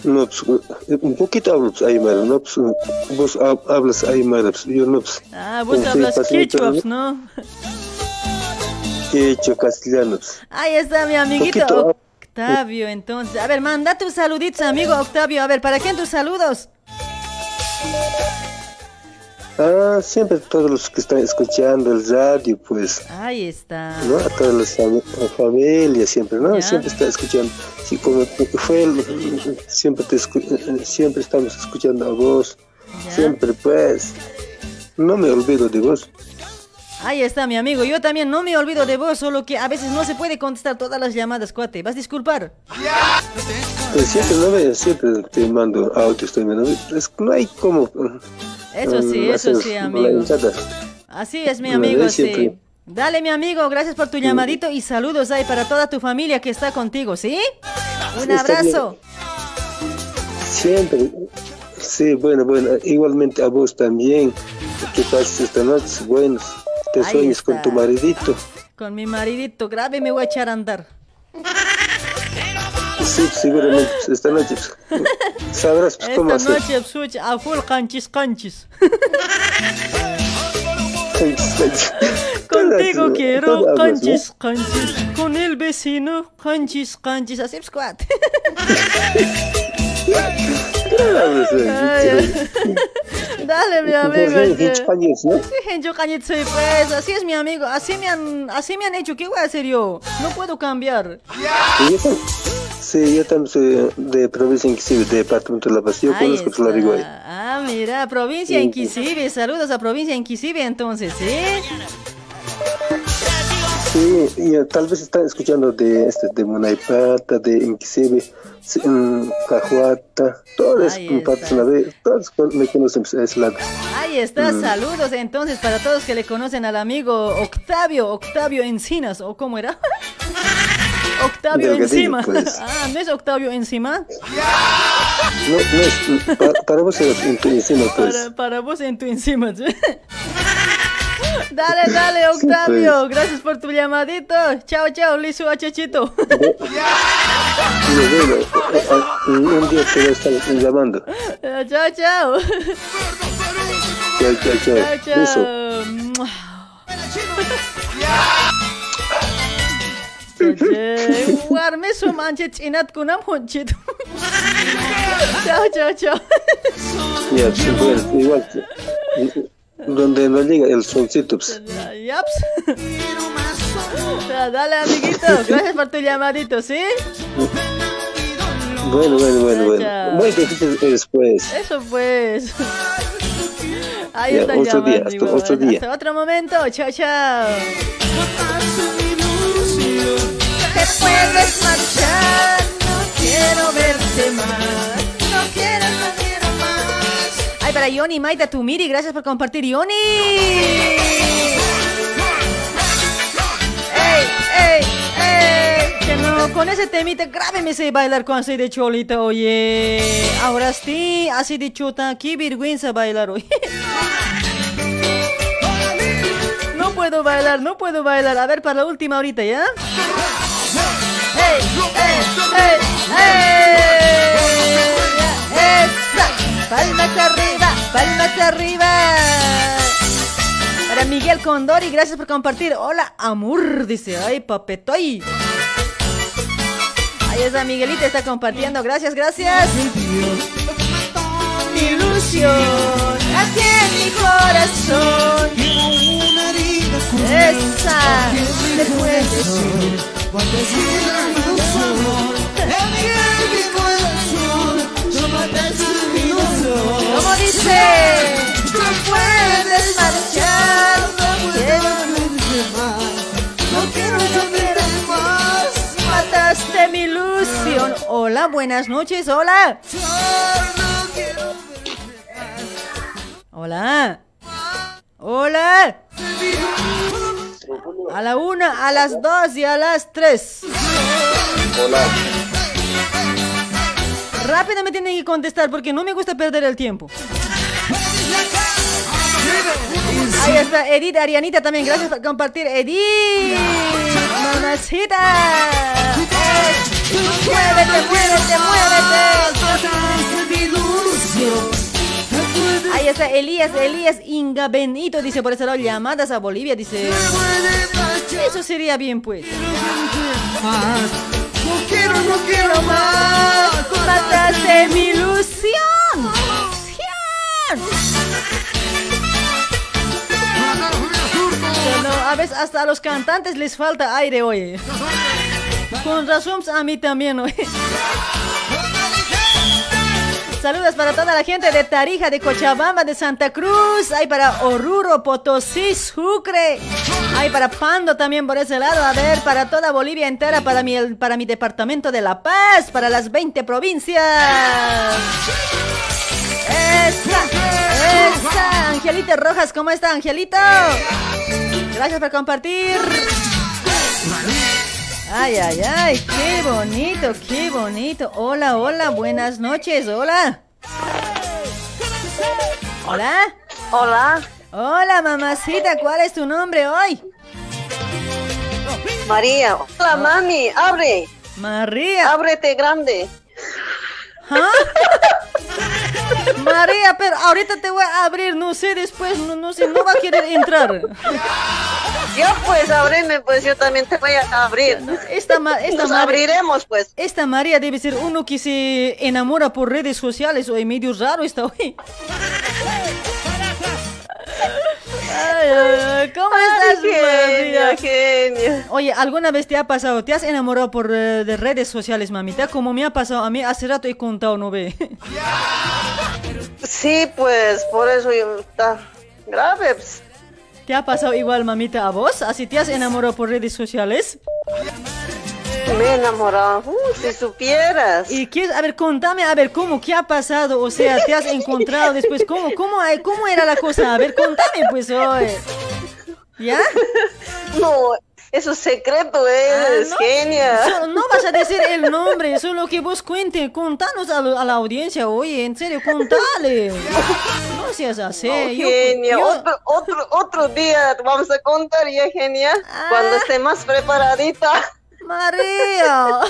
No, pues, un poquito hablo pues, aymara, ¿no? Pues, vos hab- hablas aymara, pues, yo no, pues.
Ah, vos hablas quechua, pues, ¿no?
Quechua, castellano, pues.
Ahí está mi amiguito
Poquito.
Octavio, entonces. A ver, manda tus saluditos, amigo Octavio. A ver, ¿para quién tus saludos?
Ah, siempre todos los que están escuchando el radio, pues,
Ahí está.
¿no? A todas las fam- familias, siempre, ¿no?
Ya.
Siempre está escuchando. Sí, como fue, siempre, te escu- eh, siempre estamos escuchando a vos. Siempre, pues. No me olvido de vos.
Ahí está, mi amigo. Yo también no me olvido de vos, solo que a veces no se puede contestar todas las llamadas, cuate. ¿Vas a disculpar?
Pues siempre, no me, siempre te mando no hay como.
Eso sí,
um,
eso sí, amigo. Así es, mi amigo, sí. Dale, mi amigo, gracias por tu llamadito y saludos ahí para toda tu familia que está contigo, ¿sí? Un abrazo.
Siempre. Sí, bueno, bueno. Igualmente a vos también. Que pases esta noche. Bueno, te
Ahí
sueñes con
está.
tu maridito.
Con mi maridito grave me voy a echar a andar.
Sí, seguramente. pues, esta noche. pues, sabrás pues, cómo
Esta
hacer.
noche, such, a full canchis, canchis. Contigo quiero canchis, canchis. Con el vecino, canchis, canchis. Así es, cuate. Dale, mi amigo.
Pues.
Sí, pues. Así es mi amigo. Así me han, así me han hecho. ¿Qué voy a hacer yo? No puedo cambiar.
Sí, yo también soy de provincia Inquisive, de departamento de La Paz. Yo
Ahí
conozco Floriguay.
Ah, mira, provincia Inquisive. Saludos a provincia Inquisive, entonces, ¿sí?
Sí, y, eh, tal vez están escuchando de este de Munaipata, de mm, Cajuata, todos con- me conocen pues, a ese lado.
Ahí está,
Mm.
saludos entonces para todos que le conocen al amigo Octavio, Octavio Encinas, ¿o cómo era? Octavio Encima.
pues.
Ah, ¿no es Octavio Encima?
No, no es, pa- para vos en tu encima, pues.
Para, para vos en tu encima. ¿sí? Dale, dale, Octavio.
pues.
Gracias por tu llamadito. Chao, chao, liso a
eh, eh, un día te voy a estar llamando.
chao, chao.
Chao, chao, chao.
Chao,
Beso.
chao. Warme su manche chinat kunam honchito. Chao, chao, chao.
Ya, pues, bueno, igual. Donde no llega el solcito, pues.
Yaps. Ya, Dale, amiguito. Gracias por tu llamadito, ¿sí?
Bueno, bueno, bueno, bueno. Muy difícil después.
Eso pues. Ahí
Ya,
están
otro día,
llamando,
hasta
igual.
otro día.
Hasta otro momento. Chao, chao. Te puedes marchar, no quiero verte más. No quiero, no quiero más. Ay, para Yoni Maida Tumiri, gracias por compartir, Yoni. ¡Ey, ey, ey! Que no, con ese temita grave me sé bailar con así de cholita, oye. Ahora sí, así de chota, qué vergüenza bailar hoy. No puedo bailar, no puedo bailar. A ver, para la última ahorita, ¿ya? ¡Palmas arriba! ¡Palmas arriba! Para Miguel Condori, gracias por compartir. Hola, amor, dice. Ay, papetoy. Ahí está Miguelita, está compartiendo. Gracias, gracias. Mi ilusión, en mi corazón. Esa, después de su
Cuando amor, en mi corazón, mi ilusión.
¿Cómo dice? No puedes marchar, no quiero
No quiero más.
Mataste mi ilusión. Hola, buenas noches, hola. Hola. Hola. A la una, a las dos y a las tres.
Hola.
Rápido me tienen que contestar porque no me gusta perder el tiempo. Ahí está Edith Arianita también. Gracias por compartir. Edith. Mamacita. Muévete, muévete, muévete. Ahí está Elías, Elías Inga Benito, dice por ese lado, llamadas a Bolivia, dice. Eso sería bien, pues.
No quiero, no quiero más.
Mataste mi ilusión. Ilusión. Pero a veces hasta a los cantantes les falta aire, oye. Con razón a mí también, oye. Saludos para toda la gente de Tarija, de Cochabamba, de Santa Cruz. Hay para Oruro, Potosí, Sucre. Hay para Pando también por ese lado. A ver, para toda Bolivia entera, para mi, para mi departamento de La Paz, para las 20 provincias. Esa, esa. Angelita Rojas, ¿cómo está, Angelito? Gracias por compartir. Ay, ay, ay, qué bonito, qué bonito. Hola, hola, buenas noches, hola. Hola.
Hola.
Hola, mamacita, ¿cuál es tu nombre hoy?
María. Hola, mami, abre.
María.
Ábrete grande.
¿Ah? María, pero ahorita te voy a abrir, no sé, después, no, no sé, no va a querer entrar.
Ya pues, ábreme, pues yo también te voy a abrir.
Esta, ma- esta
Nos abriremos, pues.
Esta María debe ser uno que se enamora por redes sociales o medio raro está hoy. Ay, ay, ay, ¿Cómo estás,
genio,
María?
genio.
Oye, ¿alguna vez te ha pasado? ¿Te has enamorado por eh, de redes sociales, mamita? Como me ha pasado a mí, hace rato he contado, ¿no ve?
Sí, pues, por eso yo- está grave. pues.
¿Te ha pasado igual, mamita, a vos? ¿Así te has enamorado por redes sociales?
Me he enamorado. Uh, si supieras.
¿Y qué? A ver, contame, a ver, ¿cómo? ¿Qué ha pasado? O sea, ¿te has encontrado después? ¿Cómo? ¿Cómo, cómo era la cosa? A ver, contame, pues, hoy. ¿Ya?
No, eso es secreto, es
Ah, no.
genia.
So- no vas a decir el nombre, solo que vos cuente, contanos a, lo- a la audiencia, oye, en serio, contale. No seas así. Yo-
genia.
yo-
Otro, otro, otro día vamos a contar ya, genia. Cuando esté más preparadita.
María.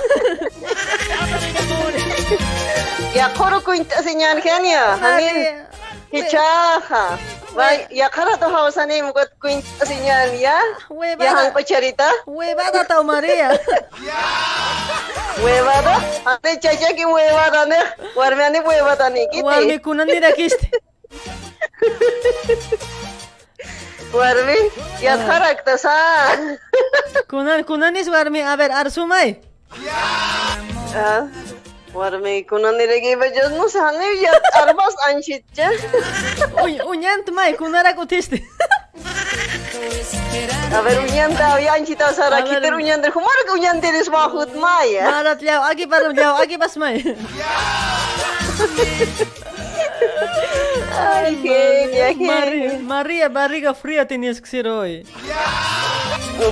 Ya coro cuenta señal genia. Amin. Hichaja. Vai, ya cara to hawsani mo cuenta señal ya.
Huevada.
Ya han pacharita.
Huevada tau María.
Huevada. Ate chacha ki huevada ne. Warmiani huevada ni kiti.
Warmi kunanira kiste.
Warmi,
ah.
yadharak tasa.
Kunan, kunanis warmi, a ver, arsumay.
Ya. Warmi, kunaniregi bajasmus, hanif ya arbas
anchitcha. Uñant may, kunarak utiste.
A ver, ya uñanchita, sara, kiter uñantar, humar que uñanteres mahut maya.
Marat liao, aquí para liao, aquí pas maya.
Ay, genia,
María,
genia.
María, barriga fría tenías que ser hoy.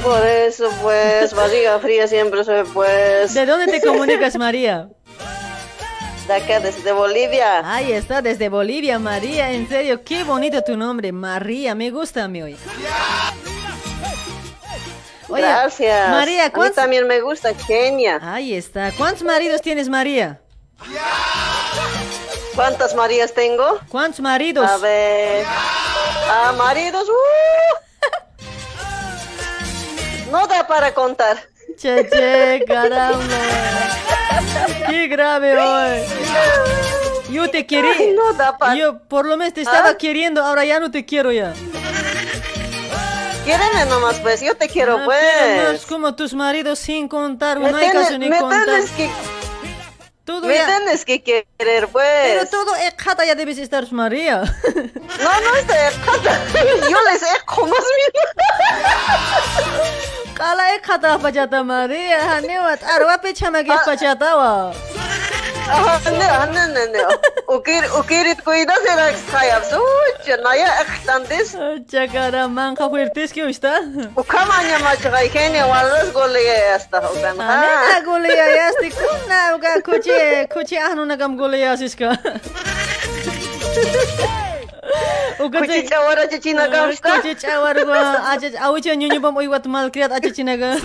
Por eso, pues, barriga fría siempre soy, pues.
¿De dónde te comunicas, María?
De acá, desde Bolivia.
Ahí está, desde Bolivia, María. En serio, qué bonito tu nombre, María. Me gusta a mí hoy. Oye,
Gracias.
María,
A mí
¿cuántos...
también me gusta Kenia.
Ahí está. ¿Cuántos maridos tienes, María?
¿Cuántas Marías tengo?
¿Cuántos maridos?
A ver. Ah, maridos. ¡uh! No da para contar.
Che, che, caramba. Qué grave hoy. Yo te quería.
Ay, no da pa-
Yo por lo menos te estaba
¿Ah?
queriendo, ahora ya no te quiero ya.
Quiéreme nomás, pues. Yo te quiero,
No más
pues.
como tus maridos sin contar,
Me
no hay
tienes-
caso ni
me
contar.
que,
Todo
me
ya-
tienes que querer, pues.
Pero todo es jata ya debes estar, María.
No, no es de Yo les ejo más bien.
Kala es jata pachata, María. Hanewat, arwa pechama que es pachata wa.
ანანანა უკერ უკერით კუიდას
ერაქს ხაიავს უჯანაია ახტანდეს ჯაგარა
მან ხაფერტის კიუსტა უკამანია მაჩღა იქენე ვალას
გოლეა ასტა უკან ხა ანა გოლეა ასტი კუნა უკა კუჩე კუჩე აჰნუნა გამ გოლეა
ასისკა Kucicawar aja Cina
kan? Kucicawar gua aja awi cian nyonya bom iwat malkriat aja Cina
kan?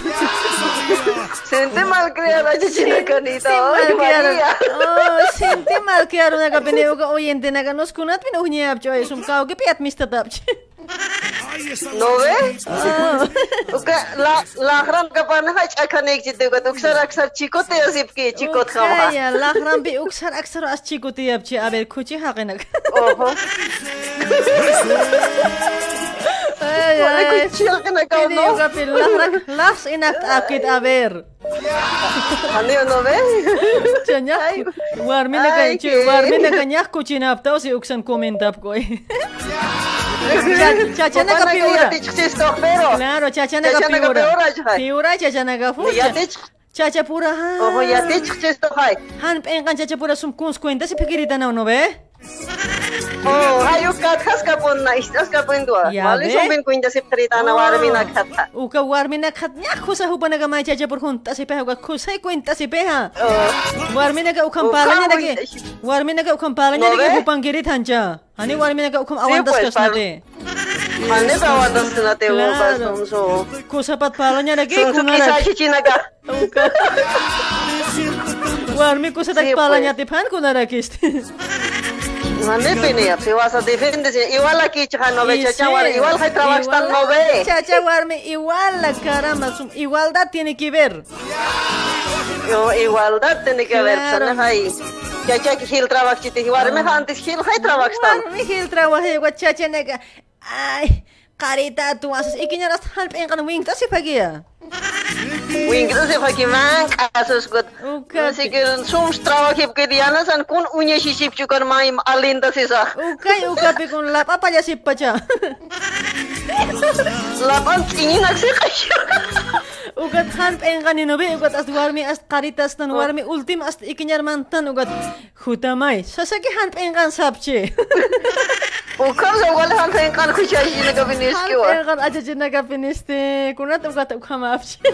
Sente malkriat aja Cina
kan
itu?
Oh sente malkriat naga bini uga oyente naga nos kunat bini uhnya apcoy sum kau ke piat mister apcoy.
¿No ve? Ah. Uka, la, la gran capanaja chacane chite, uka, uksar aksar chico te asipki, chico te hawa.
Ya, ya, la gran bi uksar aksar as chico te apchi, a ver, kuchi hakenak.
Ojo. Ay, ay, ay, kuchi
hakenak,
¿no?
Kini uka, pi, la gran, las inakt
apkit, a ver. Hane
yo no ve?
Chanya,
warmine
ka,
warmine ka nyak kuchi naptao si uksan komentap koi.
Ya! chiste, pero.
Claro, chacha na
Chacha na
kapiura.
kapiura, chai.
Piura chacha na kafu.
Ya te ya te chiste, hai.
Han pengan chacha pura sum kuns cuenta si pikirita na no be.
Oh, hayukkat kas kapun na istas kapun dua. Ah.
Ya,
vale,
sumpin
bin kuinda sip trita na warmi oh, na kata. Ah.
Uka warmi na kat nya khusa hupa na gama jaja por junta si peha uka khusa kuinta si peha. Oh. Warmi na ga ukam oh, palanya
na
ge. Warmi na ga ukam
palanya
na
ge
hupan giri thanja. Hani warmi na ga ukam awan das kas
na
de.
Mane bawa das na te wo bas so.
Khusa pat palanya na ge
kunga na.
Khusa
chichi na ga.
Warmi khusa tak
palanya
te phan kunara kiste.
Mane pini ya, si wasa defende si igual aquí chaja no ve
Y
chacha
sí,
war igual hay trabajo tan no ve.
Chacha warmi igual la caramba, igualdad tiene que ver.
Yo, igualdad tiene que
Claro.
sana hay. Chacha que hil trabajo chiti, warme antes hil hay trabajo tan.
Warmi hil trabajo igual chacha nega. Ay, carita tu asas ikinya ras halp en kan wing tasi pagia.
Wing Uingrize fakiman kasuskut. Sikirin sum strawa kip kediana san kun unya sisip cukan maim alinta sisa.
Ukai uka kun lap apa ya sip paca.
Lapan tingin aksi kasih.
Ugat hamp engkani nobe ugat as warmi as karitas tan warmi ultim as ikinyar mantan ugat hutamai. Sasaki hamp engkan sapce.
Ukam sa wala hamp engkan kuchaji na
kapiniski
wa.
Hamp engkan aja jina kapinisti. Kunat ugat ukama Hapshit.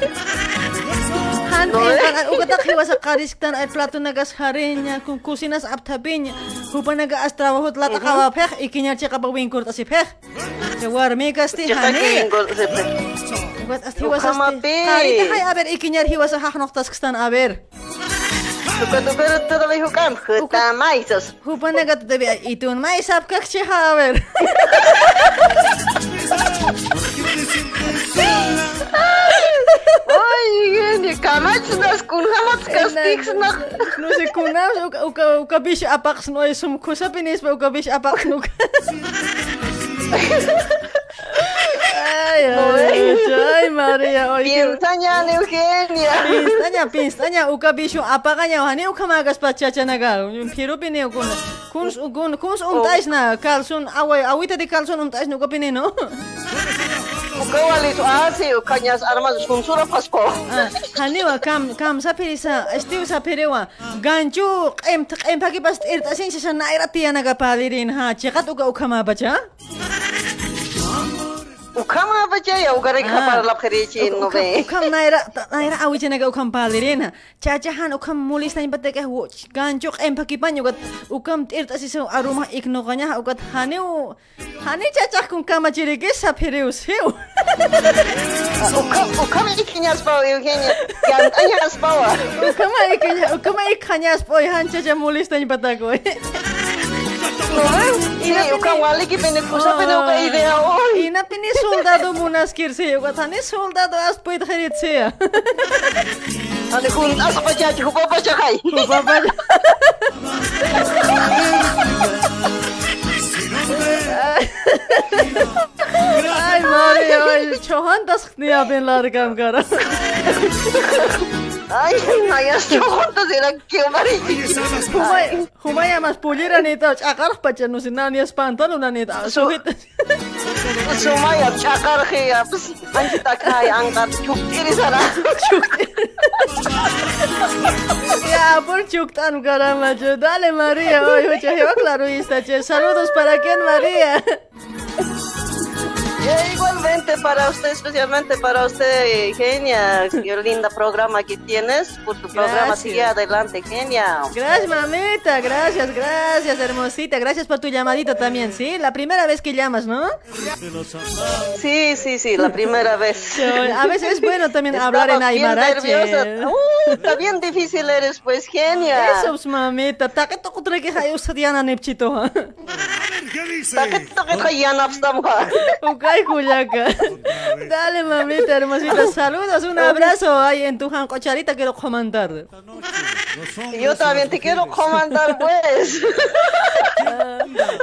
Hantekan at ugatak hiwas akaristan ay plato nagas harinya kung kusinas aptabinya hupa naga astrawahot lata kawapek ikinyar siya
kapawingkur
tasipek.
Jawar megas
tihani. Ugat as
hiwas
as
tihani.
Harita hay aber ikinyar hiwas ahahnok taskistan aber. Cuando pero todo lo dijo Cam, está maizos. Jupone
que te vea y tú un maiz ap
que che haber. Ой, камачнас кунамацкас тикснах. Ну се кунам, укабиш апахсно есум кусапинес бе укабиш апахнук. Ay, ay, ay,
María. Pintaña, Eugenia.
Pintaña, pintaña, uka bishu apagaña, ohani uka magas pachachanaga. Un pirupine ukuna. Kuns ugun, kuns umtaisna, kalsun, awai, awita de kalsun umtaisna
uka pine, no?
Ah, Kaniwa kam kam sapiri sa estiu sapiri wa. Ganchu em em pagi pas er, irta sin sa na irati ana ka padirin ha. Cekat uga
ukama baca. Укамна бачая, угара ка пара лапхери
чи нове. Укамна era, era awicena ka ukam ballerina. Chachahan ukam mulis na impate ka watch. Gancho empa ki panyo kat ukam tirta si so aroma ignoganya ukat haneu. Hane chachah kun kama chire ke sapere useu.
Ukam ukam ikinya spao Eugenia. Yan anya spao.
Ukam ikinya, ukam ikanya spao han chacha mulis na impate ko.
ine uka wali ki pene kusa pene uka idea oi
ina pene soldado munas kirse uka tane soldado as poit kharitsea
ane kun as pacha chu baba cha
khai baba Ay Mario, ay, çohan da sıknıya benler gamgara.
Ay, maestro, ¿cuántos eran que
Humay, humay amas pulira tal. chacar pa chano sinani espantalo na neta. Suhit.
Sumay ya, chacar ay, apps. Ang Ay, ang tat chukiri sara.
Ya, por chuktan caramba, dale María, oye, oye, claro, está, Ay, Saludos para quien María.
Igualmente para usted, especialmente para usted, Genia. Qué linda programa que tienes. Por tu programa,
Gracias.
sigue adelante, Genia.
Gracias, mamita, gracias, gracias, hermosita. Gracias por tu llamadito también, ¿sí? La primera vez que llamas, ¿no?
Sí, sí, sí, la primera vez.
A veces es bueno también
Estaba
hablar en
bien
aymarache.
nerviosa. Uh, está bien difícil eres, pues, Genia.
Eso, pues, mamita. Taque toco Ukay, Cuyaca. Dale, mamita, hermosita. Saludos, un abrazo. Ay, en tu cocharita quiero comentar.
Yo también te quiero comandar, pues.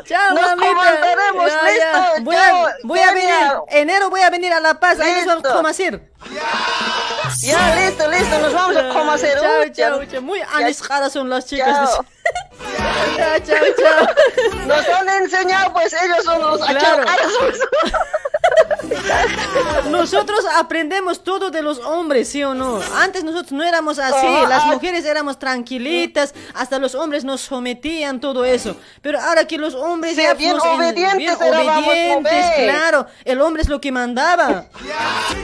Chao,
Nos
mamita.
comandaremos,
Ya, ya.
listo.
Voy a,
Chao,
voy a venir, enero voy a venir a La Paz. Ahí nos vamos a conocer.
Ya, listo, listo, nos vamos a conocer.
Chao, chao, chao. Muy aniscadas son las chicas.
Chao.
Chao, chao, chao.
Nos han enseñado, pues ellos son los
Claro. Nosotros aprendemos todo de los hombres, ¿sí o no? Antes nosotros no éramos así,
Ah,
las
ah.
mujeres éramos tranquilitas, hasta los hombres nos sometían, todo eso. Pero ahora que los hombres
Sí,
ya
bien obedientes
bien claro, el hombre es lo que mandaba.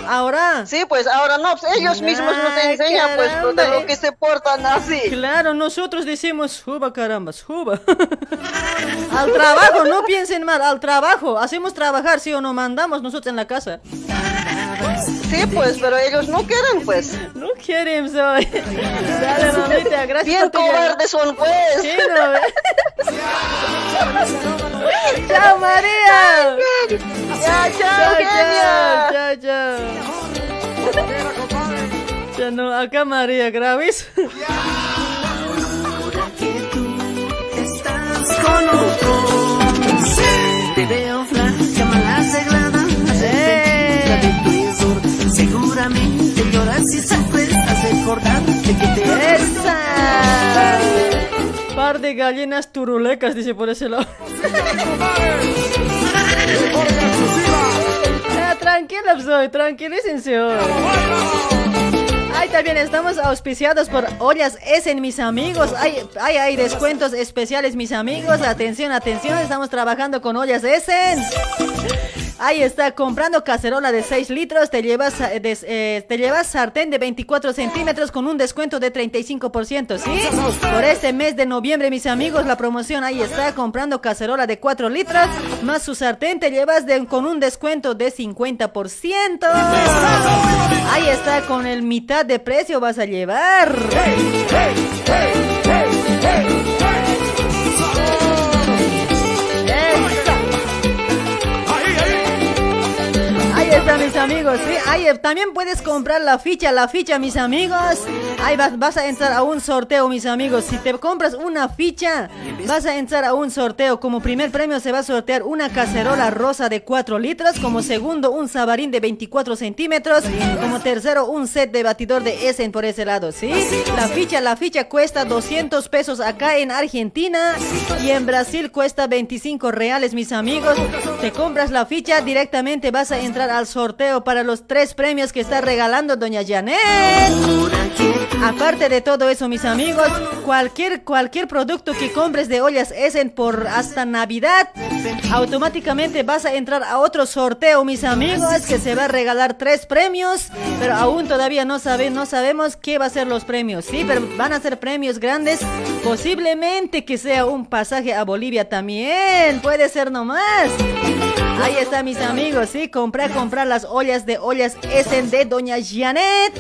Ahora.
Sí, pues ahora no, pues ellos mismos nos enseñan, pues,
caramba.
de lo que se portan así.
Claro, nosotros decimos, suba caramba, suba. al trabajo, no piensen mal, al trabajo. Hacemos trabajar, sí o no, mandamos nosotros en la casa.
Sí, pues, pero ellos no quieren, pues.
No quieren, soy. Dale, mamita, gracias
Bien cobardes son, pues.
Sí, no. Chao, María.
Ya, chao.
Chao, chao, chao. Ya no, acá María, graves. Par de gallinas turulecas, dice por ese lado. Ya, tranquila, soy, tranquilícense hoy. Ay, también estamos auspiciados por Ollas Essen, mis amigos. Hay, hay, hay descuentos especiales, mis amigos. Atención, atención, estamos trabajando con Ollas Essen. Ahí está, comprando cacerola de 6 litros, te llevas, eh, eh, te llevas sartén de 24 centímetros con un descuento de 35%, ¿sí? Por este mes de noviembre, mis amigos, la promoción ahí está, comprando cacerola de 4 litros, más su sartén te llevas con un descuento de 50%. Ahí está, con el mitad de precio vas a llevar. Ahí está, mis amigos. Sí, también puedes comprar la ficha, la ficha, mis amigos. Ahí vas, vas a entrar a un sorteo, mis amigos. Si te compras una ficha, vas a entrar a un sorteo. Como primer premio se va a sortear una cacerola rosa de 4 litros. Como segundo, un sabarín de 24 centímetros. Como tercero, un set de batidor de Essen por ese lado, ¿sí? La ficha, la ficha cuesta 200 pesos acá en Argentina. Y en Brasil cuesta 25 reales, mis amigos. Te compras la ficha, directamente vas a entrar al sorteo para los tres premios que está regalando Doña Janet. Aparte de todo eso, mis amigos, cualquier, cualquier producto que compres de ollas Essen por hasta Navidad, automáticamente vas a entrar a otro sorteo, mis amigos, que se va a regalar tres premios, pero aún todavía no, sabe, no sabemos qué va a ser los premios, ¿sí? Pero van a ser premios grandes, posiblemente que sea un pasaje a Bolivia también, puede ser nomás. Ahí está, mis amigos, ¿sí? Comprar, comprar las ollas de ollas Essen de Doña Janet.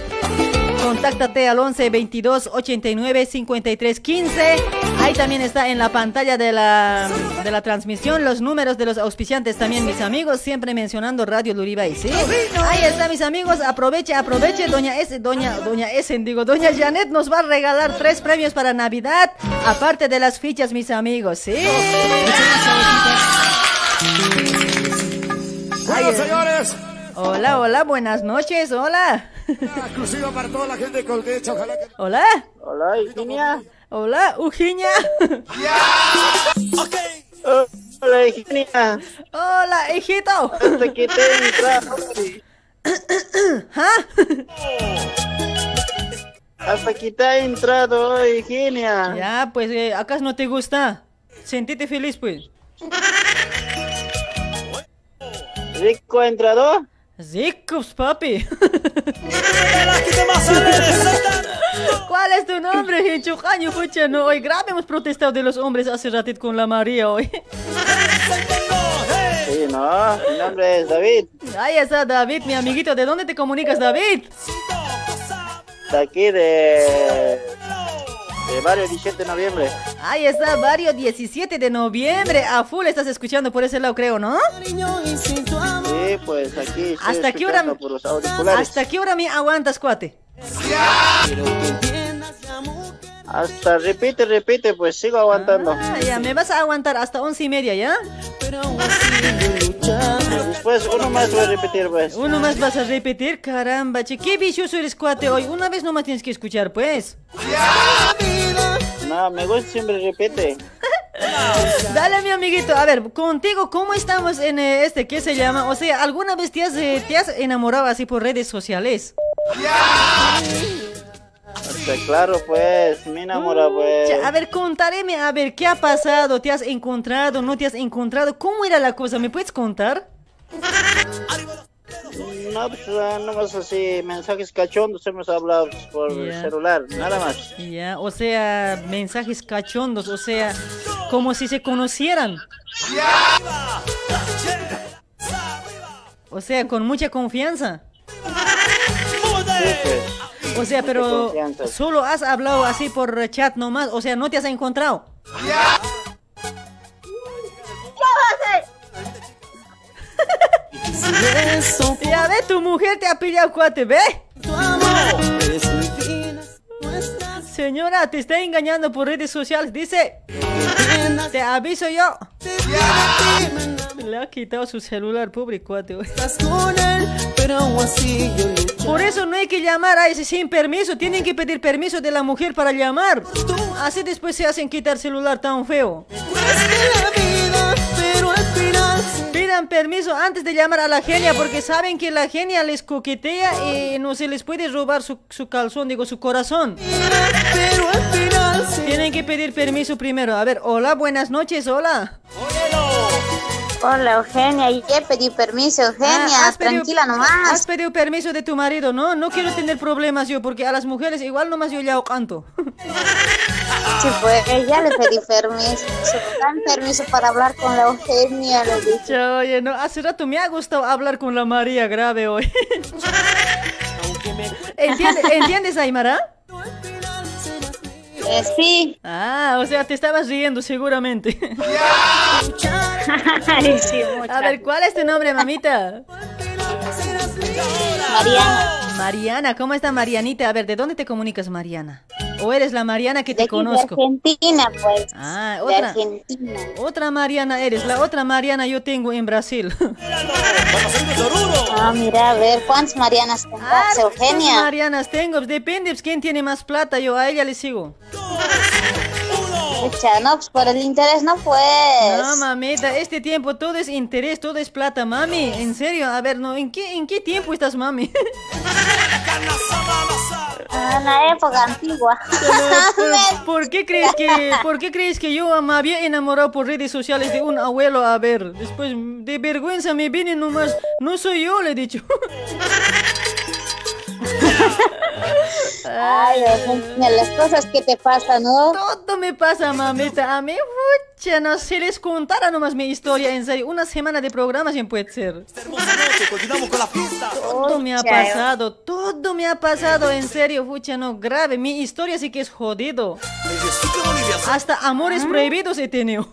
Contáctate al 11 22 89 53 15. Ahí también está en la pantalla de la, de la transmisión los números de los auspiciantes también, mis amigos. Siempre mencionando Radio Luribay, ¿sí? Ahí está, mis amigos. Aproveche, aproveche. Doña S, Doña, Doña Essen, digo, Doña Janet nos va a regalar tres premios para Navidad. Aparte de las fichas, mis amigos, ¿sí?
Bueno,
Ay,
señores.
Hola, hola, buenas noches, hola.
Exclusiva para toda la gente de Coldecha. Ojalá que...
Hola.
Hola, Eugenia.
Hola, Eugenia.
Hola, Eugenia.
Hola, hijito.
Hasta que te entra-
¿Ah?
Hasta que te ha entrado, Eugenia.
Ya, pues, eh, ¿acaso no te gusta? Sentite feliz, pues.
¿Rico ha entrado?
Ricos, papi. ¿Cuál es tu nombre, Hinchucaño? Pucha, no, hoy grave hemos protestado de los hombres hace ratito con la María hoy.
Sí, no, mi nombre es David.
Ahí está David, mi amiguito. ¿De dónde te comunicas, David?
De aquí de... De barrio 17 de noviembre.
Ahí está, barrio 17 de noviembre. A full estás escuchando por ese lado, creo, ¿no?
Sí, pues aquí estoy
¿Hasta qué hora?
por los auriculares.
¿Hasta qué hora me aguantas, cuate?
Hasta repite, repite, pues sigo aguantando.
Ah, ya, me vas a aguantar hasta once y media, ¿ya?
Después uno más voy a repetir, pues.
Uno más vas a repetir, caramba, che, qué vicioso eres, cuate, hoy. Una vez nomás tienes que escuchar, pues.
No, me gusta siempre repite.
Dale, mi amiguito. A ver, contigo, ¿cómo estamos en eh, este? ¿Qué se llama? O sea, ¿alguna vez te has, eh, te has enamorado así por redes sociales?
Hasta claro, pues, me enamora, pues.
Cha, A ver, contareme, a ver, ¿qué ha pasado? ¿Te has encontrado? ¿No te has encontrado? ¿Cómo era la cosa? ¿Me puedes contar?
No, pues, ah, nomás así, mensajes cachondos hemos hablado pues, por celular, nada más.
Ya, o sea, mensajes cachondos, o sea, como si se conocieran. O sea, con mucha confianza. O sea, pero solo has hablado así por chat nomás, o sea, no te has encontrado. Ya ve, tu mujer te ha pillado cuate, ¿ve? Señora, te está engañando por redes sociales, dice. Te aviso yo. Le ha quitado su celular, pobre cuate. Por eso no hay que llamar a ese sin permiso. Tienen que pedir permiso de la mujer para llamar. Así después se hacen quitar celular tan feo. Pidan permiso antes de llamar a la genia porque saben que la genia les coquetea y no se les puede robar su, su calzón, digo, su corazón. Tienen que pedir permiso primero. A ver, hola, buenas noches, hola.
Hola, Eugenia. Y ya pedí permiso, Eugenia.
Ah, pedido-
tranquila nomás.
Has pedido permiso de tu marido, ¿no? No quiero tener problemas yo porque a las mujeres igual nomás yo ya canto.
Sí, pues ya le pedí permiso. Dan permiso para hablar con la Eugenia. Le dije.
Oye, no, hace rato me ha gustado hablar con la María grave hoy. ¿Entiendes, ¿Entiendes, Aymara?
Eh, sí.
Ah, o sea, te estabas riendo seguramente.
Ay, sí.
A ver, ¿cuál es tu nombre, mamita?
Mariana.
Mariana, ¿cómo está Marianita? A ver, ¿de dónde te comunicas, Mariana? ¿O eres la Mariana que te
De
conozco?
De Argentina, pues.
Ah,
De
otra.
Argentina.
Otra Mariana eres, la otra Mariana yo tengo en Brasil.
Ah, mira, a ver, ¿cuántas Marianas tendrás,
¿Cuántas
Eugenia?
Marianas tengo? Depende, pues, quién tiene más plata, yo a ella le sigo.
Pucha, no, pues por el interés no pues.
No, mamita, este tiempo todo es interés, todo es plata, mami. En serio, a ver, no, ¿en qué, en qué tiempo estás, mami?
Ah, En la época antigua.
¿Por, por qué crees que, por qué crees que yo me había enamorado por redes sociales de un abuelo? A ver, después de vergüenza me viene nomás. No soy yo, le he dicho.
Ay, las cosas que te pasan, ¿no?
Todo me pasa, mamita. A mí, pucha, no se les contara nomás mi historia, en serio. Una semana de programación puede ser. Todo me ha pasado, todo me ha pasado, en serio, pucha, no, grave. Mi historia sí que es jodido. Hasta amores prohibidos he tenido.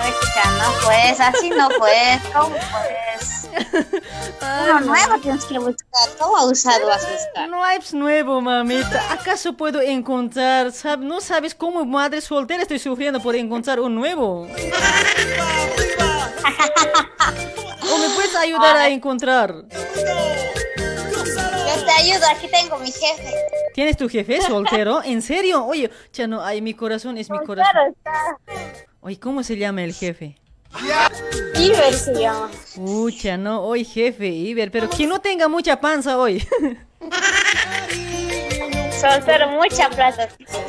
Ay, no pues, así no pues, ¿cómo pues? Uno nuevo tienes que buscar, ¿cómo abusado vas a buscar?
No hay pues, nuevo, mamita. ¿Acaso puedo encontrar? ¿No sabes cómo madre soltera estoy sufriendo por encontrar un nuevo? ¿O me puedes ayudar a encontrar?
Yo te ayudo, aquí tengo mi jefe.
¿Tienes tu jefe soltero? ¿En serio? Oye, Chano, ay, mi corazón es mi
Claro
corazón. Oye, ¿cómo se llama el jefe?
Iber se llama.
Pucha, no, hoy jefe, Iber, pero que no tenga mucha panza hoy.
Soltero, mucha plata.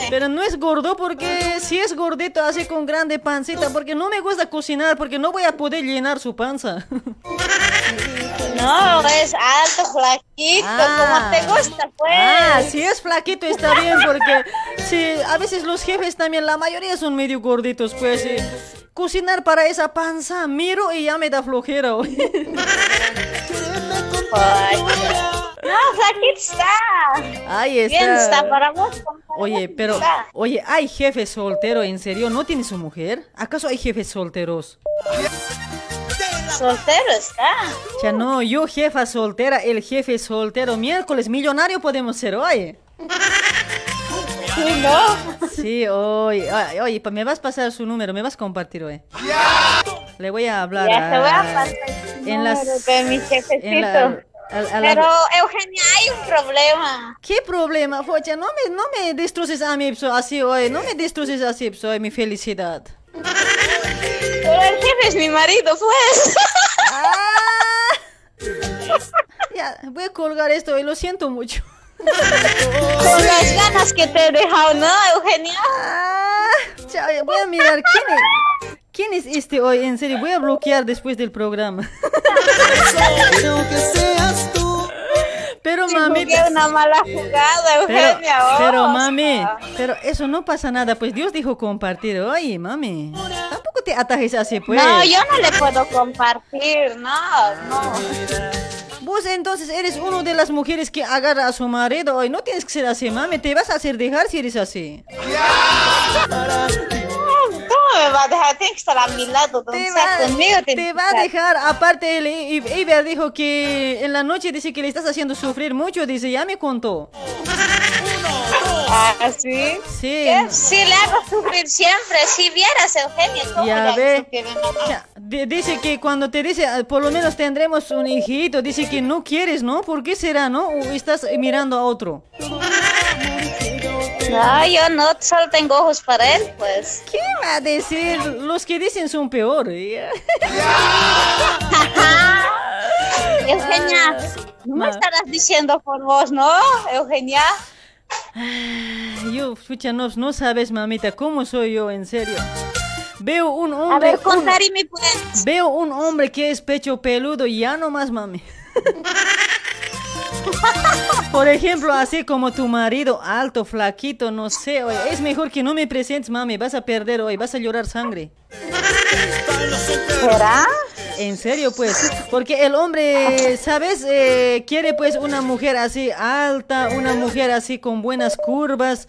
Pero no es gordo porque si es gordito así con grande pancita, porque no me gusta cocinar, porque no voy a poder llenar su panza.
No, es alto, flaquito, como te gusta, pues.
Ah, si es flaquito está bien, porque si a veces los jefes también, la mayoría son medio gorditos, pues. y cocinar para esa panza, miro y ya me da flojera.
Flaquito está.
Ahí está.
Bien está para vos.
Oye, pero, oye, ¿hay jefe soltero en serio? ¿No tiene su mujer? ¿Acaso hay jefes solteros?
Soltero está.
Ya no, yo jefa soltera, el jefe soltero. Miércoles millonario podemos ser hoy.
Sí, ¿no?
Sí, hoy. Oye, pa- me vas a pasar su número, me vas a compartir hoy. Le voy a hablar.
Ya te voy a
a-
pasar
en las-
de mi jefecito.
A- la-
Pero, Eugenia, hay un problema.
¿Qué problema, Focha? No me, no me destroces a mí pso, así hoy. No me destroces así pso, mi felicidad.
Pero el jefe es mi marido, pues.
Ya, voy a colgar esto y lo siento mucho.
Con las ganas que te he dejado, ¿no, Eugenia?
Chao, ya voy a mirar quién es. ¿Quién es este hoy? En serio, voy a bloquear después del programa. Pero mami.
jugué una mala jugada,
Pero,
Eugenia.
pero
o
mami, pero eso no pasa nada, pues Dios dijo compartir. Oye, mami, tampoco te atajes así, pues.
No, yo no le puedo compartir, no, no.
Vos entonces eres una de las mujeres que agarra a su marido. Hoy no tienes que ser así, mami. Te vas a hacer dejar si eres así.
¿Cómo me va a dejar? Tiene que estar a mi lado,
Te va,
conmigo
te va a dejar. Aparte, él, Iber dijo que en la noche dice que le estás haciendo sufrir mucho. Dice, ya me contó.
¿Ah, sí?
Sí.
Sí, le hago sufrir siempre. Si vieras, Eugenia, cómo
Ya ve. di- Dice que cuando te dice, "Ah, por lo menos tendremos un hijito, dice que no quieres, ¿no? ¿Por qué será, no? ¿O estás mirando a otro?
No, yo no, solo tengo ojos para él, pues.
¿Qué va a decir? Los que dicen son peor. ¿eh?
Eugenia, no me estarás diciendo por vos, ¿no, Eugenia?
Yo, escucha, no, no sabes, mamita, cómo soy yo, en serio. Veo un hombre.
A ver,
un-
pues.
Veo un hombre que es pecho peludo y ya no más, mami. Por ejemplo, así como tu marido, alto, flaquito, no sé, oye, es mejor que no me presentes, mami, vas a perder hoy, vas a llorar sangre.
¿Será?
En serio, pues, porque el hombre, ¿sabes? Eh, quiere pues una mujer así alta, una mujer así con buenas curvas.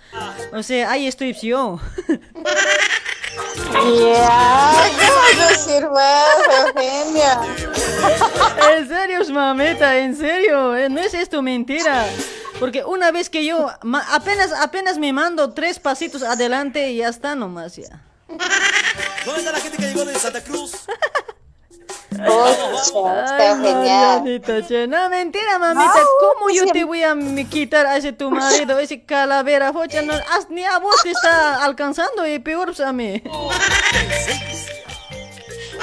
O sea, ahí estoy yo.
Ya, ¿qué vas a decir, Eugenia?
En serio, mamita, en serio, eh, no es esto mentira. Porque una vez que yo apenas apenas me mando tres pasitos adelante y ya está nomás ya.
¿Dónde está la gente que llegó de Santa Cruz?
Ay, Marianita, che, no, mentira, mamita. ¿Cómo yo te voy a quitar a ese tu marido, ese calavera? Focha, no, ni a vos te está alcanzando y peor a mí.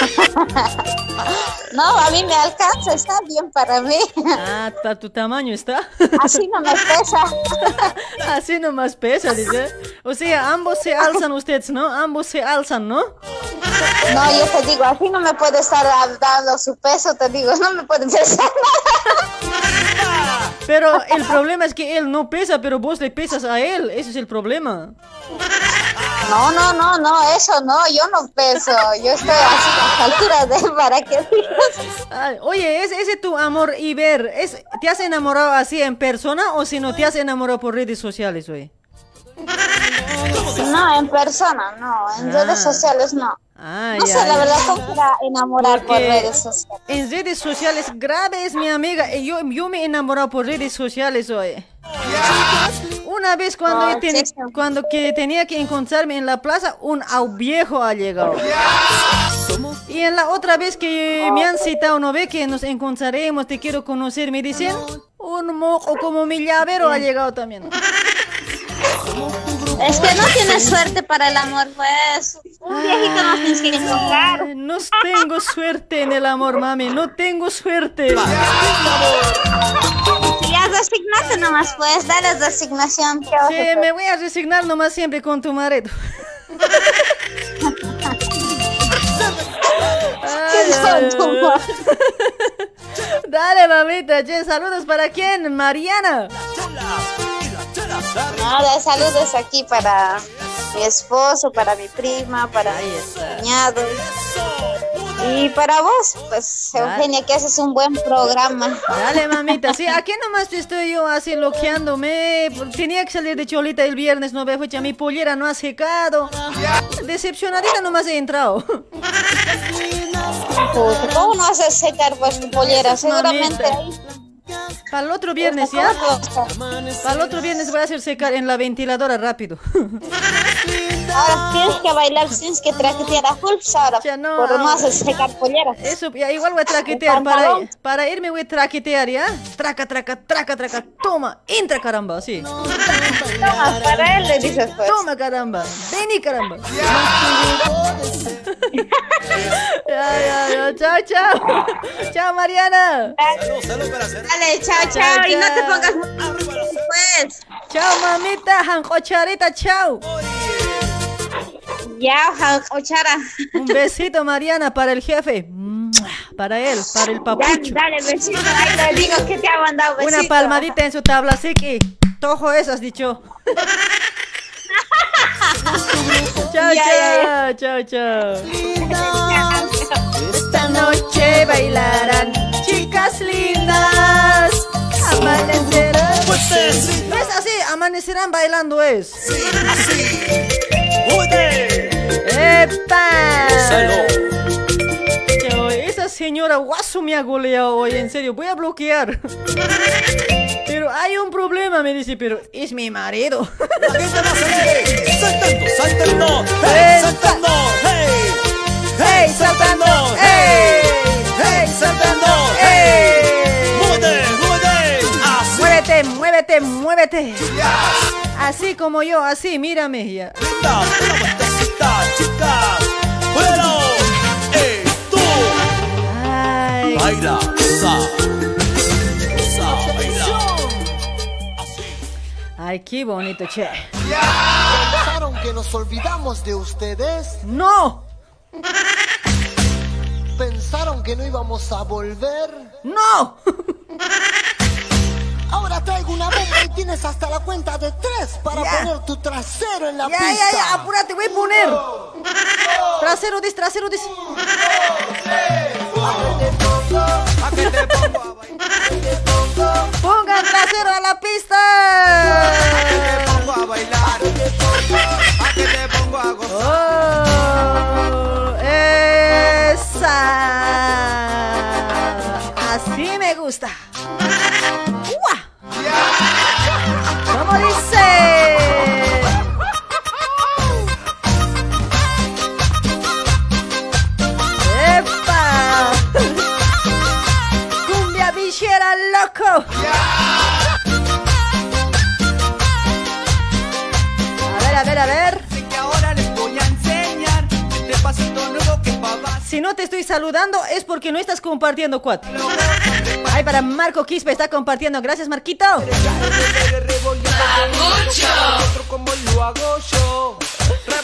No, a mí me alcanza, está bien para mí.
Ah, tu tamaño está.
Así no me pesa.
Así nomás pesa, dice. O sea, ambos se alzan ustedes, ¿no? Ambos se alzan, ¿no?
No, yo te digo, así no me puede estar dando su peso, te digo, no me puede pesar.
Pero el problema es que él no pesa, pero vos le pesas a él. Ese es el problema.
No, no, no, no, eso no, yo no peso, yo estoy así a la altura de para que digas.
Ay, oye, ¿es ese tu amor Iber? ¿Es, ¿Te has enamorado así en persona o si no te has enamorado por redes sociales, oye?
No, en persona, no, en redes sociales no.
Ah,
No
ya,
sé, la verdad, cómo era enamorar por redes sociales.
En redes sociales, grave es mi amiga. Yo, yo me he enamorado por redes sociales, oye. Una vez cuando, ten- cuando que tenía que encontrarme en la plaza, un viejo ha llegado. Y en la otra vez que me han citado, ¿no ve que nos encontraremos, te quiero conocer? Me dicen, un mojo como mi llavero ha llegado también.
Es que no tienes suerte para el amor, pues. Un viejito no tienes que encontrar.
No tengo suerte en el amor, mami, no tengo suerte.
Si has resignate nomás, pues, dale resignación. ¿qué vas a
Sí, me voy a resignar nomás siempre con tu marido. Ay, ay, ay. Dale, mamita, che, saludos para quién, Mariana.
Nada, saludos aquí para mi esposo, para mi prima, para mi cuñado. Y para vos, pues, Eugenia, que haces un buen programa.
Dale, mamita, sí, aquí nomás estoy yo así loqueándome. Tenía que salir de cholita el viernes, no veo fecha, mi pollera no ha secado. Decepcionadita nomás he entrado.
Puta, ¿Cómo no a secar pues tu pollera? Seguramente ahí.
Para el otro viernes, ¿ya? Para el otro viernes voy a hacer secar en la ventiladora rápido.
Ahora tienes que bailar, tienes que traquetear a full, ahora.
no,
Pero no hacer secar polleras.
Eso, ya, igual voy a traquetear. Para, para irme voy a traquetear, ¿ya? Traca, traca, traca, traca. Toma, entra, caramba, sí.
Toma, para él le dices pues.
Toma, caramba. Vení, caramba. Ya, ya, ya. Chao, chao. Chao, Mariana.
Dale, chao, chao. Y no te pongas muy pues.
Chao, mamita. Jancocharita, chao.
Ya, Ochara.
Un besito, Mariana, para el jefe. Para él, para el papucho.
Dale, besito. Ahí le digo que te ha mandado besito.
Una palmadita en su tabla, así que tojo eso has dicho. Chao, chao, chao, chao. Esta noche bailarán chicas lindas. Amanecerán. Es así, amanecerán bailando es. ¡Epa! Che, oye, Esa señora guaso me ha goleado hoy, en serio, voy a bloquear. Pero hay un problema, me dice, pero es mi marido.
Saltando, saltando,
hey,
saltando, hey,
hey, saltando, hey, hey, saltando, hey.
Muévete, muévete, así.
Muévete, muévete, muévete. Así como yo, así, mírame ya.
Linda, una vueltecita, Baila, goza, goza, baila.
Ay, qué bonito, che.
¿Pensaron que nos olvidamos de ustedes?
¡No!
¿Pensaron que no íbamos a volver?
¡No!
Ahora traigo una bomba y tienes hasta la cuenta de tres para
Ya.
poner tu trasero en la
Ya,
pista.
ya, ya, apúrate, voy a poner. Trasero, dis, trasero, dis. Pongan trasero a la pista.
Pongo a pongo.
Oh, esa. Así me gusta. A ver, a ver, a ver. Si no te estoy saludando es porque no estás compartiendo, Cuat. Para Marco Quispe está compartiendo. Gracias, Marquito.
Otro como lo hago yo.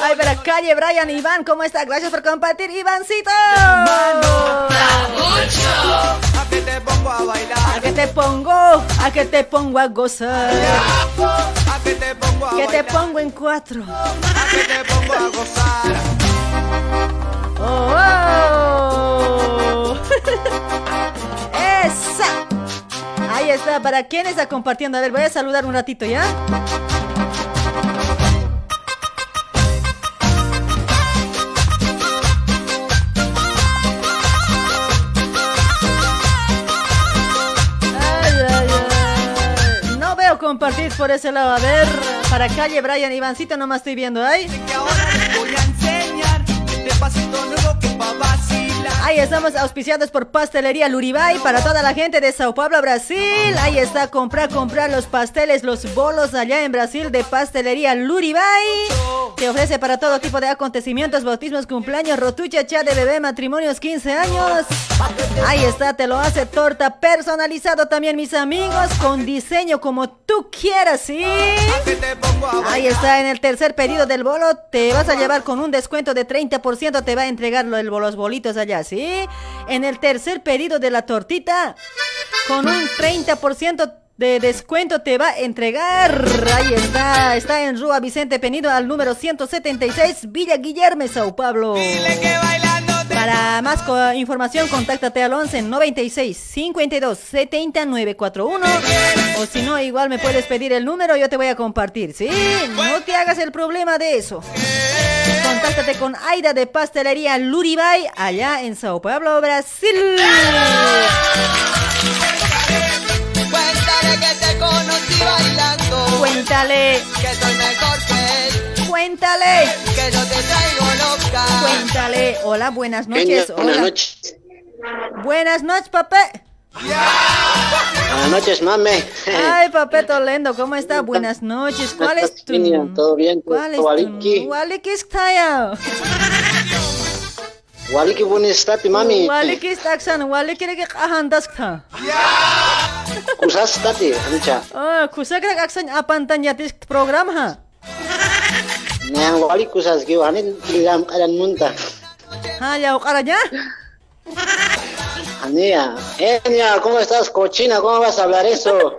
Ay, para Calle Brian Iván, ¿cómo está? Gracias por compartir, Ivancito.
A que te pongo a bailar.
A que te pongo, a que te pongo a gozar.
A que te pongo a
Que te
bailar.
pongo en cuatro.
A que te pongo a gozar.
Oh, oh. Ahí está. ¿Para quién está compartiendo? A ver, voy a saludar un ratito, ¿ya? No veo compartir por ese lado. A ver, para calle Brian Ivancito nomás estoy viendo. Ay.
Que ahora les voy a enseñar este pasito nuevo que va.
Ahí estamos auspiciados por Pastelería Luribay para toda la gente de Sao Paulo, Brasil. Ahí está, comprar, comprar los pasteles, los bolos allá en Brasil de Pastelería Luribay. Te ofrece para todo tipo de acontecimientos, bautismos, cumpleaños, rotucha, cha de bebé, matrimonios, 15 años. Ahí está, te lo hace torta personalizado también, mis amigos, con diseño como tú quieras, ¿sí? Ahí está, en el tercer pedido del bolo, te vas a llevar con un descuento de 30%, te va a entregar los bolitos allá, ¿sí? En el tercer pedido de la tortita, con un 30% de descuento te va a entregar. Ahí está, está en Rúa Vicente Penido al número 176, Villa Guillermo, Sao Paulo. Para más co- información, contáctate al 11 96 52 79 41. O si no, igual me puedes pedir el número, yo te voy a compartir, ¿sí? No te hagas el problema de eso. Contáctate con Aida de Pastelería Luribay, allá en Sao Paulo, Brasil.
Cuéntale que te conocí bailando.
Cuéntale.
Que soy mejor que él.
Cuéntale.
Que yo te traigo loca.
Cuéntale. Hola, buenas noches.
Genia, buenas
Hola.
noches.
Buenas noches, papá.
Buenas noches, mame.
Ay, papeto lindo, ¿cómo está? Buenas noches. ¿Cuál es tu
¿Todo bien?
¿Cuál es tu Waliki está
Waliki bunistati, mami.
Waliki está xan, Waliki que ahandas está.
Kusas tati, ancha.
Ah, kusakra aksan apantanya tis program ha.
Nang wali kusas giu hanin ligam kadan munta.
Ha, ya ya.
Ania, Enia, ¿cómo estás, cochina? ¿Cómo vas a hablar eso?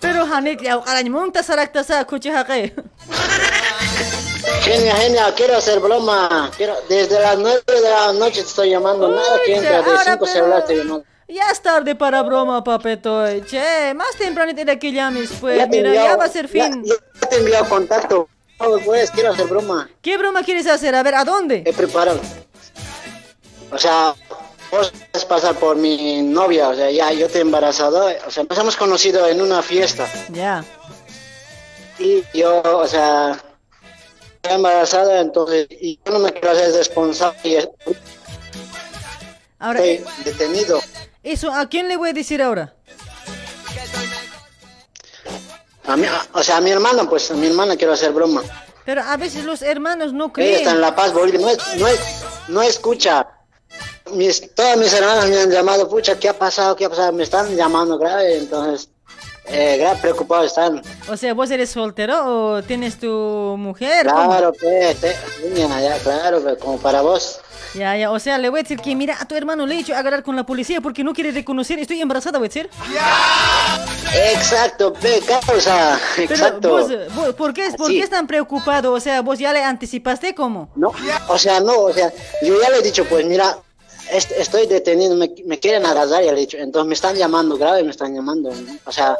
Pero hanit ya arañ munta sarakta sa kuchi haqe.
Genia, genia, quiero hacer broma. Quiero, desde las nueve de la noche te estoy llamando. Nada que entra, de
ahora,
cinco
pero-
celulares te llamando.
Ya es tarde para broma, papeto. Che, más tempranito de que llames, pues.
Ya
Mira, ya va a ser
ya-
fin.
Ya, te he enviado contacto. No, pues, quiero hacer broma.
¿Qué broma quieres hacer? A ver, ¿a dónde?
He preparado. O sea, a pasar por mi novia, o sea, ya yo te he embarazado, o sea, nos hemos conocido en una fiesta.
Ya.
Y yo, o sea, estoy embarazada, entonces, y yo no me quiero hacer responsable y estoy
Ahora, eh,
detenido.
eso, ¿a quién le voy a decir ahora?
A a- o sea, a mi hermana, pues, a mi hermana quiero hacer broma.
Pero a veces los hermanos no
Ella está en
creen.
La Paz, Bolivia, no, es- no, es- no escucha. Mis, todas mis hermanas me han llamado, pucha, ¿qué ha pasado? ¿Qué ha pasado? Me están llamando grave, entonces, eh, grave preocupados están.
O sea, ¿vos eres soltero o tienes tu mujer?
Claro, pe, niña, ya, claro, pe, como para vos.
Ya, ya, o sea, le voy a decir que mira, a tu hermano le he hecho agarrar con la policía porque no quiere reconocer, estoy embarazada, voy a decir.
Exacto, pe, causa,
Pero
exacto.
vos, vos, ¿por qué, por qué están preocupado? O sea, vos ya le anticipaste cómo?
No, o sea, no, o sea, yo ya le he dicho, pues mira, estoy detenido, me, me quieren agarrar, ya le he dicho, entonces me están llamando grave, me están llamando, o sea,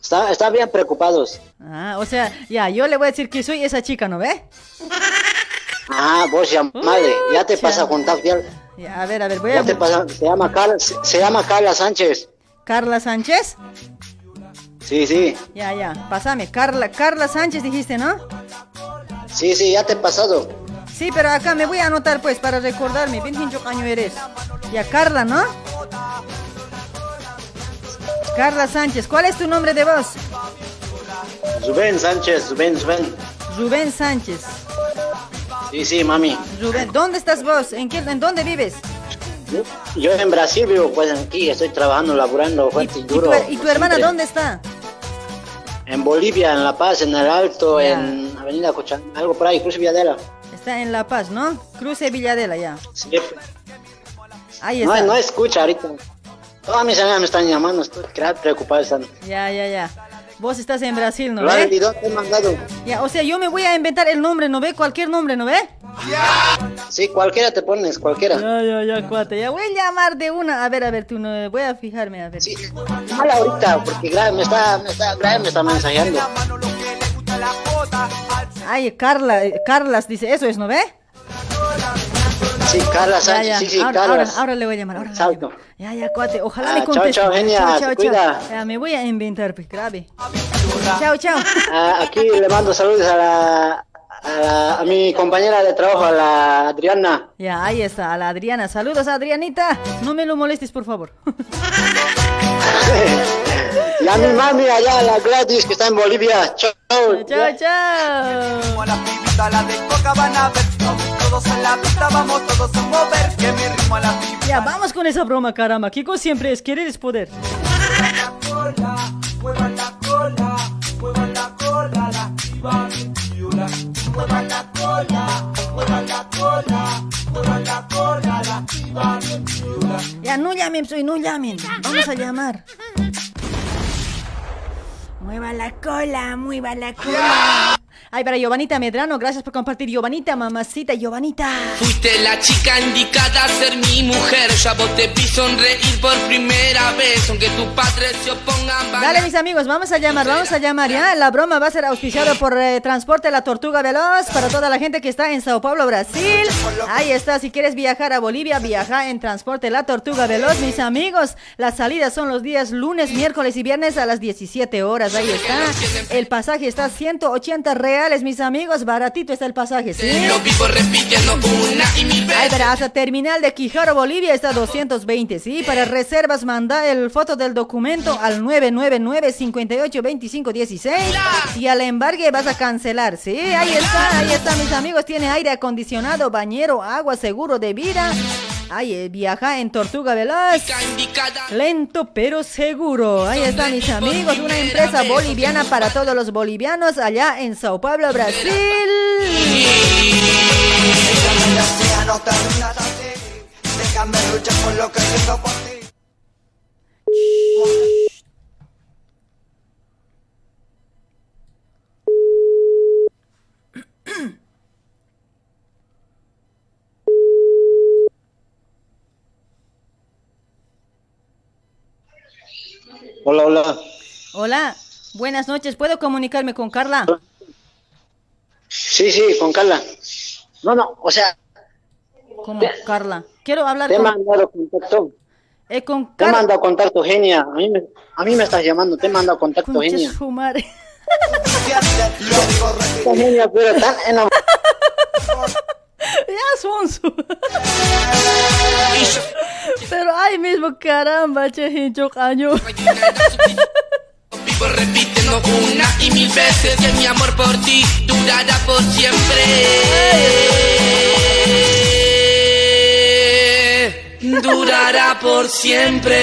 está- están bien preocupados.
Ah, o sea, ya, yo le voy a decir que soy esa chica, ¿no ve?
Ah, vos ya, madre, ya te pasa contacto, ya,
Ya, a ver, a ver, voy
ya
a...
te pasa, se llama Carla, se, se llama Carla Sánchez.
Carla Sánchez.
Sí, sí,
Ya, ya, pásame. Carla, Carla Sánchez dijiste, ¿no?
sí, sí, ya te he pasado.
Sí, pero acá me voy a anotar pues para recordarme. Bien hincho año eres. Ya, Carla, ¿no? Carla Sánchez, ¿cuál es tu nombre de voz?
Rubén Sánchez, Rubén, Rubén.
Rubén Sánchez.
Sí, sí, mami.
Rubén, ¿dónde estás vos? ¿En, qué, ¿En dónde vives?
Yo en Brasil vivo, pues aquí estoy trabajando, laburando fuerte y
¿Y tu,
duro.
y tu hermana
siempre.
dónde está?
En Bolivia, en La Paz, en el Alto, en Avenida Cochan, algo por ahí, Cruz Villadela.
Está en La Paz, ¿no? Cruce Villadela, ya.
Sí.
Ahí
No,
está.
no escucha ahorita. Todas mis amigas me están llamando, estoy preocupado están.
Ya, ya, ya. Vos estás en Brasil, ¿no
te he mandado?
Ya, o sea, yo me voy a inventar el nombre, ¿no ve? Cualquier nombre, ¿no ve?
Sí, cualquiera te pones, cualquiera.
Ya, ya, ya, cuate. Ya voy a llamar de una. A ver, a ver, tú no. Voy a fijarme, a ver. Sí.
Mal ahorita, porque me está, me está, grave me está mensajeando.
Ay, Carla, eh, Carlas dice, eso es, ¿no ve?
Sí, Carla Sánchez,
ya.
sí, sí,
ahora,
Carla.
ahora, ahora le voy a llamar. Ahora le voy a
Salto.
Ya, ya, cuate. Ojalá
Ah,
me
chao,
conteste.
chao, genia,
Chao, chao,
cuida.
chao. Ya, me voy a inventar, pues, grave. Chao, chao.
Ah, aquí le mando saludos a la, a, la- a mi compañera de trabajo, a la Adriana.
Ya, ahí está, a la Adriana. Saludos, Adrianita. No me lo molestes, por favor.
Y a mi mami allá, la Gladys, que está en Bolivia. Chao.
Chao, chao.
la pibita, la de coca van a ver. Todos en la pista, vamos todos a mover. Que mi ritmo a la pibita.
Ya, vamos con esa broma, caramba. Kiko siempre es querer es poder.
Muevan la cola, muevan la cola, la piba bien chula. Muevan la cola, muevan la cola, muevan la cola, la piba bien chula.
Ya, no llamen, soy, no llamen. Vamos a llamar. Mueva la cola, mueva la cola. Ay, para Giovanita Medrano, gracias por compartir. Giovanita, mamacita, Giovanita.
Fuiste la chica indicada a ser mi mujer. Ya vos te vi sonreír por primera vez. Aunque tus padres se opongan. van
Dale,
a-
mis amigos, vamos a llamar, vamos a llamar, ¿ya? La broma va a ser auspiciada por eh, Transporte La Tortuga Veloz para toda la gente que está en Sao Paulo, Brasil. Ahí está, si quieres viajar a Bolivia, viaja en Transporte La Tortuga Veloz, mis amigos. Las salidas son los días lunes, miércoles y viernes a las 17 horas, ahí está. El pasaje está 180 reales, mis amigos, baratito está el pasaje, ¿sí?
Lo vivo repitiendo una y mil veces.
Ay, pero hasta terminal de Quijaro, Bolivia está 220, ¿sí? Para reservas manda el foto del documento al 999-582516 y al embargue vas a cancelar, ¿sí? Ahí está, ahí está, mis amigos. Tiene aire acondicionado, bañero, agua, seguro de vida. Ay, eh, viaja en Tortuga Veloz. Lento pero seguro. Ahí está, mis amigos. Una empresa boliviana para todos los bolivianos allá en Sao Paulo, Brasil
te rindas así. Déjame luchar por lo que siento por ti.
Hola, hola.
Hola, buenas noches. ¿Puedo comunicarme con Carla?
Sí, sí, con Carla. No, no, o sea,
¿Cómo, Carla? Quiero hablar
te he
con,
mandado contacto.
eh, con
Te he mandado contacto, genia. A mí me, a mí me estás llamando, te he mandado contacto,
Concha
genia.
su madre.
Genia, pero tan enamorada.
Ya son su. Pero ay mismo, caramba, che, hincho año.
Vivo repitiendo una y mil veces que mi amor por ti durará por siempre. Durará por siempre.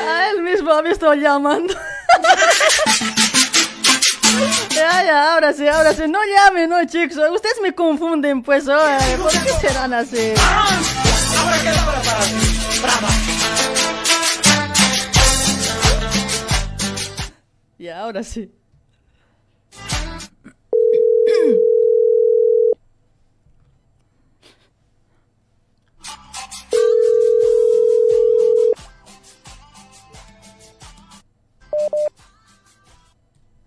A él mismo me estoy llamando. Ahora sí, ahora sí. No llamen, no, chicos. Ustedes me confunden, pues. ay, ¿Por qué serán así? Y ahora sí.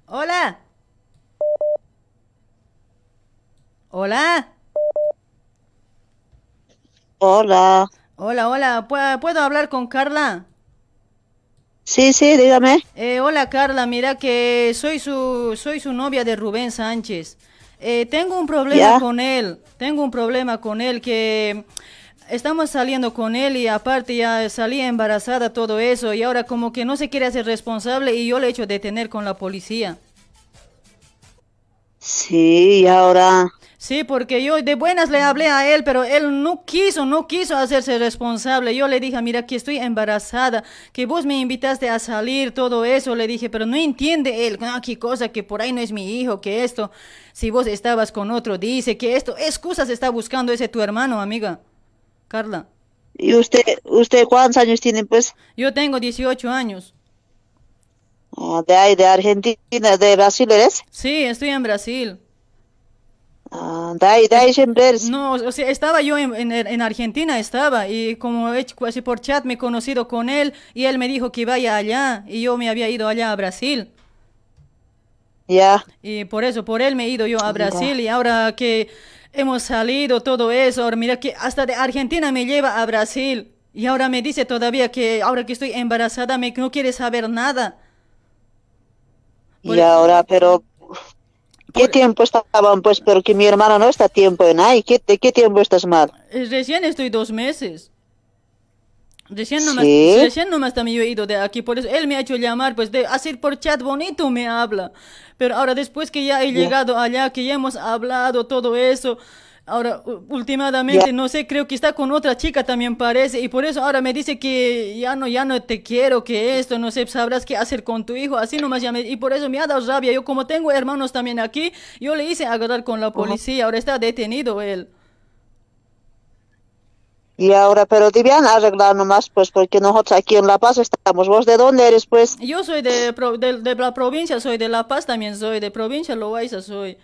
Hola. Hola.
Hola.
Hola, hola. ¿Pu- ¿Puedo hablar con Carla?
Sí, sí, dígame.
Eh, hola Carla, mira que soy su, soy su novia de Rubén Sánchez. Eh, tengo un problema
Ya.
con él, tengo un problema con él que estamos saliendo con él y aparte ya salí embarazada, todo eso, y ahora como que no se quiere hacer responsable y yo le he hecho detener con la policía.
Sí, y ahora.
Sí, porque yo de buenas le hablé a él, pero él no quiso, no quiso hacerse responsable. Yo le dije, mira, que estoy embarazada, que vos me invitaste a salir, todo eso. Le dije, pero no entiende él, ah, qué cosa, que por ahí no es mi hijo, que esto, si vos estabas con otro, dice que esto, excusas está buscando ese tu hermano, amiga. Carla.
¿Y usted, usted cuántos años tiene, pues?
Yo tengo 18 años.
Ah, de ahí, de Argentina, de Brasil eres.
Sí, estoy en Brasil.
Ah, de ahí, de ahí siempre eres.
No, o sea, estaba yo en, en- en Argentina, estaba, y como he hecho así por chat me he conocido con él, y él me dijo que vaya allá, y yo me había ido allá a Brasil.
Ya.
Y por eso, por él me he ido yo a Brasil, y ahora que hemos salido, todo eso, ahora mira que hasta de Argentina me lleva a Brasil, y ahora me dice todavía que ahora que estoy embarazada me no quiere saber nada.
Y ahora, pero
¿Qué tiempo estaban? Pues, pero que mi hermano no está a tiempo en ahí. ¿Qué, ¿De qué tiempo estás mal?
Recién estoy dos meses. Recién nomás,
¿Sí?
recién nomás también yo he ido de aquí, por eso él me ha hecho llamar, pues de hacer por chat bonito me habla. Pero ahora después que ya he llegado allá, que ya hemos hablado todo eso, ahora últimamente no sé, creo que está con otra chica también parece y por eso ahora me dice que ya no, ya no te quiero, que esto, no sé, sabrás qué hacer con tu hijo, así nomás ya me, y por eso me ha dado rabia. Yo como tengo hermanos también aquí, yo le hice agarrar con la policía, ahora está detenido él.
Y ahora, pero debían arreglar nomás, pues, porque nosotros aquí en La Paz estamos. ¿Vos de dónde eres, pues?
Yo soy de, de, de la provincia, soy de La Paz también, soy de provincia Loaiza, soy.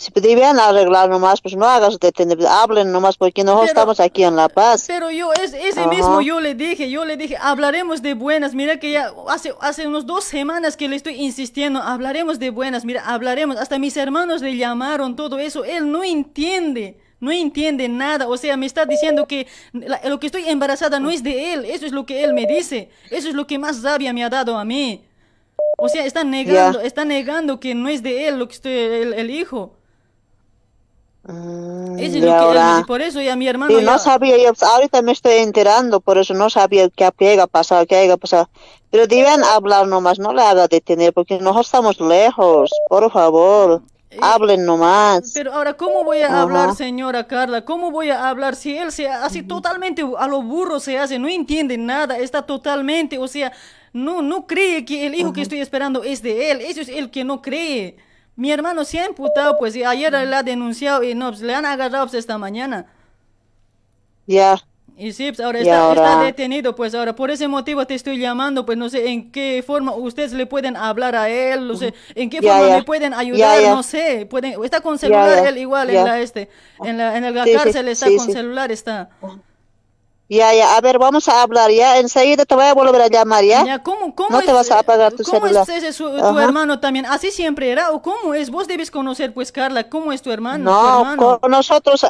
Si debían arreglar nomás, pues no hagas detener, hablen nomás, porque
Pero-
estamos aquí en La Paz.
Pero yo, es, ese
Ajá.
mismo yo le dije, yo le dije, hablaremos de buenas, mira que ya hace, hace unos dos semanas que le estoy insistiendo, hablaremos de buenas, mira, hablaremos, hasta mis hermanos le llamaron, todo eso, él no entiende. No entiende nada, o sea, me está diciendo que la- lo que estoy embarazada no es de él, eso es lo que él me dice, eso es lo que más rabia me ha dado a mí. O sea, está negando, está negando que no es de él lo que estoy, el, el hijo. Eso es que por eso ya mi hermano
Sí,
ya-
no sabía, yo ahorita me estoy enterando, por eso no sabía qué qué haya pasado, qué haya pasado. Pero debían hablar nomás, no le haga detener, porque nosotros estamos lejos, por favor, hablen nomás.
Pero ahora, ¿cómo voy a hablar, señora Carla? ¿Cómo voy a hablar si él se hace totalmente a lo burro se hace, no entiende nada, está totalmente, o sea, no, no cree que el hijo que estoy esperando es de él, eso es el que no cree. Mi hermano se ha imputado, pues, y ayer le ha denunciado y no, pues, le han agarrado pues, esta mañana.
Ya,
Y sí, pues ahora
Y
está, detenido, pues ahora por ese motivo te estoy llamando, pues no sé en qué forma ustedes le pueden hablar a él, no sé en qué forma le pueden ayudar, no sé, pueden, está con celular él igual en la este, en la, en la
Sí, sí,
cárcel está
sí,
con celular está.
Ya, ya, a ver, vamos a hablar, ya, enseguida te voy a volver a llamar, ¿ya?
Ya, ¿cómo, cómo
no te
es-
vas a apagar tu
¿Cómo
celular.
es ese su- tu hermano también? ¿Así siempre era o cómo es? Vos debes conocer, pues Carla, ¿cómo es tu hermano? tu
No,
hermano?
con nosotros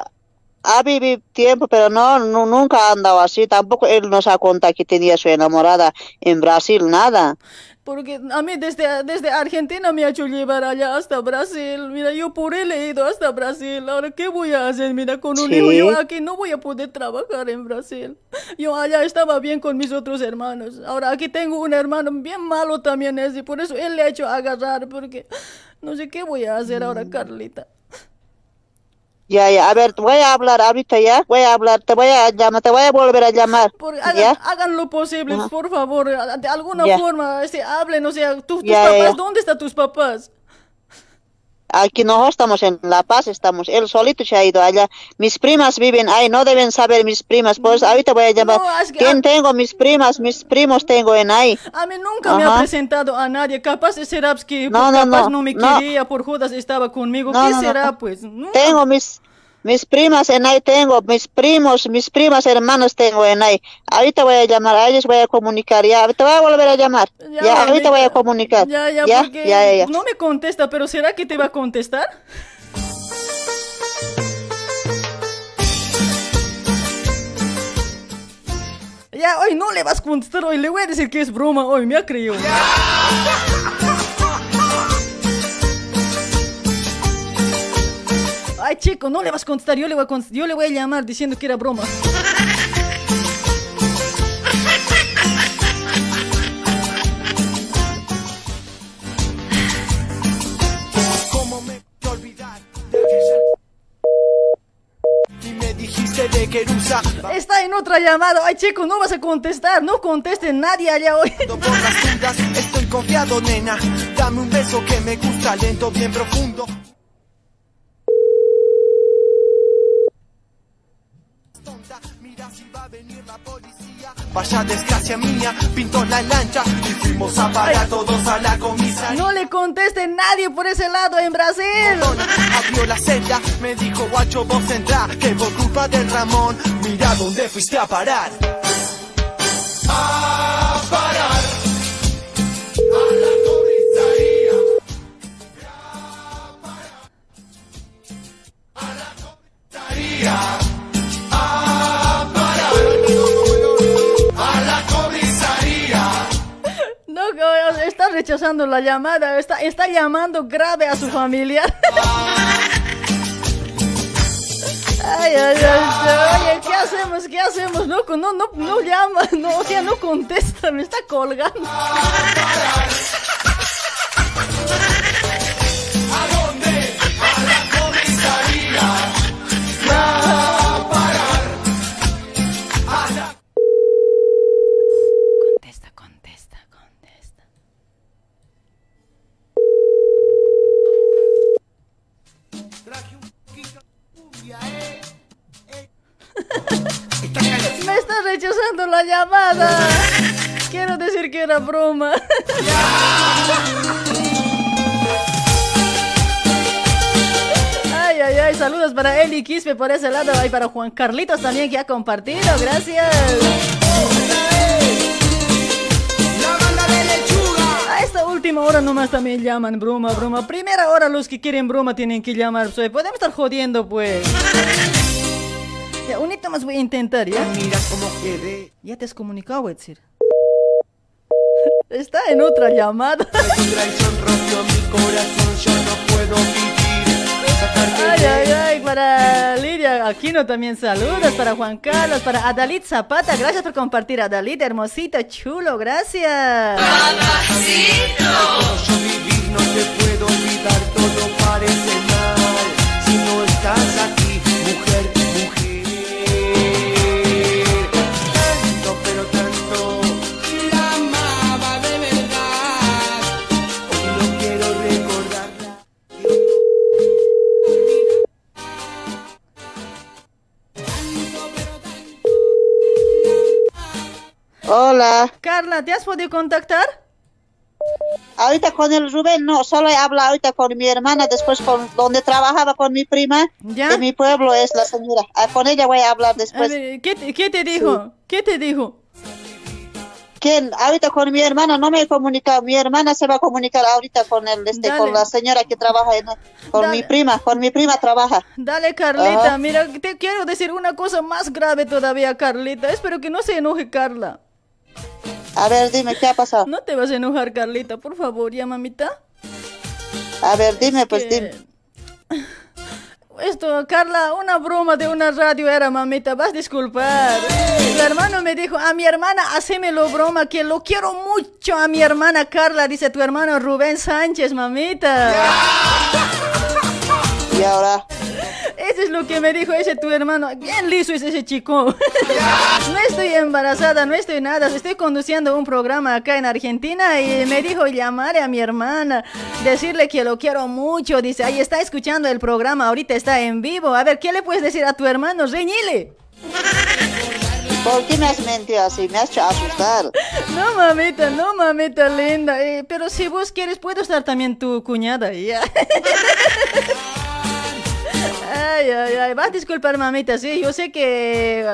ha vivido tiempo, pero no, no, nunca ha andado así. Tampoco él nos ha contado que tenía su enamorada en Brasil, nada.
Porque a mí desde, desde Argentina me ha hecho llevar allá hasta Brasil. Mira, yo por él he ido hasta Brasil. Ahora, ¿qué voy a hacer? Mira, con un
Sí.
hijo yo aquí no voy a poder trabajar en Brasil. Yo allá estaba bien con mis otros hermanos. Ahora aquí tengo un hermano bien malo también es y por eso él le ha hecho agarrar porque no sé qué voy a hacer ahora,
Mm.
Carlita.
Ya, ya, a ver, voy a hablar ahorita ya, voy a hablar, te voy a llamar, te voy a volver a llamar.
Por-
¿Ya?
hagan, hagan lo posible, por favor, de alguna
Ya.
forma, este, hablen, o sea, tu- tus
Ya,
papás. ¿dónde están tus papás?
Aquí nosotros estamos en La Paz, estamos, él solito se ha ido allá. Mis primas viven ahí, no deben saber mis primas, pues ahorita voy a llamar.
No, es que-
¿Quién tengo? Mis primas, mis primos tengo en ahí.
A mí nunca me ha
Ajá.
presentado a nadie. Capaz será pues, que
No, no,
capaz no,
no,
me
no.
quería, por jodas estaba conmigo.
No,
¿Qué
no, no.
será, pues? No.
Tengo mis, mis primas en ahí, tengo mis primos, mis primas hermanas tengo en ahí. Ahorita voy a llamar a ellos, voy a comunicar, ya, te voy a volver a llamar. Ya, ahorita voy a comunicar.
Ya, ya,
ya,
porque
ya, ya, ya.
no me contesta, pero ¿será que te va a contestar? Ya, hoy no le vas a contestar, hoy le voy a decir que es broma, hoy me ha creído. Ay, chico, no le vas a contestar, yo le voy a, const- yo le voy a llamar diciendo que era broma.
¿Cómo me voy a olvidar de aquella- Y me dijiste de Querusa
Está en otra llamada. Ay, chico, no vas a contestar. No conteste nadie allá hoy.
Estoy confiado, nena Dame un beso que me gusta lento, bien profundo Vaya desgracia mía, pintó la lancha y fuimos a parar todos a la comisaría.
No le conteste nadie por ese lado en Brasil.
Abrió la celda, me dijo guacho vos entrá, que por culpa del Ramón, mira dónde fuiste a parar. A parar. A la comisaría. A la comisaría.
Está rechazando la llamada, está, está llamando grave a su familiar. Ay, ay, ay, oye, ¿qué hacemos? ¿Qué hacemos? No, no, no, no llama, no, o sea, no contesta, me está colgando. Rechazando la llamada. Quiero decir que era broma. Ay, ay, ay, saludos para Eli Quispe por ese lado. Y para Juan Carlitos también que ha compartido. Gracias. A esta última hora nomás también llaman broma, broma. Primera hora los que quieren broma tienen que llamar. Soy, podemos estar jodiendo pues. Ya, un hito más voy a intentar, ¿ya? Mira cómo quedé. Ya te has comunicado, Wetzir. Está en otra llamada. Ay, ay, ay, para Lidia Aquino también saludos, para Juan Carlos, para Adalid Zapata, gracias por compartir, Adalid, hermosito, chulo, gracias.
Yo vivir no te puedo olvidar, todo parece mal si no estás aquí, mujer, mujer.
Hola.
Carla, ¿te has podido contactar?
Ahorita con el Rubén no, solo he hablado ahorita con mi hermana, después con donde trabajaba con mi prima, de mi pueblo es la señora. Ah, con ella voy a hablar
A
después.
ver, ¿qué, te- qué te dijo? ¿Qué te dijo?
¿Quién? Ahorita con mi hermana no me he comunicado. Mi hermana se va a comunicar ahorita con el, este,
Dale.
con la señora que trabaja en, con
Dale.
mi prima, con mi prima trabaja.
Dale, Carlita,
Ajá.
mira, te quiero decir una cosa más grave todavía, Carlita. Espero que no se enoje Carla.
A ver, dime, ¿qué ha pasado?
No te vas a enojar, Carlita, por favor, ya, mamita.
A ver, dime, pues
que-
dime.
Esto, Carla, una broma de una radio era, mamita, vas a disculpar. Tu hermano me dijo, a mi hermana, hacémelo broma, que lo quiero mucho a mi hermana Carla, dice tu hermano Rubén Sánchez, mamita.
Y ahora,
Eso es lo que me dijo ese tu hermano. Bien liso es ese chico. No estoy embarazada, no estoy nada. Estoy conduciendo un programa acá en Argentina y me dijo llamar a mi hermana, decirle que lo quiero mucho. Dice, ahí está escuchando el programa, ahorita está en vivo. A ver, ¿qué le puedes decir a tu hermano? Reñile.
¿por qué me has mentido así? Me has hecho asustar.
No, mamita, no, mamita linda. Eh, pero si vos quieres, puedo estar también tu cuñada. ya. Ay, ay, ay, vas a disculpar, mamita, sí, yo sé que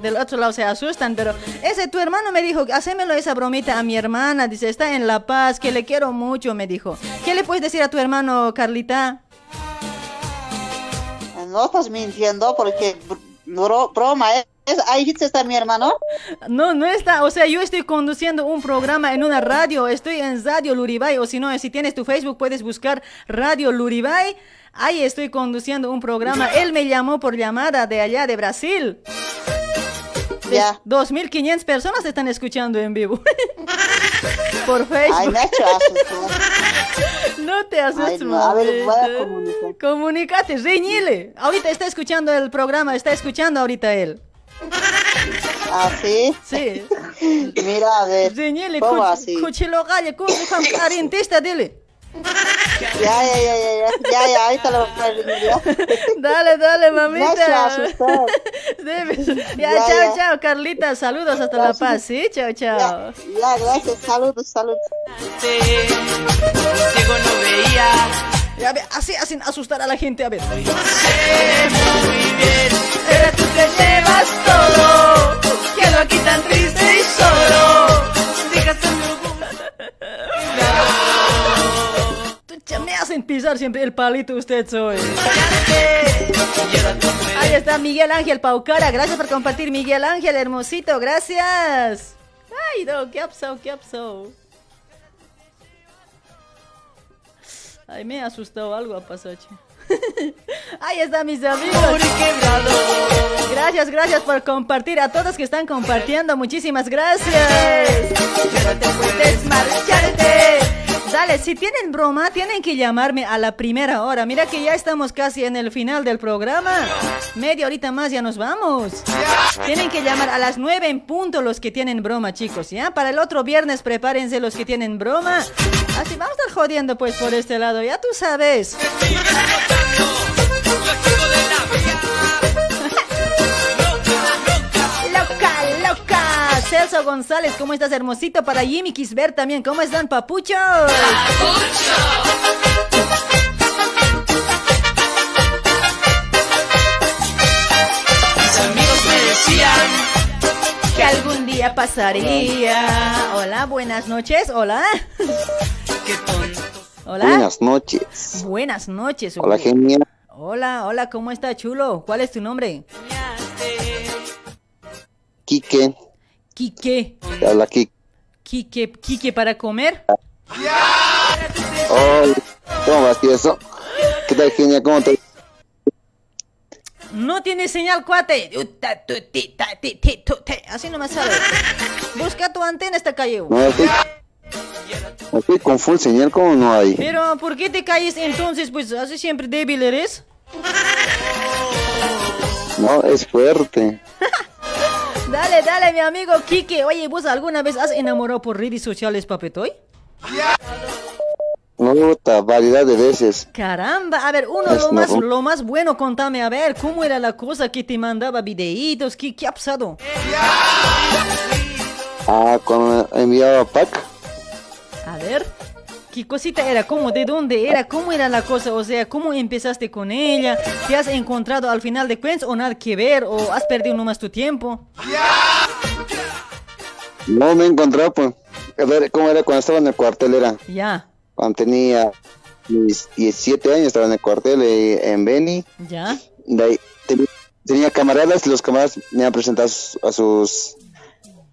del otro lado se asustan, pero ese tu hermano me dijo, hacémelo esa bromita a mi hermana, dice, está en La Paz, que le quiero mucho, me dijo. ¿Qué le puedes decir a tu hermano, Carlita?
No estás mintiendo porque br- bro- broma, ¿eh? ¿Es- ¿Ahí está mi hermano?
No, no está, o sea, yo estoy conduciendo un programa en una radio, estoy en Radio Luribay, o si no, si tienes tu Facebook puedes buscar Radio Luribay, ahí estoy conduciendo un programa, él me llamó por llamada de allá de Brasil.
Ya.
2.500 personas están escuchando en vivo. por Facebook.
Ay, me ha hecho asustar.
No te asustes,
no, a ver, voy a comunicar.
Comunicate, reñile. Ahorita está escuchando el programa, está escuchando ahorita él.
¿Ah, sí?
Sí.
Mira, a ver. ¿Cómo
cuch-
así?
cuchilo galle, cu- cu- arientista, dile.
Ya, ya, ya, ya, ya, ya, ya, ahorita lo voy a ya.
Dale, dale, mamita. Ya,
Ya,
chao,
ya.
chao, Carlita. Saludos hasta La Paz, ¿sí? Chao, chao.
Ya, gracias, saludos, saludos.
Contigo no veía.
A ver, así hacen asustar a la gente, a ver.
Muy bien, te
Me hacen pisar siempre el palito usted soy. Ahí está Miguel Ángel Paucara. Gracias por compartir, Miguel Ángel, hermosito. Gracias. Ay, no, ¿qué pasado? ¿Qué ha Ay, me ha asustado algo a pasache. Ahí está, mis amigos. Gracias, gracias por compartir. A todos que están compartiendo, muchísimas gracias. Ya no te puedes marcharte. Dale, si tienen broma, tienen que llamarme a la primera hora. Mira que ya estamos casi en el final del programa. Media horita más ya nos vamos. Tienen que llamar a las nueve en punto los que tienen broma, chicos, ¿ya? Para el otro viernes prepárense los que tienen broma. Así vamos a estar jodiendo pues por este lado, ya tú sabes. Celso González, ¿cómo estás, hermosito? Para Jimmy Kisber también, ¿cómo están, papuchos?
Mis amigos me decían
Que algún día pasaría. Hola, buenas noches, hola. Hola.
Buenas noches.
Buenas noches.
Hola, genial.
Hola, hola, ¿cómo está, chulo? ¿Cuál es tu nombre?
Quique.
Quique.
Habla Quique.
Quique, Quique para comer.
Oh, ¿Cómo vas, eso? ¿Qué tal, genial? ¿Cómo te
No tiene señal, cuate. Así no me sabe. Busca tu antena esta calle.
No, con full señal, ¿cómo no hay?
Pero, ¿por qué te calles entonces? Pues así siempre débil eres.
No, es fuerte.
Dale, dale, mi amigo Kike. Oye, ¿vos alguna vez has enamorado por redes sociales, papetoy?
No, puta, variedad de veces.
Caramba, a ver, uno
Es
lo más, lo más bueno, contame, a ver, ¿cómo era la cosa que te mandaba videitos? ¿Qué, qué ha pasado?
Ah, cuando enviaba pack.
A ver, ¿qué cosita era? ¿Cómo? ¿De dónde era? ¿Cómo era la cosa? O sea, ¿cómo empezaste con ella? ¿Te has encontrado al final de cuentas o nada que ver? ¿O has perdido nomás tu tiempo?
No me he encontrado, pues. A ver, ¿cómo era cuando estaba en el cuartel? Era
Ya,
cuando tenía mis 17 años, estaba en el cuartel eh, en Beni.
ya.
De ahí, ten- tenía camaradas y los camaradas me han presentado a sus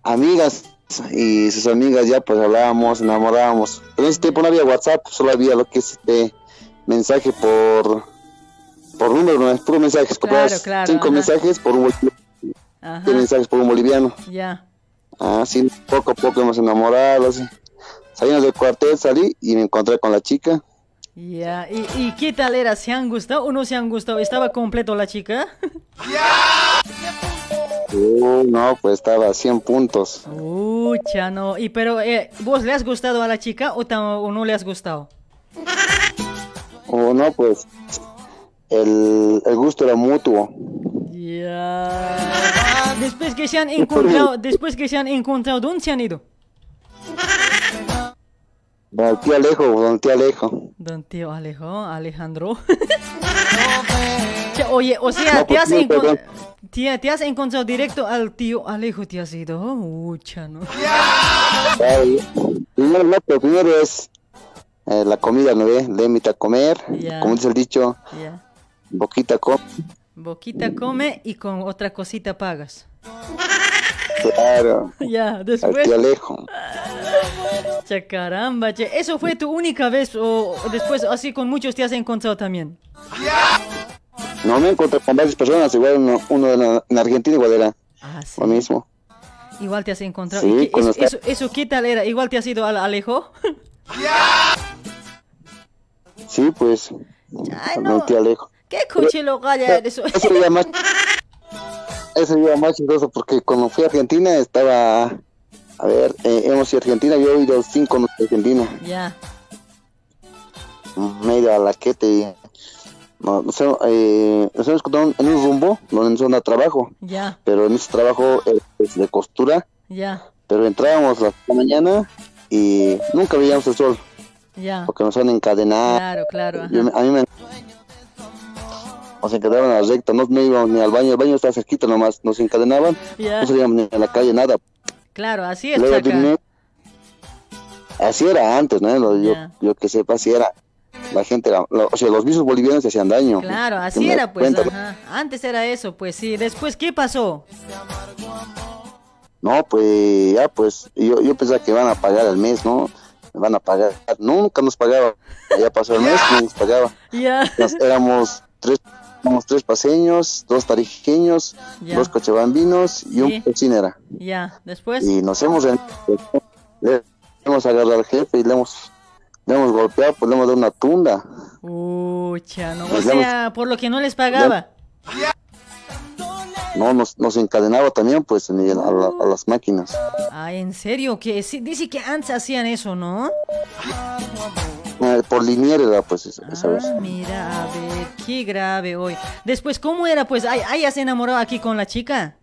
amigas y sus amigas ya pues hablábamos, enamorábamos. Pero en ese tiempo no había WhatsApp, solo había lo que es este mensaje por por número, no es puro mensajes, copiabas
claro,
cinco
ajá.
mensajes por un boliviano,
Ajá,
mensajes por un boliviano.
ya.
Ah, sí, poco a poco hemos enamorado, así. Salimos del cuartel, salí y me encontré con la chica.
Ya, ¿Y, ¿y qué tal era? ¿Se han gustado o no se han gustado? ¿Estaba completo la chica?
Uh, no, pues estaba a 100 puntos.
Ucha, no. ¿Y pero eh, vos le has gustado a la chica o, o no le has gustado?
O no, pues el, el gusto era mutuo.
Ya. Después que se han encontrado, después que se han encontrado, ¿dónde se han ido?
Don tío Alejo, don tío Alejo.
Don tío Alejo, Alejandro. Che, Oye, o sea,
No,
te,
pues,
has
no,
encon-
perdón.
te, has encontrado directo al tío Alejo, te has ido. Ucha, ¿no?
Ay, Primero, pero primero es eh, la comida, ¿no ve? Le invita a comer,
Ya.
como dice el dicho,
Ya.
boquita come.
Boquita come y con otra cosita pagas.
Claro,
Ya,
al
después.
tío Alejo.
Che, caramba, che. ¿Eso fue tu única vez o o después así con muchos te has encontrado también?
No me encontré con varias personas, igual uno, uno en, Argentina igual era
Ah, sí.
lo mismo.
Igual te has encontrado.
Sí,
¿Y qué- eso, eso, eso qué tal era? ¿Igual te has ido al Alejo?
Sí, pues,
Ay,
tío Alejo.
¿Qué cochelo galla eso?
Eso ya más, eso ya más chistoso porque cuando fui a Argentina estaba, a ver, eh, hemos ido a Argentina, yo he ido cinco a Argentina.
Ya.
me he ido a la quete y no, no sé, eh, nos hemos encontrado en un rumbo donde zona de trabajo,
Ya,
pero en ese trabajo eh, es de costura,
ya,
pero entrábamos la mañana y nunca veíamos el sol
ya.
porque nos han encadenado.
Claro, claro.
Yo a mí me nos encadenaban a la recta, no, no íbamos ni al baño, el baño estaba cerquita nomás, nos encadenaban,
Ya.
no salíamos ni a la calle, nada.
Claro, así es,
Luego
Chaca.
así era antes, ¿no? Yo, yo que sepa, así era. La gente, lo- o sea, los mismos bolivianos se hacían daño.
Claro, así era, pues. Ajá. Antes era eso, pues sí. Después, ¿qué pasó?
No, pues ya, pues yo, yo pensaba que iban a pagar al mes, ¿no? me van a pagar. Nunca nos pagaba. Ya pasó el mes, no nos pagaba.
Ya.
Nos- éramos tres, éramos tres paseños, dos tarijeños,
Ya.
dos cochabambinos y un cocinera.
Ya, después.
Y nos hemos, le hemos agarrado al jefe y le hemos, le hemos golpeado, pues le hemos dado una tunda.
Ucha, no. O sea, por lo que no les pagaba.
No, nos, nos encadenaba también, pues, en a, la- a las máquinas.
Ay, en serio, que sí, dice que antes hacían eso, ¿no?
Eh, Por linier era, pues, esa, vez.
Ah, mira, a ver, qué grave hoy. Después, ¿cómo era? Pues, ay, ay, ya se enamoró aquí con la chica.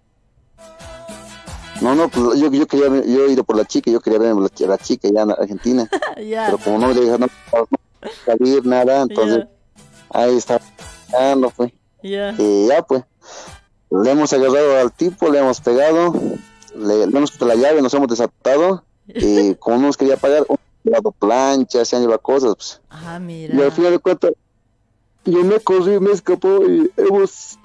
No, no, pues yo, yo quería yo he ido por la chica, yo quería ver a la, ch- la chica ya en Argentina.
Ya.
Pero como no me dejaron salir nada, entonces ahí está. Ya no fue.
Ya.
Y ya pues. Le hemos agarrado al tipo, le hemos pegado, le, le hemos quitado la llave, nos hemos desatado. Y como no nos quería pagar, hemos llevado planchas, se han llevado cosas. Pues.
Ah,
Y
mira.
al final de cuentas, yo me corrí, me escapó y hemos.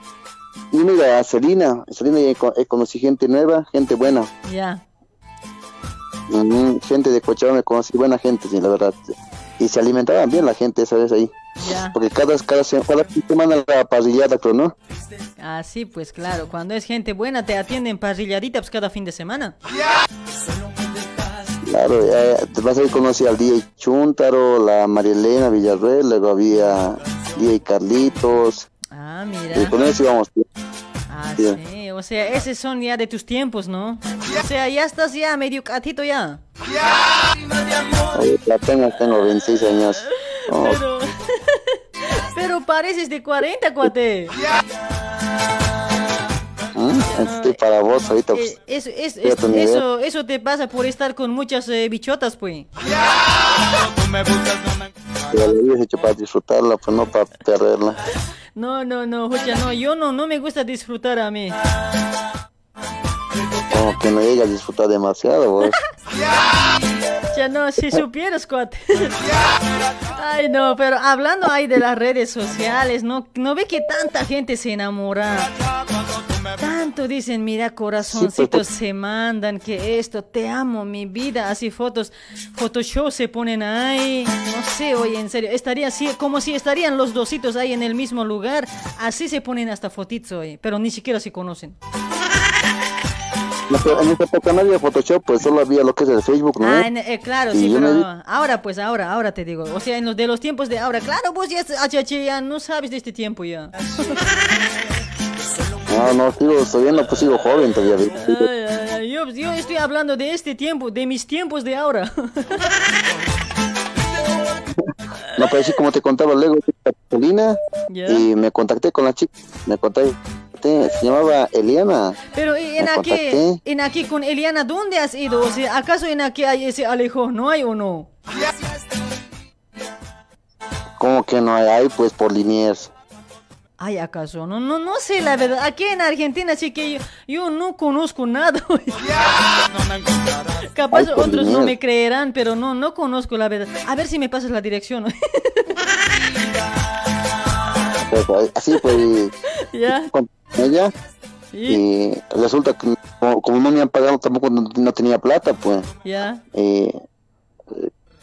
Y mira, a Celina, Celina ya co- eh, conocí gente nueva, gente buena.
Ya.
Ujú, gente de Cochabamba, conocí buena gente, sí, la verdad. Y se alimentaban bien la gente esa vez ahí.
Ya.
Porque cada, cada, se- cada semana la parrillada, creo, ¿no?
Ah, sí, pues claro. Cuando es gente buena, te atienden parrilladita pues, cada fin de semana.
Claro, eh, te vas a ir conocí al DJ Chuntaro, la Marielena Villarreal, luego había DJ Carlitos.
Ah,
Y
mira.
con eso íbamos.
Ah,
Sí.
sí. O sea, esos son ya de tus tiempos, ¿no? O sea, ya estás ya medio catito ya.
Oye, la tengo, tengo 26 años. Oh,
Pero, pero pareces de 40, cuate.
¿mm? Estoy para vos ahorita. Pues,
Eh, Eso, es-
Fíjate
es-
mi idea.
eso, eso te pasa por estar con muchas eh, bichotas, pues.
Que la vida es hecho para disfrutarla, pues no para perderla.
No, no, no, Jocha, no, yo no, no me gusta disfrutar a mí.
Como que no llega a disfrutar demasiado, vos.
Ya no, si supieras, cuate. Ay, no, pero hablando ahí de las redes sociales, ¿no? ¿No ve que tanta gente se enamora? Tanto dicen, mira, corazoncitos se mandan, que esto, te amo, mi vida, así fotos, Photoshop se ponen ahí, no sé, oye, en serio, estaría así, como si estarían los dositos ahí en el mismo lugar, así se ponen hasta fotitos, oye, pero ni siquiera se conocen.
En esa época no había Photoshop, pues solo había lo que es el Facebook, ¿no?
Ah, en- eh, claro, sí,
me
pero
vi-
ahora pues, ahora, ahora te digo, o sea, en los de los tiempos de ahora, claro, vos ya, ya, ya no sabes de este tiempo ya.
No, no, sigo, todavía no, pues sigo joven todavía.
ay, ay, yo, yo estoy hablando de este tiempo, de mis tiempos de ahora.
No, pero así como te contaba luego, Catalina, y me contacté con la chica, me contacté, se llamaba Eliana.
Pero ¿y en aquí, en aquí con Eliana, ¿dónde has ido? O sea, ¿acaso en aquí hay ese Alejo? ¿No hay o no?
¿Cómo que no hay ahí? Pues por Liniers.
¿Hay acaso? No, no, no sé la verdad. Aquí en Argentina sí que yo, yo no conozco nada. Capaz
Ay, por
otros no me creerán, pero no, no conozco la verdad. A ver si me pasas la dirección.
Pues, así pues
¿Ya?
con ella. Y resulta que como, como no me han pagado, tampoco no, no tenía plata, pues.
¿Ya?
Eh,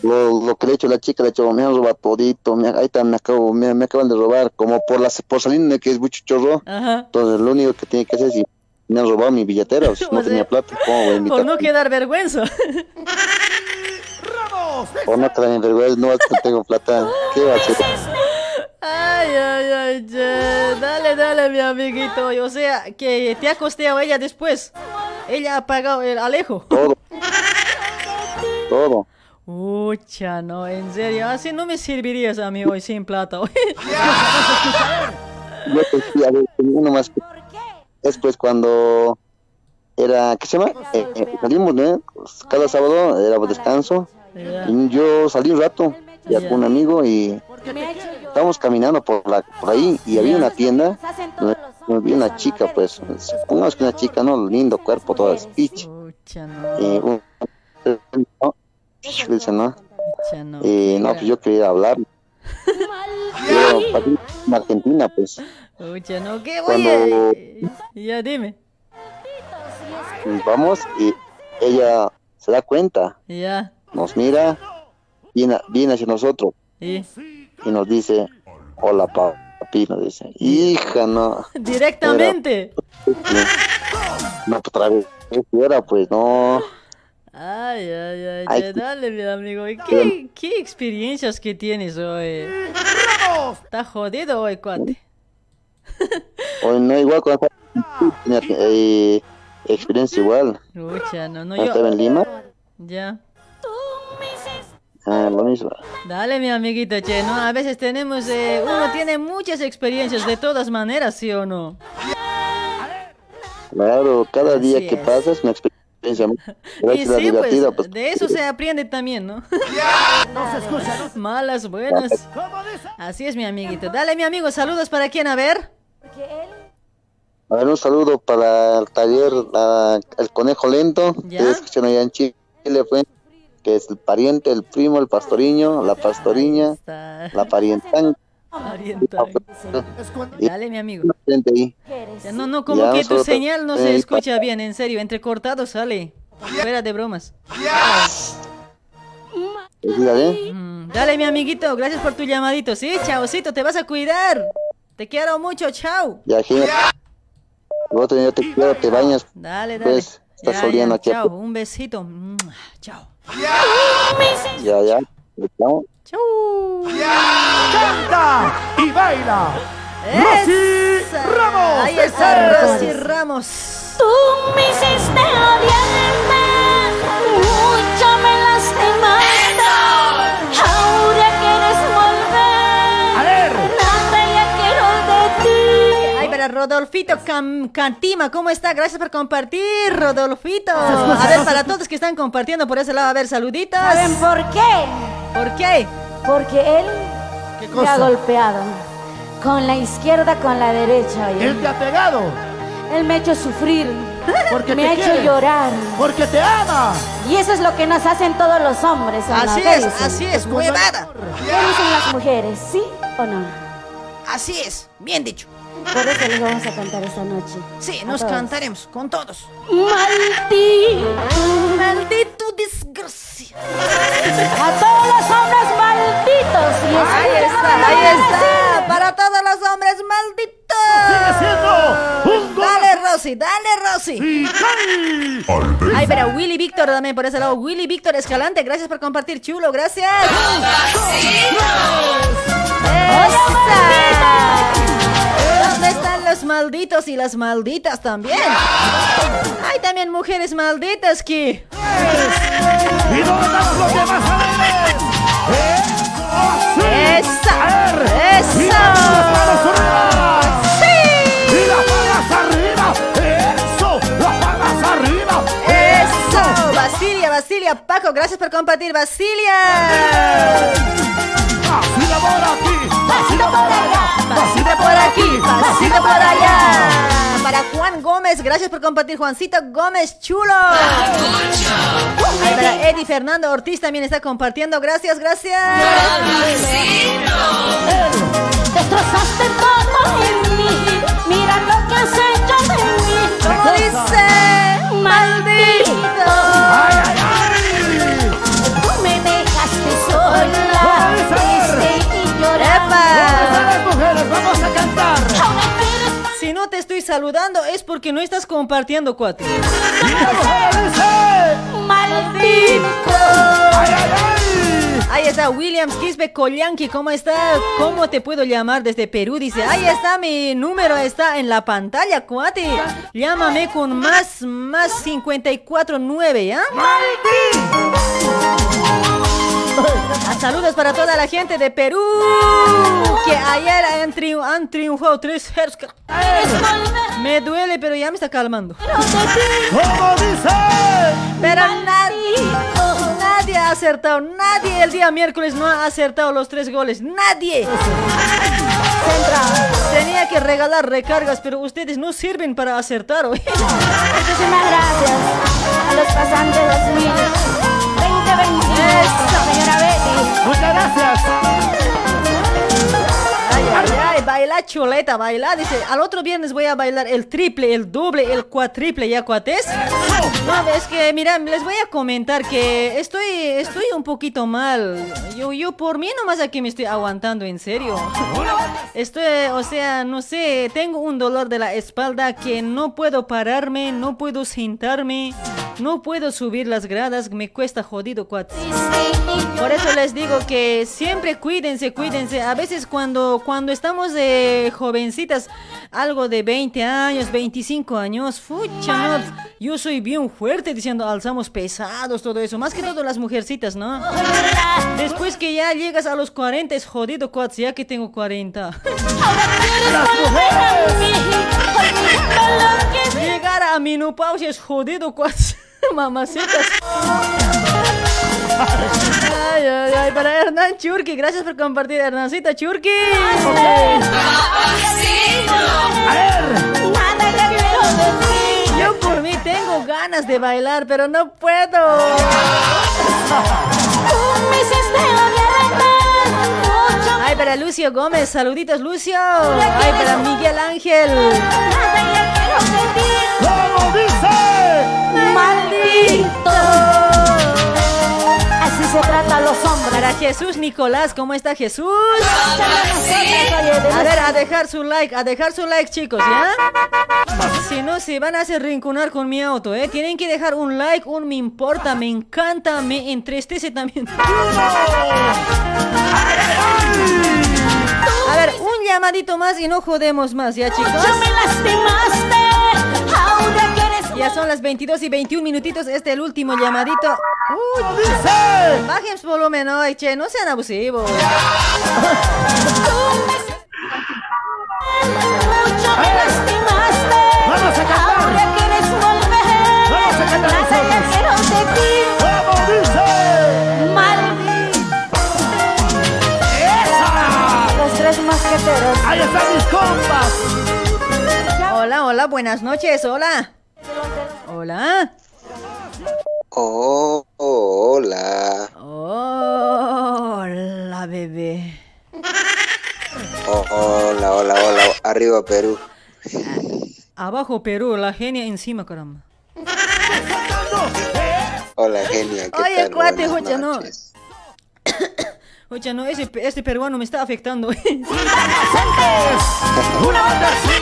lo, lo que le he hecho a la chica, le he hecho, me han robado todito, me, ahí está, me, acabo, me, me acaban de robar, como por la por salir de que es mucho chorro.
Ajá.
Entonces lo único que tiene que hacer es si me han robado mi billetera, o si no
sea,
tenía plata, ¿cómo voy a invitar?
Por no quedar vergüenza.
Por no traer vergüenza, no que tengo plata, ¿qué va a hacer?
Ay, ay, ay, ya. Dale, dale, mi amiguito. O sea, que te ha costeado ella después. Ella ha pagado el Alejo.
Todo. Todo.
Ucha, no, en serio. Así no me servirías a mí hoy sin plata.
Yo pues, sí, a ver, uno más. Es pues cuando era, ¿qué se llama? Eh, eh, salimos, ¿no? Cada sábado era descanso. Y yo salí un rato ya con un amigo y estábamos caminando por la por ahí y había una tienda donde había una chica, pues, supongamos que una chica, ¿no? Lindo cuerpo, toda speech.
Ucha, no.
Y un, ¿no? Dice, ¿no?
Ucha, no.
Y no, pues yo quería hablar. Pero para en Argentina, pues,
Ucha, no. ¿Qué voy
cuando
Ya dime.
vamos y ella se da cuenta,
Ya.
nos mira viene, viene hacia nosotros
¿Y?
y nos dice, hola papi, nos dice, hija, no.
Directamente.
No, pues otra vez, era, pues no.
Ay, ay, ay,
Ay,
ya, dale, mi amigo. ¿Y ¿Qué, qué experiencias que tienes hoy? Está jodido hoy, cuate.
O no igual tenía eh, experiencia igual.
Lucha, no, no, yo.
estaba en Lima,
Ya.
ah, lo mismo.
Dale, mi amiguito, che, ¿no? A veces tenemos, eh, uno tiene muchas experiencias de todas maneras, ¿sí o no?
Claro, cada día
Así
que
es.
pasa es una experiencia
Y sí, pues,
pues.
de eso se aprende también, ¿no? Malas, buenas. Así es, mi amiguito. Dale, mi amigo, saludos para quién, a ver.
A ver, un saludo para el taller ah, El Conejo Lento,
Ya.
que escuchan allá en Chile, fue, que es el pariente, el primo, el pastoriño, la pastoriña, la. Y
Dale, mi amigo.
Gente ahí.
Ya, no, no, como
Ya,
que tu señal no se escucha bien, en serio. Entrecortado sale. Fuera de bromas.
Pues.
Mm, Dale, mi amiguito, gracias por tu llamadito. Sí, chaucito, te vas a cuidar. Te quiero mucho, chao.
Ya, otro día te quiero, te bañas.
Dale, dale.
Pues, estás
Ya,
oliendo
ya,
aquí.
Chao, un besito. Mua, Chao.
Ya, ya. Chao.
Chau.
Canta y baila.
Esa.
Ramos.
Ahí está Rosy Ramos.
Tú me hiciste odiarme, mucho me lastimaste. Ahora quieres volver.
A ver.
Nada ya quiero de ti.
Ay, para Rodolfito Cam- Cantima, ¿cómo está? Gracias por compartir, Rodolfito. A ver, para todos que están compartiendo por ese lado, a ver, saluditos.
¿Saben por qué?
¿Por qué?
Porque él
¿Qué
me ha
cosa?
golpeado. Con la izquierda, con la derecha. oye.
Él te ha pegado.
Él me ha hecho sufrir.
Porque
me
te
ha hecho llorar.
Porque te ama.
Y eso es lo que nos hacen todos los hombres. ¿o no?
Así
¿Qué
es,
dicen?
así es, huevada.
¿Qué dicen las mujeres? ¿Sí o no?
Así es, bien dicho.
Por eso les vamos a cantar esta noche.
Sí,
A
nos
todos.
cantaremos con todos.
Maldito.
Maldito desgracia.
A todos los hombres malditos. Y
Ahí está, ahí está. Para todos los hombres malditos.
Sigue siendo un
Dale, Rosy, dale, Rosy. Ay, pero Willy Víctor también por ese lado. Willy Víctor Escalante, gracias por compartir, chulo, gracias. ¡Esa! ¿Dónde están los malditos y las malditas también? Hay también mujeres malditas que...
¿Y dónde están los demás alegres?
¡Esa!
¡Y las manos arriba!
¡Sí!
¡Y las palmas arriba! ¡Eso! ¡Las arriba!
¡Eso! Basilia, Basilia, Paco, gracias por compartir, Basilia.
¡Vacila por aquí! ¡Vacila por allá!
Pasita por aquí, pasita por allá. Para Juan Gómez, gracias por compartir, Juancito Gómez, chulo. Ahí para Eddie Fernando Ortiz también está compartiendo, gracias, gracias.
Destrozaste todo en mí. Mira lo que has hecho de mí.
¿Cómo dice?
Maldito.
¡Vamos a cantar!
Ahora quieres
Si no te estoy saludando es porque no estás compartiendo, cuate. Ahí está Williams Quispe Collanqui, ¿cómo está? ¿Cómo te puedo llamar desde Perú? Dice, ahí está mi número, está en la pantalla, cuate. Llámame con más, más 549, ¿ya? Saludos para toda la gente de Perú que ayer han, triun- han triunfado 3 0 Me duele, pero ya me está calmando.
¿Cómo dice?
Pero nadie, nadie ha acertado, nadie el día miércoles no ha acertado los tres goles, nadie. Tenía que regalar recargas, pero ustedes no sirven para acertar hoy.
Muchísimas gracias a los pasantes 2000. 2021. Señora Betty.
Muchas gracias.
Ay, ay, ay, baila chuleta, baila. Dice, al otro viernes voy a bailar el triple, el doble, el cuatriple, ¿ya cuates? No, es que, mira, les voy a comentar que estoy, estoy un poquito mal. Yo, yo por mí nomás aquí me estoy aguantando, en serio. Estoy, o sea, no sé, tengo un dolor de la espalda que no puedo pararme, no puedo sentarme, no puedo subir las gradas, me cuesta jodido cuates. Por eso les digo que siempre cuídense, cuídense. A veces cuando, cuando estamos de jovencitas, algo de 20 años, 25 años, fucha, no, yo soy bien fuerte diciendo alzamos pesados, todo eso. Más que todo las mujercitas, ¿no? Después que ya llegas a los 40 es jodido, cuates, ya que tengo 40. Llegar a menopausia es jodido, cuates. Mamacitas. Ay, ay, ay, para Hernán Churki, gracias por compartir, Hernancita Churki. Yo por mí tengo ganas de bailar, pero no puedo. Ay, para Lucio Gómez, saluditos Lucio. Ay, para Miguel Ángel.
¿Cómo dice?
¡Maldito! Así se trata a los hombres. Para Jesús Nicolás, ¿cómo está Jesús? A ver, a dejar su like, a dejar su like, chicos, ¿ya? Si no, se van a hacer rinconar con mi auto, ¿eh? Tienen que dejar un like, un me importa, me encanta, me entristece también. A ver, un llamadito más y no jodemos más, ¿ya, chicos? Ya son las 22 y 21 minutitos. Este es el último llamadito. Uy, bajen su volumen hoy, che. No sean abusivos.
Vamos a cantar. Vamos a cantar nosotros. ¿Cómo dice?
Los tres mosqueteros.
Ahí están mis compas.
Hola, hola, buenas noches, hola. Hola.
Oh, hola.
Hola, bebé.
Oh, hola, hola, hola. Arriba Perú.
Abajo Perú, la genia encima, caramba.
Hola, genia. ¿qué
Oye,
tal?
cuate, jocha, no. Oye, no, ese, este peruano me está afectando.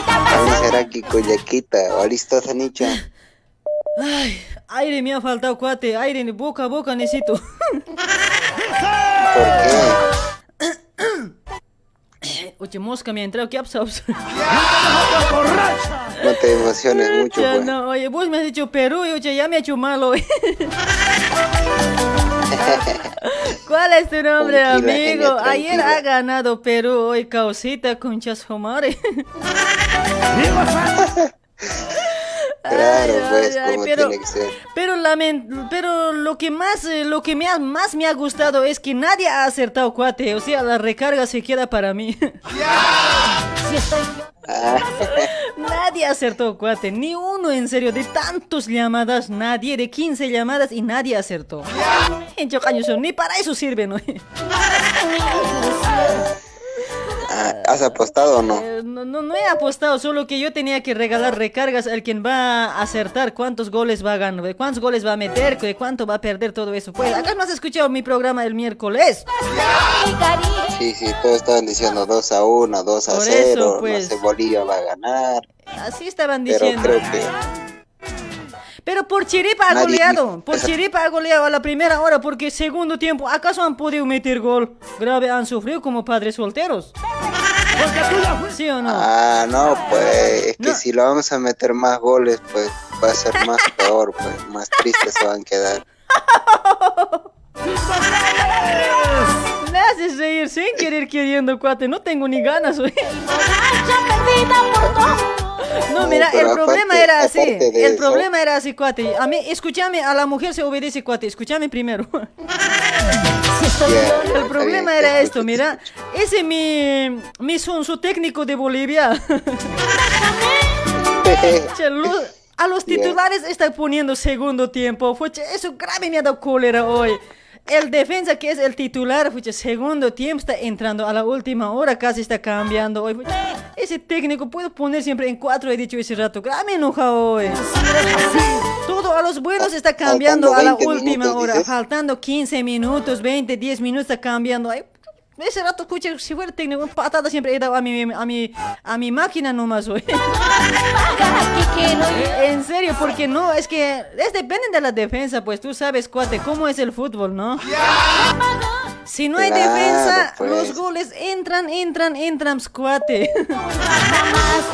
También será que Coyaquita. ¿O listo?
Ay, aire me ha faltado, cuate. Aire, boca a boca necesito.
¿Por qué?
Oye, mosca me ha entrado, ¿qué ha pasado?
No te emociones mucho,
Ya
pues.
no, oye, vos me has dicho Perú y oye, ya me ha hecho malo. ¿Cuál es tu nombre,
Tranquila,
amigo?
genia,
Ayer ha ganado Perú, hoy causita con chasjomare.
Claro, pues,
ay, ay,
como
pero-
tiene que ser.
Pero, pero lo que más, eh, lo que me ha- más me ha gustado es que nadie ha acertado cuate, o sea, la recarga se queda para mí. nadie acertó cuate, ni uno en serio, de tantos llamadas, nadie, de 15 llamadas y nadie acertó. En ni para eso sirve, ¿no?
Ah, ¿Has apostado o no?
Eh, No, no, no he apostado, solo que yo tenía que regalar recargas al quien va a acertar cuántos goles va a ganar, cuántos goles va a meter, de cuánto va a perder todo eso. Pues, ¿acá no has escuchado mi programa el miércoles?
Sí, sí, todos estaban diciendo 2 a 1, 2 a
Por
0,
eso,
no
pues.
sé, Bolivia va a ganar,
Así estaban
pero
diciendo.
creo que
Pero por chiripa ha
Nadie
goleado, por chiripa ha goleado a la primera hora, porque segundo tiempo, ¿acaso han podido meter gol? Grave han sufrido como padres solteros. ¿Sí o no?
Ah, no, pues es que si lo vamos a meter más goles, pues va a ser más peor, pues más tristes se van a quedar.
Me haces reír sin querer queriendo, cuate. No tengo ni ganas, güey. No, mira, el problema
aparte-
era así. El
eso-
problema era así, cuate. A mí, escúchame, a la mujer se obedece, cuate. Escúchame primero. El problema era esto, mira. Ese mi, mi son, su técnico de Bolivia. A los titulares está poniendo segundo tiempo. Fue, che, eso grave me ha dado cólera hoy. El defensa que es el titular, fucha, segundo tiempo está entrando a la última hora, casi está cambiando hoy. fucha. Ese técnico puedo poner siempre en cuatro, he dicho ese rato. Me enoja hoy. Todo a los buenos está cambiando a la
20
última hora. Faltando 15 minutos, 20, 10 minutos está cambiando. Ay, ese rato, escucha, si fuera técnico, patada siempre he dado a mi, a mi, a mi máquina nomás hoy. En serio, porque no, es que es depende de la defensa, pues tú sabes, cuate, cómo es el fútbol, ¿no? Si no hay
Claro,
defensa,
pues.
los goles entran, entran, entran, cuate.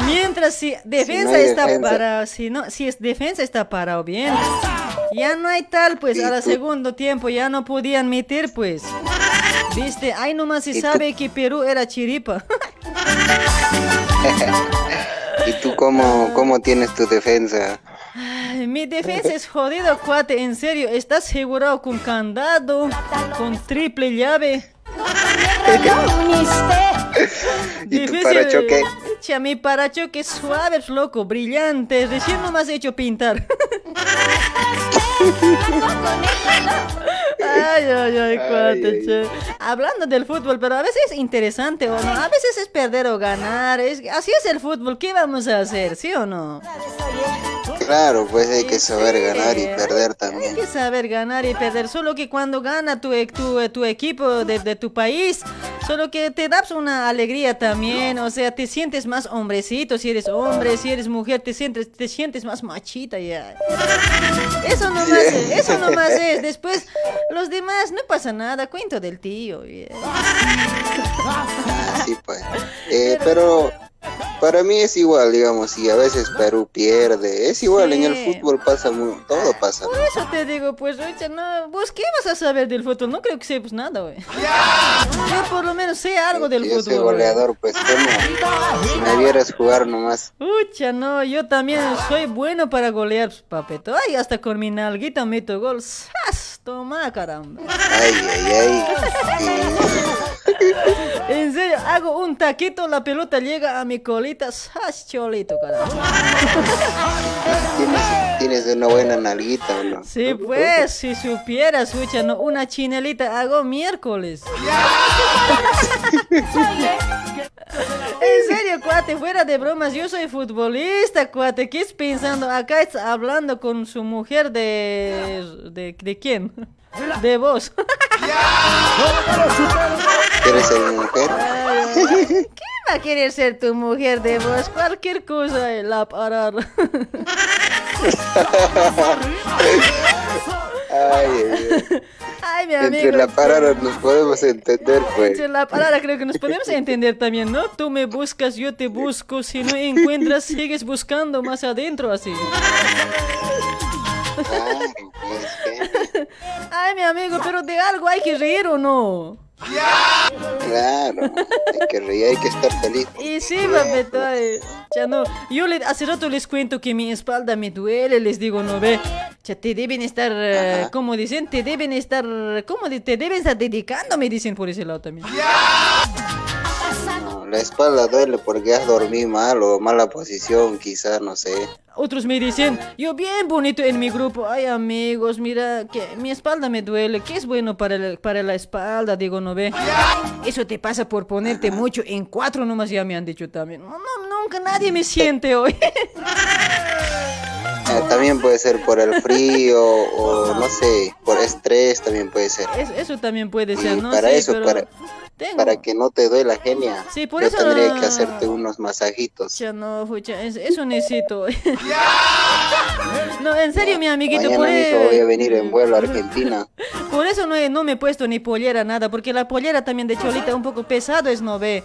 Mientras si defensa está
defensa.
parado, si no, si es defensa está parado bien. Ya no hay tal, pues,
Y
a la
tú-
segundo tiempo ya no podían meter, pues. Viste, ahí nomás se
tú-
sabe que Perú era chiripa.
¿Y tú cómo, cómo tienes tu defensa?
Ay, Mi defensa es jodido, cuate, en serio. ¿Estás asegurado con candado? ¿Con triple llave?
¿Y tu parachoque?
Cha, mi parachoque es suave, loco, brillante. Recién nomás he hecho pintar. Ay, ay, ay, cuate, che. Hablando del fútbol, pero a veces es interesante o no, a veces es perder o ganar. Es, así es el fútbol, ¿qué vamos a hacer? ¿Sí o no?
Claro, pues hay que saber ganar y perder
Hay
también.
que saber ganar y perder. Solo que cuando gana tu, e- tu, tu equipo de, de tu país, solo que te das una alegría también. O sea, te sientes más hombrecito si eres hombre, si eres mujer, te sientes, te sientes más machita ya. Eso nomás es, eso nomás es. Después, los demás, no pasa nada. Cuento del tío. yeah.
Así pues. Eh, pero para mí es igual, digamos, si a veces Perú pierde, es igual, en el fútbol pasa, mu- todo pasa.
Por eso te digo, pues, Rocha, no, vos qué vas a saber del fútbol? No creo que sepas nada, güey. Yo por lo menos sé algo del
Yo
fútbol.
soy
güey.
goleador, pues, ¿cómo? Si me vieras jugar nomás.
Ucha, no, yo también soy bueno para golear, papeto. Ay, hasta con mi nalguita meto gol. ¡Sas! Toma, caramba.
Ay, ay, ay.
En serio, hago un taquito, la pelota llega a mi colita. ¡Sas, cholito, caramba!
Tienes, tienes una buena nalguita, ¿o no?
Sí, pues, si supieras, ucha, no, una chinelita hago miércoles. En serio, cuate, fuera de bromas, yo soy futbolista, cuate. ¿Qué es pensando? Acá está hablando con su mujer de... ¿De, de quién? De vos.
¿Quieres ser mujer?
¿Quién va a querer ser tu mujer de vos? Cualquier cosa, la parar.
Ay, ay,
mi amigo.
Entre la parada nos podemos entender, pues.
Entre la palabra creo que nos podemos entender también, ¿no? Tú me buscas, yo te busco. Si no encuentras, sigues buscando más adentro así. Ay, mi amigo, pero de algo hay que reír o no.
Claro, hay que reír, hay que estar feliz.
Y sí, papeto, ay, ya no. Yo le, hace rato les cuento que mi espalda me duele, les digo, no ve. Ya te deben estar, eh, como dicen, te deben estar, ¿cómo? di- Te deben estar dedicando, me dicen por ese lado también.
No, la espalda duele porque has dormido mal o mala posición, quizás, no sé.
Otros me dicen, yo bien bonito en mi grupo, ay amigos, mira que mi espalda me duele, ¿qué es bueno para la, para la espalda? Digo, no ve. Eso te pasa por ponerte mucho en cuatro nomás, ya me han dicho también. No, no, nunca nadie me siente hoy.
También puede ser por el frío o no sé, por estrés también puede ser.
Es- eso también puede
Y
ser, ¿no?
para
Sí,
eso,
pero
para,
tengo-
para que no te duela genia,
Sí, por
yo
eso-
tendría que hacerte unos masajitos.
Ya no, fucha, es- eso necesito. no, en serio, mi amiguito, por,
Mañana
e-
voy a venir en vuelo a Argentina.
por eso no, he- no me he puesto ni pollera, nada, porque la pollera también de cholita un poco pesado es, no ve.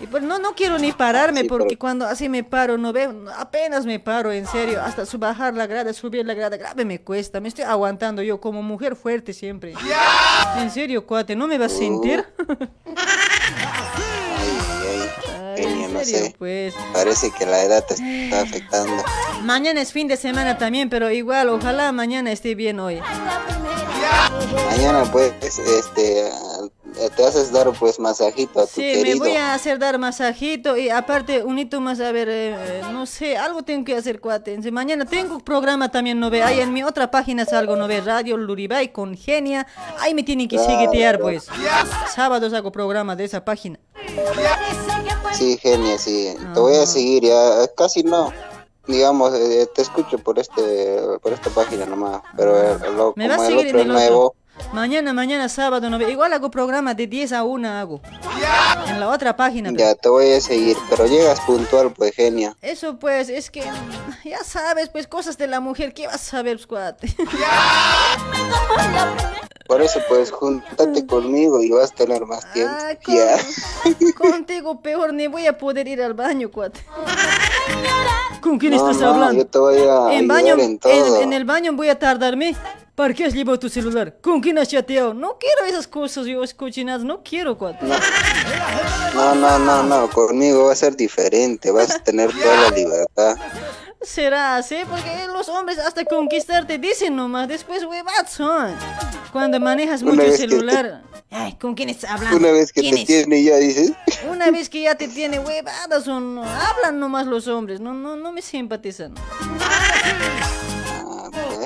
Y pues no, no quiero ni pararme porque cuando así me paro, no ve, apenas me paro, en serio, hasta su- bajar la grada, subir la grada, grave me cuesta, me estoy aguantando yo como mujer fuerte siempre. En serio, cuate, ¿no me vas a sentir? Ay,
no
serio,
sé.
pues.
Parece que la edad te está afectando.
Mañana es fin de semana también, pero igual, ojalá mañana esté bien hoy.
Mañana pues, este, te haces dar pues masajito a tu
Sí,
querido.
me voy a hacer dar masajito y aparte un hito más, a ver, eh, eh, no sé, algo tengo que hacer, cuate. Mañana tengo programa también, no ve, ahí en mi otra página salgo, no ve, Radio Luribay con Genia. Ahí me tienen que
Claro,
seguitear, pues. Sábados hago programa de esa página.
Sí, genia, sí.
Ah.
Te voy a seguir ya. Casi no. Digamos, eh, te escucho por este por esta página nomás. Pero eh,
Me va a
como el
seguir
otro es
el
nuevo.
Mañana, mañana, sábado, no. Igual hago programa de 10 a 1 hago. En la otra página.
Ya te voy a seguir. Pero llegas puntual, pues genia.
Eso pues, es que mm, ya sabes, pues cosas de la mujer, ¿qué vas a saber, cuate?
Por eso, pues júntate conmigo y vas a tener más tiempo.
Ah,
ya.
Contigo peor, ni voy a poder ir al baño, cuate. ¿Con quién
No,
estás
no,
hablando?
Yo te voy a
en baño,
en
en,
todo.
en el baño voy a tardarme. ¿Para qué has llevado tu celular? ¿Con quién has chateado? No quiero esas cosas, yo cochinadas, no quiero, cuate.
No, no, no, no. Conmigo va a ser diferente. Vas a tener toda la libertad.
Será así, porque los hombres hasta conquistarte dicen nomás, después huevadas son. Cuando manejas mucho
te-
celular. Ay, ¿con quién estás hablando?
Una vez que
¿Quién
te
es?
tiene ya dices.
Una vez que ya te tiene huevadas son, no, hablan nomás los hombres, no, no, no me simpatizan.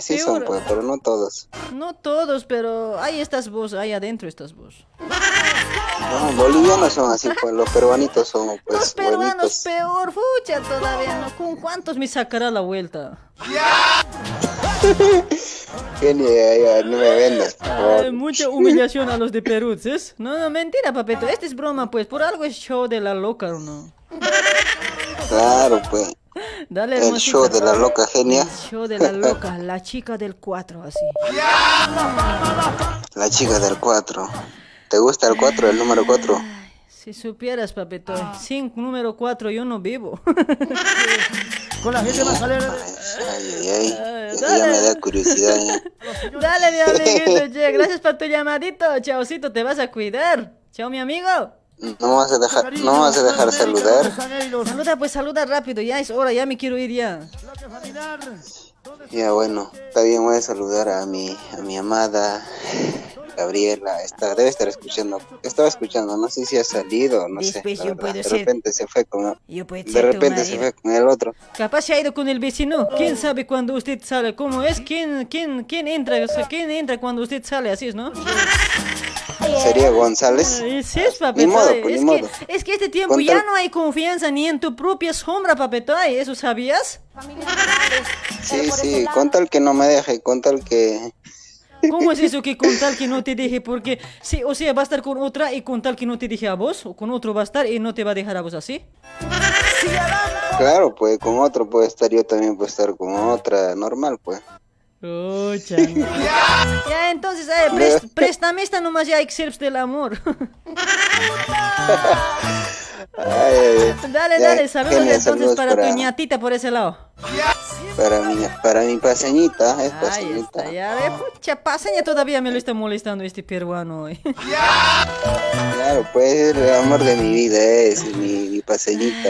Así son,
Peor.
pues, pero no todos.
No todos, pero ahí estás vos, ahí adentro estás vos.
No, bolivianos son así, pues los peruanitos son, pues,
Los peruanos peor, fucha todavía, ¿no? ¿Con cuántos me sacará la vuelta?
Genia, ya, ya, no me vendas, por favor.
Ay, mucha humillación a los de Perú, ¿sí? No, no, mentira, papeto, este es broma, pues, por algo es show de la loca, ¿o no?
Claro, pues.
Dale,
El
hermosita.
show de la loca genia.
El show de la loca, la chica del 4, así.
La chica del 4. ¿Te gusta el 4, el número 4?
Si supieras, papeto, sin número 4 yo no vivo.
Con la gente más alegre.
Ay, ay, ay. Ya me da curiosidad. ya.
Dale, mi amiguito, che, gracias por tu llamadito. Chaucito, te vas a cuidar. Chao, mi amigo.
No vas a dejar, no vas a dejar saludar.
Saluda, pues saluda rápido, ya es hora, ya me quiero ir ya.
Ya bueno, está bien, voy a saludar a mi, a mi amada Gabriela. Está, debe estar escuchando. Estaba escuchando, no sé si ha salido, no sé.
Después
la
yo
verdad.
puedo
De
ser-
repente se fue con,
Yo puedo
de repente se fue con el otro.
Capaz se ha ido con el vecino. ¿Quién sabe cuando usted sale? ¿Cómo es? ¿Quién, quién, quién entra? O sea, ¿quién entra cuando usted sale? Así es, ¿no?
Sería González.
Es,
Ni
papetoy.
modo, pues,
es,
ni
que,
modo.
es que este tiempo
Con
ya no hay confianza ni en tu propia sombra, papetoy. ¿Eso sabías?
Sí, sí, con tal que no me deje, con tal que...
¿Cómo es eso que con tal que no te deje? Porque, sí, o sea, va a estar con otra y con tal que no te deje a vos, o con otro va a estar y no te va a dejar a vos así.
Claro, pues con otro puede estar, yo también puedo estar con otra, normal, pues.
Oh. Ya, entonces, eh, pres- préstame esta nomás ya, Excerps del amor.
Ay, ay, ay.
dale,
Ya,
dale, saludos entonces
saludos
para
para-
tu ñatita por ese lado.
Para mi, para mi paseñita, es
Ahí
paseñita.
está, ya ve, pucha, paseña todavía me lo está molestando este peruano hoy.
Claro, pues el amor de mi vida es mi, mi paseñita.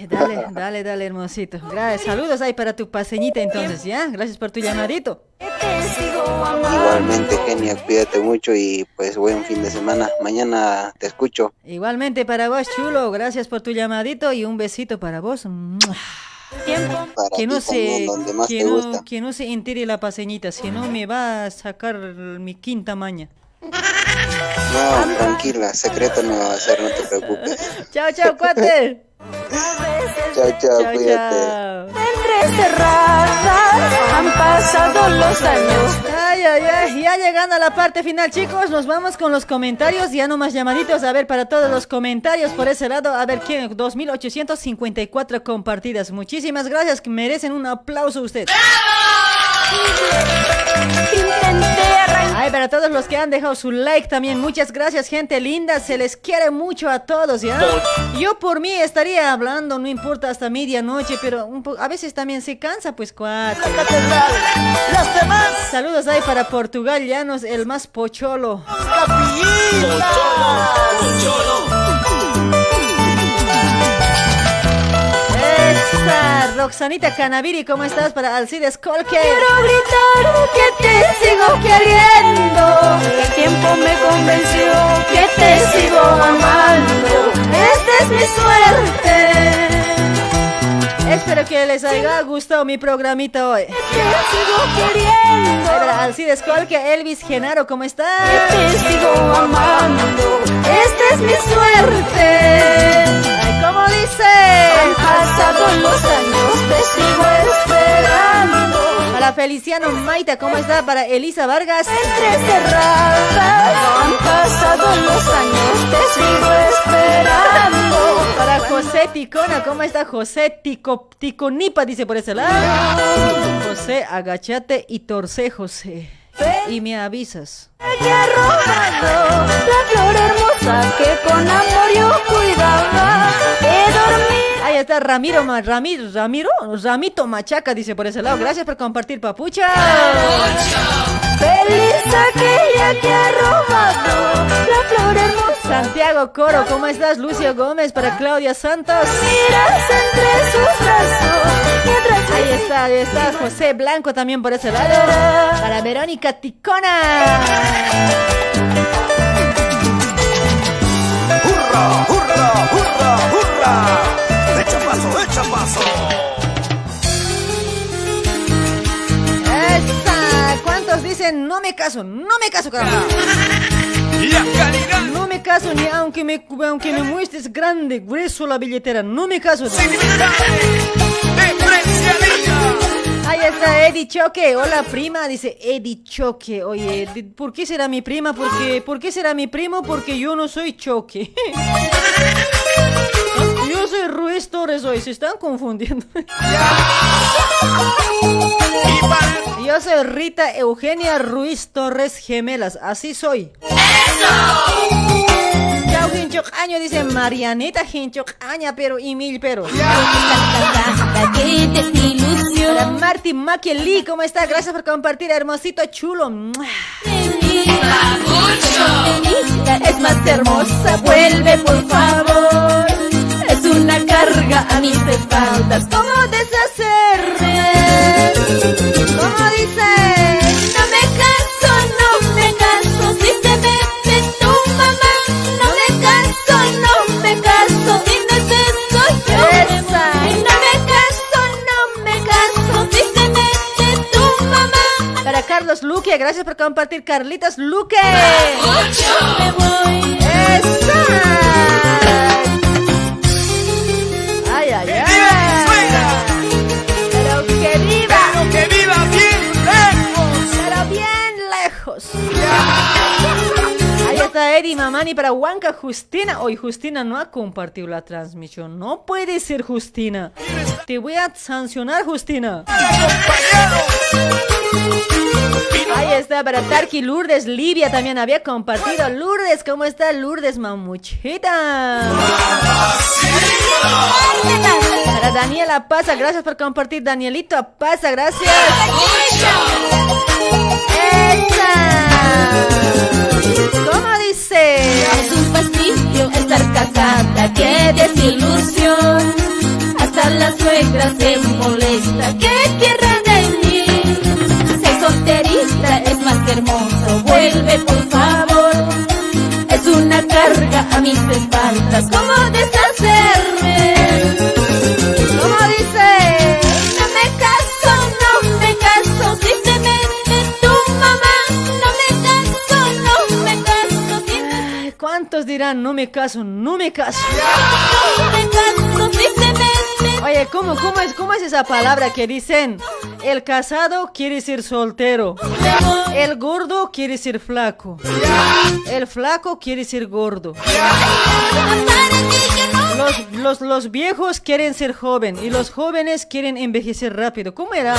Ay, Dale, dale, dale, hermosito. Gracias, saludos ahí para tu paseñita entonces, ¿ya? Gracias por tu llamadito.
Igualmente, genia, cuídate mucho y pues buen fin de semana. Mañana te escucho.
Igualmente para vos, chulo, gracias por tu llamadito y un besito para vos. Que no se,
donde más
que
te
no,
gusta.
que no se entere la paseñita, si no me va a sacar mi quinta maña.
No, tranquila, secreto no va a ser, no te preocupes.
Chao, chao, cuate.
Chao, chao,
Chao,
cuídate.
chao.
cerrada, han pasado los años.
Ay, ay, ay, ya llegando a la parte final, chicos, nos vamos con los comentarios, ya no más llamaditos, a ver, para todos los comentarios por ese lado, a ver, ¿quién? 2854 compartidas, muchísimas gracias, que merecen un aplauso usted. Ay, para todos los que han dejado su like también, muchas gracias, gente linda. Se les quiere mucho a todos, ¿ya? Yo por mí estaría hablando, no importa, hasta medianoche, pero un a veces también se cansa, pues cuatro.
Las demás.
Saludos ahí para Portugal, Llanos, el más pocholo. Esa Roxanita Canaviri, ¿cómo estás? Para Alcides Colque.
Quiero gritar que te sigo queriendo. El tiempo me convenció que te sigo amando. Esta es mi suerte.
Espero que les haya gustado mi programita hoy.
Te sigo queriendo.
Para Alcides Colque, Elvis Genaro, ¿cómo estás?
Te sigo amando. Esta es mi suerte.
Ay, ¿Cómo dice?
Han pasado los años, te sigo esperando.
Para Feliciano Maita, ¿cómo está? Para Elisa Vargas.
Entre cerradas, han pasado los años, te sigo esperando.
Para José Ticona, ¿cómo está José Tico, Ticonipa? Dice por ese lado. José, agachate y torce, José. Y me avisas.
La flor hermosa que con amor yo cuidaba.
Ahí está Ramiro, Ramiro, Ramiro, Ramito Machaca, dice por ese lado. Gracias por compartir, papucha.
Feliz aquella que ha robado la flor hermosa.
Santiago Coro, ¿cómo estás? Lucio Gómez para Claudia Santos.
Miras entre sus brazos.
Ahí está, ahí está José Blanco también por ese lado. Para Verónica Ticona.
¡Hurra, hurra, hurra, hurra! ¡Echa paso, echa paso!
Dicen no me caso? No me caso, caramba. No me caso ni aunque me, aunque me muestres grande, grueso la billetera. No me caso. Ahí está Eddie Choque. Hola prima, dice Eddie Choque. Oye, ¿por qué será mi prima? Porque, ¿Por qué será mi primo? Porque yo no soy Choque. Yo soy Ruiz Torres hoy, se están confundiendo. Yo soy Rita Eugenia Ruiz Torres Gemelas, así soy. Chao Hinchok Año, dice Marianita Hinchok Aña, pero y mil pero. Martín Maquieli, ¿cómo está? Gracias por compartir, hermosito chulo.
Es más hermosa, vuelve por favor. Una carga a mis espaldas.
¿Cómo deshacerme? ¿Cómo dice?
No me caso, no me caso, si se mete tu mamá. No me caso, no me caso, si no es eso yo
Esa.
No me caso, no me caso, si se mete tu mamá.
Para Carlos Luque, gracias por compartir, Carlitas Luque.
Me voy.
Ay, ay, ay. Pero que viva.
Pero que viva bien lejos.
Pero bien lejos. Ahí está Eddie Mamani para Huanca Justina. Hoy Justina no ha compartido la transmisión. No puede ser Justina. Te voy a sancionar, Justina. Ahí está para Tarki Lourdes Livia también había compartido. Lourdes, ¿cómo está Lourdes Mamuchita? Para Daniela Paza, gracias por compartir. Danielito Paza, gracias. ¡Esa! ¿Cómo dice?
Es un fastidio estar casada, qué desilusión. Hasta la suegra se molesta, ¿qué mí? Es más que hermoso, vuelve por favor. Es una carga a mis espaldas, ¿cómo deshacerme?
¿Cómo dice?
No me caso, no me caso, si se mete tu mamá. No me caso, no me caso, si
Ay, ¿Cuántos dirán no me caso, no me caso?
no me caso, si se mete
Oye, ¿cómo, cómo, es, ¿cómo es esa palabra que dicen? El casado quiere decir soltero. El gordo quiere decir flaco. El flaco quiere decir gordo. Los, los, los viejos quieren ser joven y los jóvenes quieren envejecer rápido. ¿Cómo era?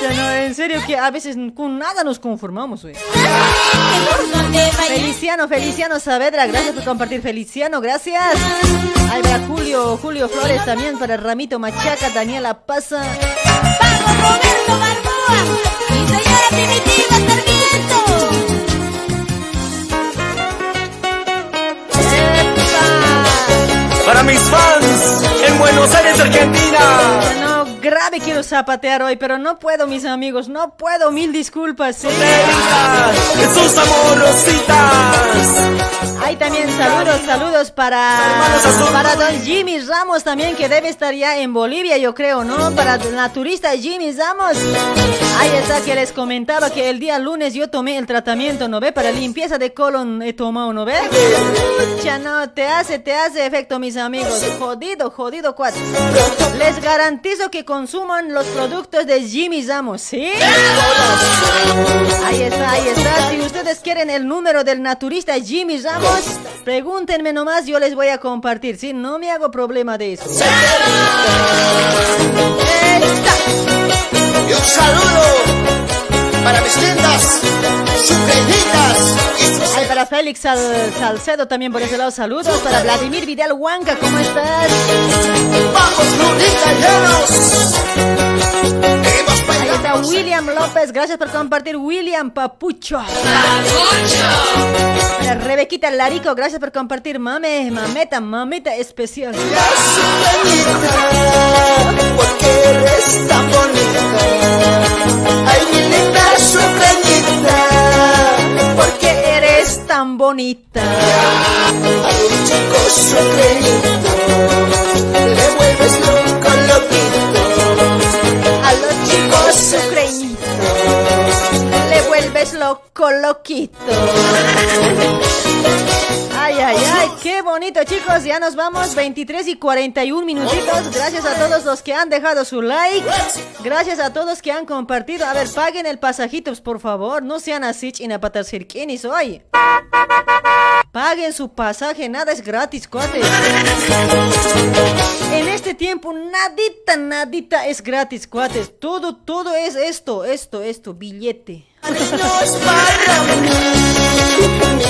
Ya no, en serio que a veces con nada nos conformamos, güey. Feliciano, Feliciano Saavedra, gracias por compartir, Feliciano, gracias. Ahí va Julio, Julio Flores también para Ramito Machaca, Daniela Paza.
Roberto Balboa y señora Primitiva Sarmiento.
Para mis fans en
Buenos Aires, Argentina.
Grave quiero zapatear hoy, pero no puedo, mis amigos, no puedo, mil disculpas.
Jesús amorositas.
Hay también saludos, saludos para, para don Jimmy Ramos también, que debe estar ya en Bolivia, yo creo, ¿no? Para la turista Jimmy Ramos. Ahí está, que les comentaba que el día lunes yo tomé el tratamiento, ¿no ve? Para limpieza de colon he tomado, ¿no ve? Ya no, te hace, te hace efecto, mis amigos. Jodido, jodido, cuatro. Les garantizo que consuman los productos de Jimmy Ramos, ¿sí? Ahí está, ahí está. Si ustedes quieren el número del naturista Jimmy Ramos, pregúntenme nomás, yo les voy a compartir, ¿sí? No me hago problema de eso.
Y un saludo para mis lindas sucreñitas.
Para Félix Sal- Salcedo también por ese lado, saludos. Para Vladimir Vidal Huanca, ¿cómo estás?
Vamos,
Ahí está William López, gracias por compartir. William Papucho. Para Rebequita Larico, gracias por compartir. Mame, mameta, mameta especial.
Porque eres tan bonita. Ay, mi linda
eres tan bonita.
A un chico
sucreñitos le vuelves loco, loquito. Ay, ay, ay, qué bonito, chicos. Ya nos vamos, 23 y 41 minutitos. Gracias a todos los que han dejado su like. Gracias a todos que han compartido. A ver, paguen el pasajito, por favor. No sean así, chinapatar cirquinis hoy. Paguen su pasaje, nada es gratis, cuates. En este tiempo, nadita, nadita es gratis, cuates. Todo, todo es esto, esto, esto, billete.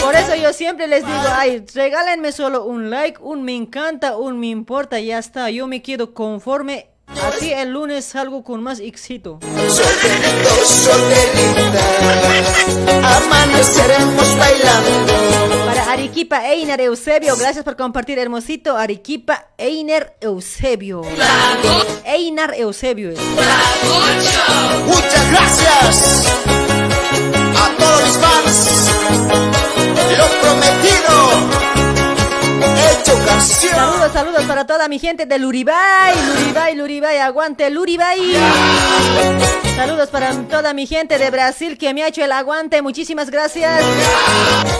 Por eso yo siempre les digo, ay, regálenme solo un like, un me encanta, un me importa, ya está. Yo me quedo conforme. Así el lunes salgo con más éxito.
Amaneceremos bailando.
Para Arequipa Einer Eusebio, gracias por compartir, hermosito. Arequipa Einer Eusebio. Einar Eusebio.
Muchas gracias mis fans. Lo prometido, hecho canción.
Saludos, saludos para toda mi gente de Luribay, Luribay, Luribay, aguante Luribay. Saludos para toda mi gente de Brasil que me ha hecho el aguante, muchísimas gracias.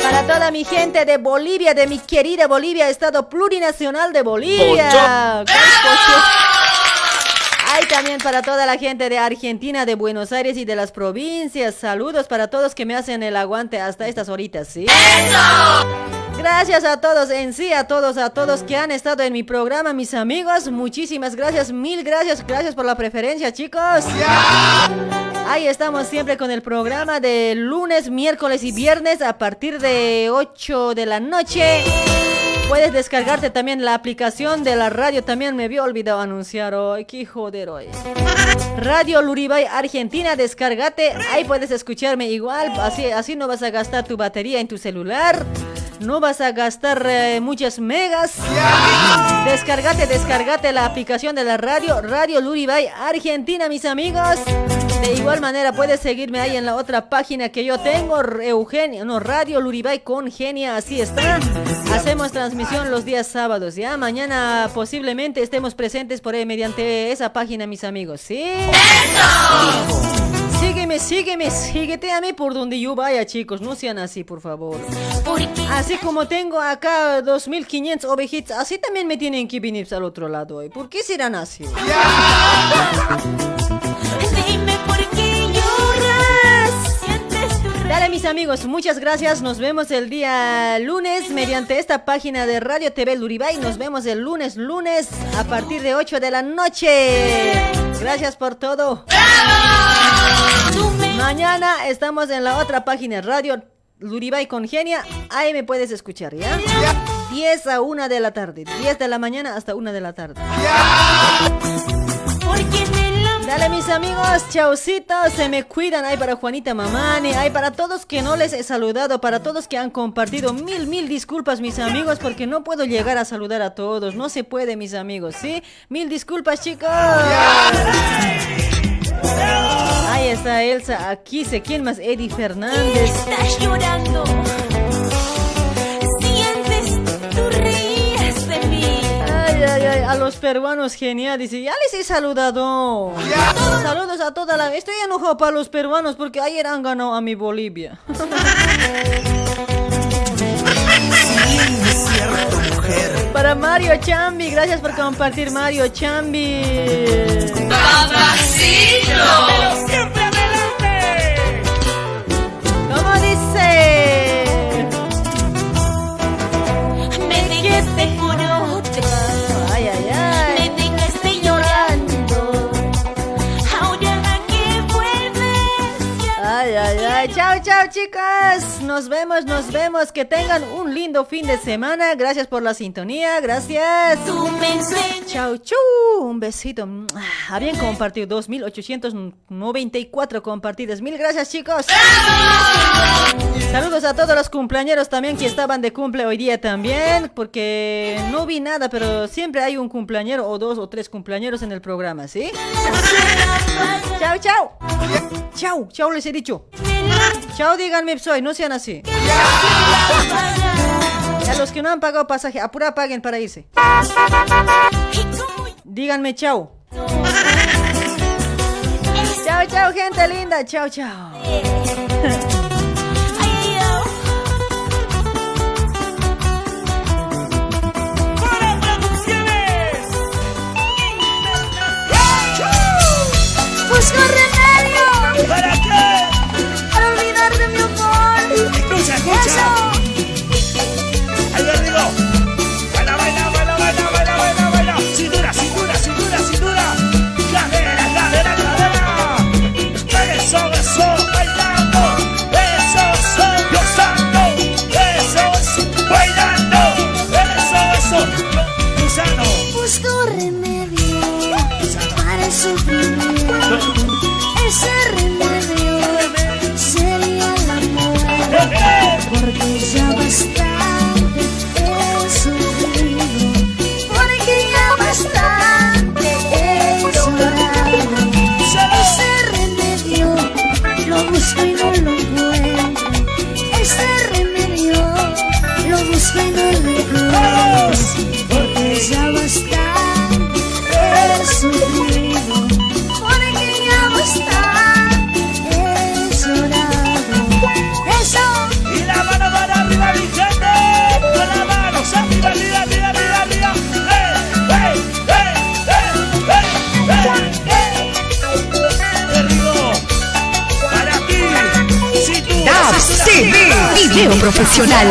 Para toda mi gente de Bolivia, de mi querida Bolivia, Estado Plurinacional de Bolivia. Hay también para toda la gente de Argentina, de Buenos Aires y de las provincias. Saludos para todos que me hacen el aguante hasta estas horitas, ¿sí? Gracias a todos, en sí, a todos, a todos que han estado en mi programa, mis amigos. Muchísimas gracias, mil gracias, gracias por la preferencia, chicos. Ahí estamos siempre con el programa de lunes, miércoles y viernes a partir de 8 de la noche. Puedes descargarte también la aplicación de la radio. También me había olvidado anunciar hoy. Qué joder hoy. Radio Luribay Argentina, descárgate. Ahí puedes escucharme igual. Así, así no vas a gastar tu batería en tu celular. No vas a gastar eh, muchas megas. Descargate, descargate la aplicación de la radio. Radio Luribay Argentina, mis amigos. De igual manera puedes seguirme ahí en la otra página que yo tengo, Eugenio, no, Radio Luribay con Genia, así está. Hacemos transmisión los días sábados, ¿ya? Mañana posiblemente estemos presentes por ahí mediante esa página, mis amigos, ¿sí? Sígueme, sígueme, síguete a mí por donde yo vaya, chicos. No sean así, por favor. Así como tengo acá 2500 ovejitas, así también me tienen que venir al otro lado hoy. ¿Por qué serán así? Dale mis amigos, muchas gracias. Nos vemos el día lunes mediante esta página de Radio TV Luribay. Nos vemos el lunes, lunes a partir de 8 de la noche. Gracias por todo. Mañana estamos en la otra página, Radio Luribay con Genia. Ahí me puedes escuchar, ¿ya? 10 a 1 de la tarde. 10 de la mañana hasta 1 de la tarde. Dale mis amigos, chaucito, se me cuidan. Hay para Juanita Mamani, hay para todos que no les he saludado, para todos que han compartido. Mil, mil disculpas, mis amigos, porque no puedo llegar a saludar a todos. No se puede, mis amigos, ¿sí? Mil disculpas, chicos. Ahí está Elsa, aquí sé quién más, Eddie Fernández.
Estás llorando. Sientes, tú reías de mí.
Ay, ay, ay, a los peruanos genial, dice, ya les he saludado. Saludos a toda la... Estoy enojado para los peruanos porque ayer han ganado a mi Bolivia. Para Mario Chambi, gracias por compartir Mario Chambi. Chao, chicas. Nos vemos, nos vemos. Que tengan un lindo fin de semana. Gracias por la sintonía. Gracias. Chao, chau. Un besito. Bien compartido. 2894 compartidas. Mil gracias, chicos. Saludos a todos los cumpleañeros también que estaban de cumple hoy día también. Porque no vi nada, pero siempre hay un cumpleañero o dos o tres cumpleañeros en el programa, ¿sí? Chao, chao. Chao, chao les he dicho. Chao, díganme soy, no sean así. A los que no han pagado pasaje, apura paguen para irse. Díganme chao. Chao, chao, gente linda. Chao, chao.
Busco remedio.
Para Escucha, escucha. Ahí digo.
Video profesional.